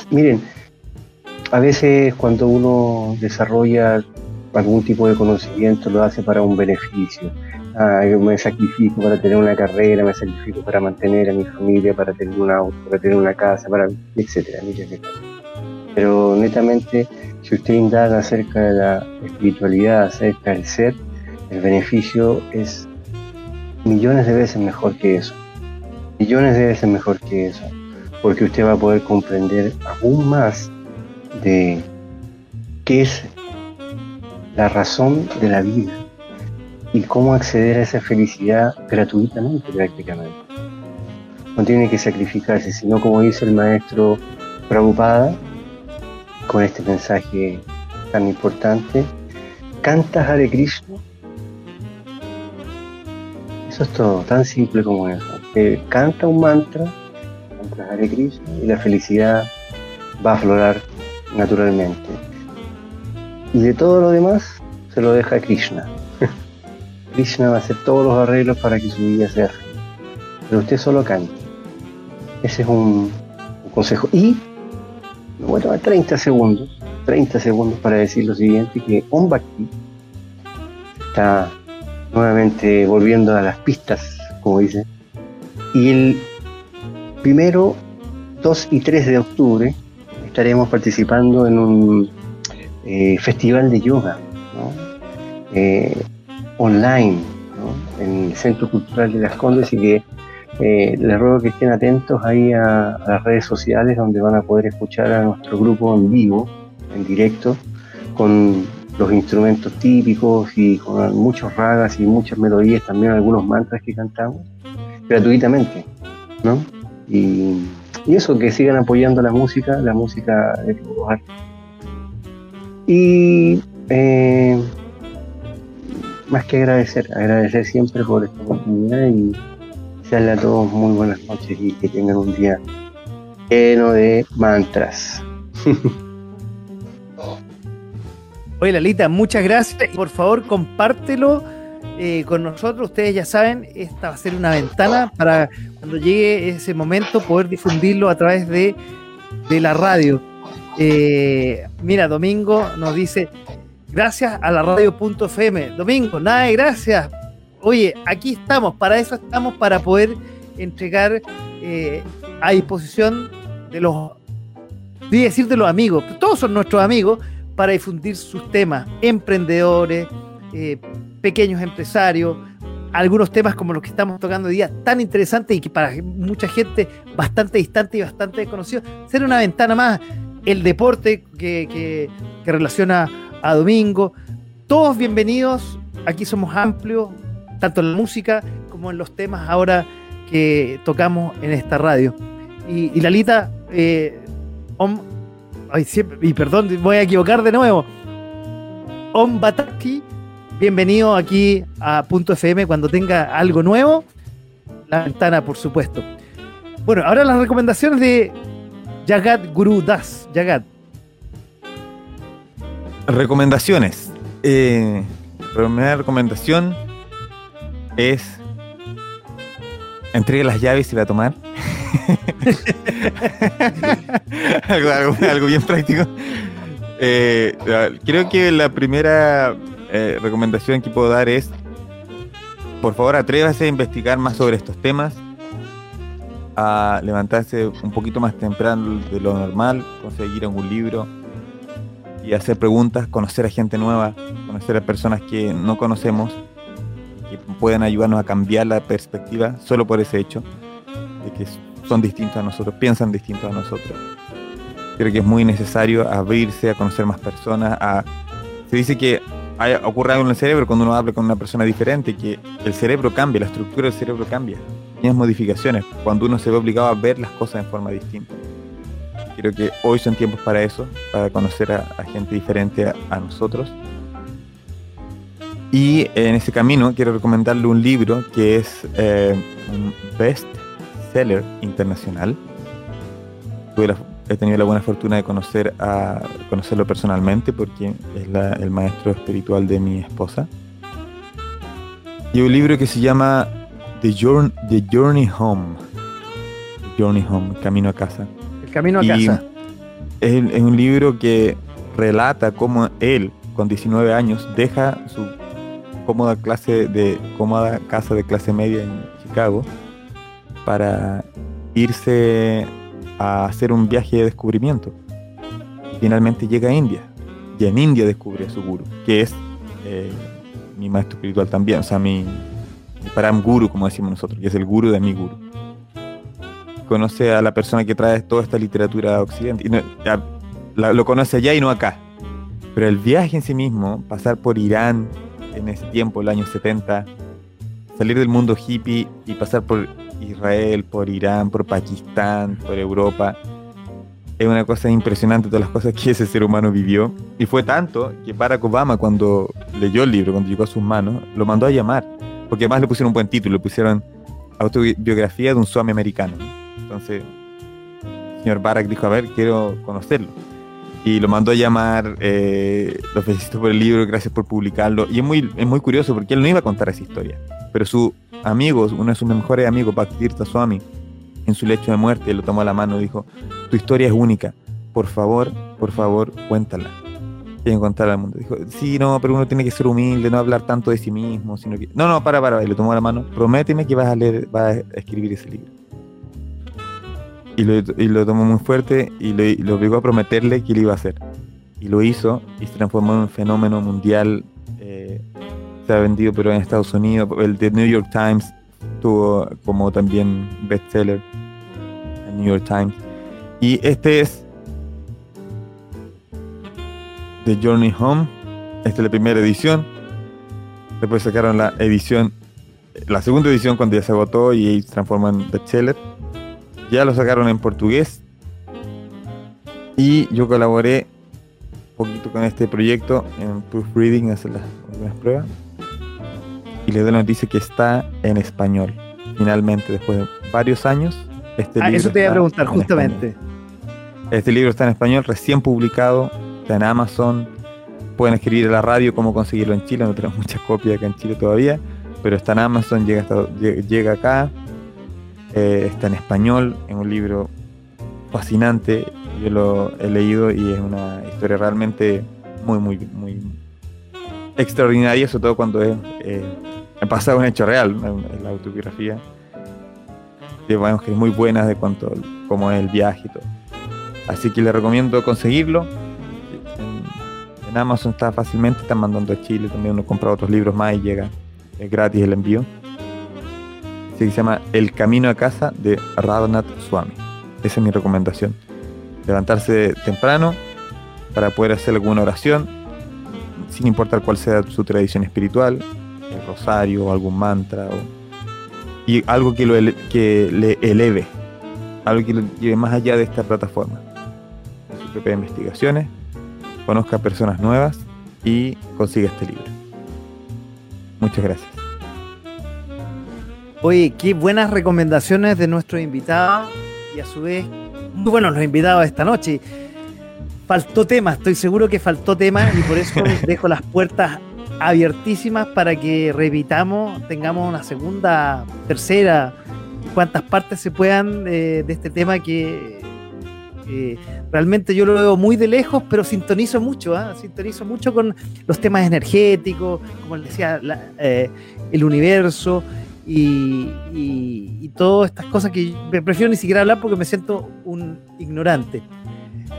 B: miren, a veces cuando uno desarrolla algún tipo de conocimiento lo hace para un beneficio Me sacrifico para tener una carrera, me sacrifico para mantener a mi familia, para tener un auto, para tener una casa, para etcétera, Pero netamente, si usted indaga acerca de la espiritualidad, acerca del ser, el beneficio es millones de veces mejor que eso. Millones de veces mejor que eso. Porque usted va a poder comprender aún más de qué es la razón de la vida y cómo acceder a esa felicidad gratuitamente prácticamente. No tiene que sacrificarse, sino como dice el maestro Prabhupada, con este mensaje tan importante, canta Hare Krishna. Eso es todo, tan simple como eso. canta un mantra, canta Hare Krishna y la felicidad va a aflorar naturalmente. Y de todo lo demás se lo deja Krishna. Krishna va a hacer todos los arreglos para que su vida sea feliz. Pero usted solo canta. Ese es un, consejo. Y me voy a tomar 30 segundos, 30 segundos para decir lo siguiente, que Om Bhakti está nuevamente volviendo a las pistas, como dice. Y el primero, 2 y 3 de octubre estaremos participando en un eh, festival de yoga. Eh, online en el Centro Cultural de Las Condes y que eh, les ruego que estén atentos ahí a, las redes sociales donde van a poder escuchar a nuestro grupo en vivo, en directo, con los instrumentos típicos y con muchos ragas y muchas melodías, también algunos mantras que cantamos, gratuitamente, ¿no? Y, eso, que sigan apoyando la música, la música de todos Y eh, más que agradecer, agradecer siempre por esta oportunidad y desearle a todos muy buenas noches y que tengan un día lleno de mantras.
A: Oye, Lalita, muchas gracias. Por favor, compártelo eh, con nosotros. Ustedes ya saben, esta va a ser una ventana para cuando llegue ese momento poder difundirlo a través de, de la radio. Eh, mira, Domingo nos dice, gracias a la radio.fm. Domingo, nada de gracias. Oye, aquí estamos, para eso estamos, para poder entregar eh, a disposición de los, voy a decir de los amigos, todos son nuestros amigos, para difundir sus temas, emprendedores, eh, pequeños empresarios, algunos temas como los que estamos tocando hoy día, tan interesantes y que para mucha gente bastante distante y bastante desconocido, ser una ventana más, el deporte que, que, que relaciona a Domingo. Todos bienvenidos, aquí somos amplios, tanto en la música como en los temas ahora que tocamos en esta radio. Y, Lalita, eh, y perdón, voy a equivocar de nuevo. Om Bataki, bienvenido aquí a Punto FM cuando tenga algo nuevo. La ventana, por supuesto. Bueno, ahora las recomendaciones de Jagat Guru Das. Jagat.
C: Recomendaciones. Eh, primera recomendación es entregue las llaves y va a tomar. algo, bien práctico. Eh, creo que la primera eh, recomendación que puedo dar es, por favor, atrévase a investigar más sobre estos temas, a levantarse un poquito más temprano de lo normal, conseguir algún libro y hacer preguntas, conocer a gente nueva, conocer a personas que no conocemos, que pueden ayudarnos a cambiar la perspectiva solo por ese hecho de que son distintos a nosotros, piensan distintos a nosotros. Creo que es muy necesario abrirse a conocer más personas, a... Se dice que ocurre algo en el cerebro cuando uno habla con una persona diferente, que el cerebro cambia, la estructura del cerebro cambia. Tienes modificaciones cuando uno se ve obligado a ver las cosas en forma distinta. Creo que hoy son tiempos para eso, para conocer a, gente diferente a, nosotros. Y en ese camino quiero recomendarle un libro que es eh, un best seller internacional. he tenido la buena fortuna de conocer a, conocerlo personalmente porque es el maestro espiritual de mi esposa. Y un libro que se llama The Journey Home. Journey Home, Camino a casa.
A: Camino a casa.
C: Es, un libro que relata cómo él, con 19 años, deja su cómoda clase de cómoda casa de clase media en Chicago para irse a hacer un viaje de descubrimiento. Finalmente llega a India y en India descubre a su guru, que es eh, mi maestro espiritual también, o sea, mi, param guru, como decimos nosotros, que es el guru de mi guru. Conoce a la persona que trae toda esta literatura a Occidente. Y lo conoce allá y no acá. Pero el viaje en sí mismo, pasar por Irán en ese tiempo, el año 70, salir del mundo hippie y pasar por Israel, por Irán, por Pakistán, por Europa. Es una cosa impresionante todas las cosas que ese ser humano vivió. Y fue tanto que Barack Obama, cuando leyó el libro, cuando llegó a sus manos, lo mandó a llamar. Porque además le pusieron un buen título, le pusieron autobiografía de un suami americano. Entonces, el señor Barack dijo, a ver, quiero conocerlo. Y lo mandó a llamar, eh, lo felicito por el libro, gracias por publicarlo. Y es muy, es muy curioso porque él no iba a contar esa historia. Pero su amigos, uno de sus mejores amigos, Bhaktir Swami, en su lecho de muerte, lo tomó a la mano y dijo, tu historia es única, por favor, por favor, cuéntala. Quieren contar al mundo. Dijo, sí, no, pero uno tiene que ser humilde, no hablar tanto de sí mismo, sino que... No, no, para, para, y le tomó la mano, prométeme que vas a leer, vas a escribir ese libro. Y lo, tomó muy fuerte y lo, obligó a prometerle que lo iba a hacer. Y lo hizo y se transformó en un fenómeno mundial eh, se ha vendido, pero en Estados Unidos. El de New York Times tuvo como también bestseller en New York Times. Y este es The Journey Home. Esta es la primera edición. Después sacaron la edición, la segunda edición cuando ya se agotó y se transformó en bestseller. Ya lo sacaron en portugués. Y yo colaboré un poquito con este proyecto en proofreading, hacer las algunas pruebas y le doy la noticia que está en español. Finalmente, después de varios años,
A: este ah, Eso te iba a preguntar, justamente.
C: Este libro está en español, recién publicado, está en Amazon. Pueden escribir a la radio cómo conseguirlo en Chile, no tenemos muchas copias acá en Chile todavía, pero está en Amazon, llega, llega acá, eh, está en español, es un libro fascinante, yo lo he leído y es una historia realmente muy, muy, muy extraordinaria, sobre todo cuando es eh, pasado un hecho real en, la autobiografía. Digamos que es muy buena de cuanto como es el viaje y todo. Así que le recomiendo conseguirlo. En, Amazon está fácilmente, están mandando a Chile, también uno compra otros libros más y llega, es gratis el envío. Así que se llama El Camino a Casa de Radhanath Swami. Esa es mi recomendación. Levantarse temprano para poder hacer alguna oración, sin importar cuál sea su tradición espiritual, el rosario o algún mantra y algo que, lo que le eleve, algo que lo lleve más allá de esta plataforma. Sus propias investigaciones, conozca personas nuevas y consiga este libro. Muchas gracias.
A: Oye, qué buenas recomendaciones de nuestro invitado y a su vez muy buenos los invitados de esta noche. Faltó tema, estoy seguro que faltó tema y por eso dejo las puertas abiertísimas para que repitamos, tengamos una segunda, tercera, cuantas partes se puedan eh, de este tema que Eh, realmente yo lo veo muy de lejos, pero sintonizo mucho, ¿ah? sintonizo mucho con los temas energéticos, como les decía, eh, el universo y, y, todas estas cosas que prefiero ni siquiera hablar porque me siento un ignorante.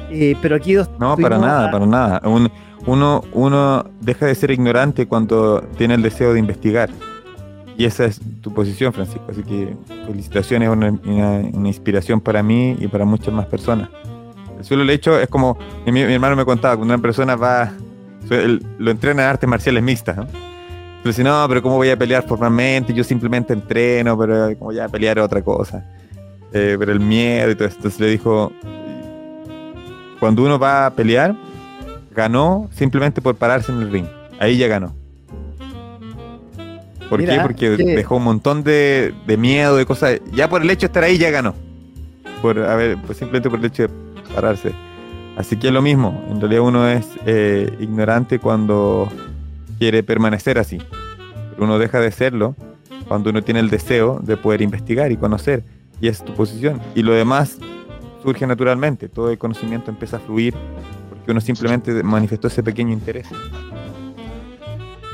A: Eh, pero aquí dos...
C: No, para nada, para nada. uno, uno deja de ser ignorante cuando tiene el deseo de investigar. Y esa es tu posición, Francisco. Así que felicitaciones, una, una, inspiración para mí y para muchas más personas. El solo hecho es como mi, hermano me contaba, cuando una persona va, lo entrena en artes marciales mixtas, ¿no? Pero si no, pero ¿cómo voy a pelear formalmente? Yo simplemente entreno, pero ¿cómo voy a pelear otra cosa? Eh, pero el miedo y todo esto. Entonces le dijo, cuando uno va a pelear, ganó simplemente por pararse en el ring. Ahí ya ganó. ¿Por qué? Porque dejó un montón de, miedo, de cosas. Ya por el hecho de estar ahí ya ganó. Por, a ver, pues simplemente por el hecho de pararse. Así que es lo mismo. En realidad uno es eh, ignorante cuando quiere permanecer así. Pero uno deja de serlo cuando uno tiene el deseo de poder investigar y conocer. Y es tu posición. Y lo demás surge naturalmente. Todo el conocimiento empieza a fluir porque uno simplemente manifestó ese pequeño interés.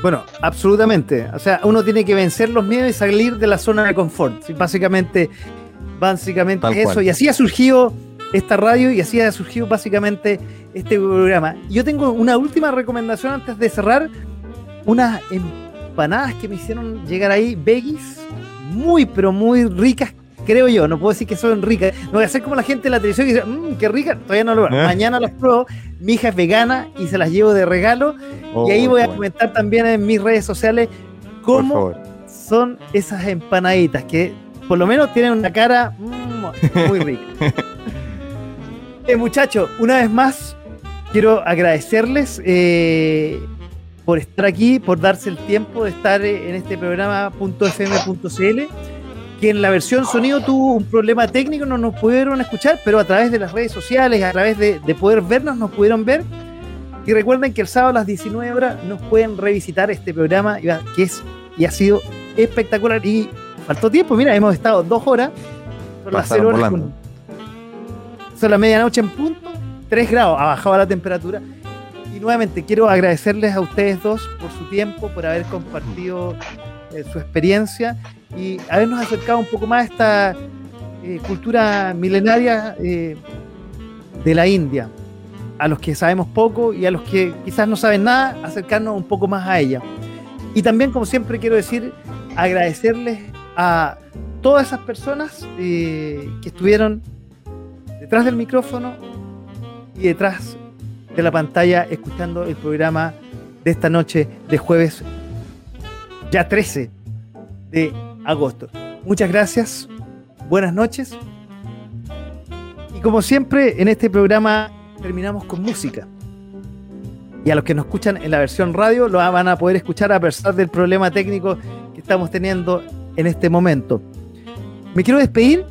A: Bueno, absolutamente. O sea, uno tiene que vencer los miedos y salir de la zona de confort. Básicamente, básicamente eso. Y así ha surgido esta radio y así ha surgido básicamente este programa. Yo tengo una última recomendación antes de cerrar. Unas empanadas que me hicieron llegar ahí, veggies, muy pero muy ricas creo yo, no puedo decir que son ricas. No voy a hacer como la gente de la televisión que dice, mmm, qué rica, todavía no lo veo. ¿Eh? Mañana las pruebo, mi hija es vegana y se las llevo de regalo. y ahí oh, voy a comentar también en mis redes sociales cómo son esas empanaditas, que por lo menos tienen una cara mm, muy rica. eh, muchachos, una vez más, quiero agradecerles. Eh, por estar aquí, por darse el tiempo de estar en este programa .fm.cl que en la versión sonido tuvo un problema técnico, no nos pudieron escuchar, pero a través de las redes sociales, a través de, poder vernos, nos pudieron ver. Y recuerden que el sábado a las 19 horas nos pueden revisitar este programa que es y ha sido espectacular. Y faltó tiempo, mira, hemos estado dos horas, son las horas, son la medianoche en punto, 3 grados, ha bajado la temperatura. Y nuevamente quiero agradecerles a ustedes dos por su tiempo, por haber compartido eh, su experiencia y habernos acercado un poco más a esta eh, cultura milenaria eh, de la India. A los que sabemos poco y a los que quizás no saben nada, acercarnos un poco más a ella. Y también, como siempre, quiero decir, agradecerles a todas esas personas que estuvieron detrás del micrófono y detrás de la pantalla escuchando el programa de esta noche de jueves ya 13 de agosto. Muchas gracias, buenas noches. Y como siempre, en este programa terminamos con música. Y a los que nos escuchan en la versión radio lo van a poder escuchar a pesar del problema técnico que estamos teniendo en este momento. Me quiero despedir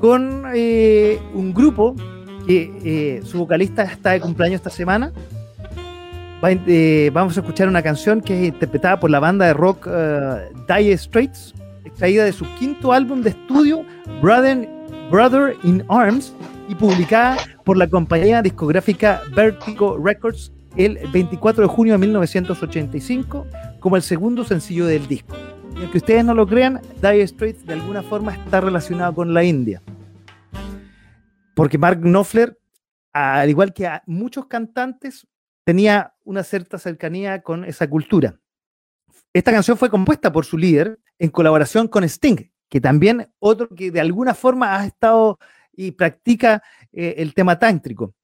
A: con eh, un grupo que eh, su vocalista está de cumpleaños esta semana. Eh, vamos a escuchar una canción que es interpretada por la banda de rock uh, Dire Straits, extraída de su quinto álbum de estudio, Brother, Brother in Arms, y publicada por la compañía discográfica Vertigo Records el 24 de junio de 1985 como el segundo sencillo del disco. Y aunque ustedes no lo crean, Dire Straits de alguna forma está relacionado con la India. Porque Mark Knopfler, al igual que muchos cantantes, tenía una cierta cercanía con esa cultura. Esta canción fue compuesta por su líder en colaboración con Sting, que también otro que de alguna forma ha estado y practica eh, el tema tántrico.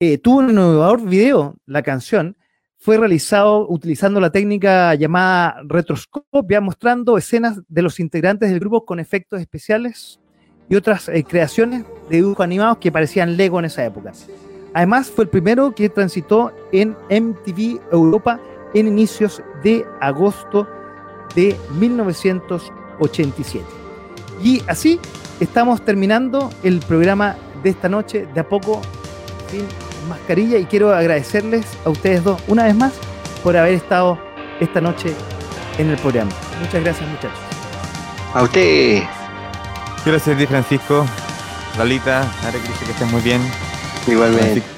A: Eh, tuvo un innovador video, la canción, fue realizado utilizando la técnica llamada retroscopia, mostrando escenas de los integrantes del grupo con efectos especiales y otras eh, creaciones de dibujos animados que parecían Lego en esa época. Además, fue el primero que transitó en MTV Europa en inicios de agosto de 1987. Y así estamos terminando el programa de esta noche, de a poco, sin mascarilla, y quiero agradecerles a ustedes dos una vez más por haber estado esta noche en el programa. Muchas gracias, muchachos.
B: A usted.
C: Gracias a ti, Francisco. Lalita, Are Cristo, que estés muy bien.
D: Igualmente.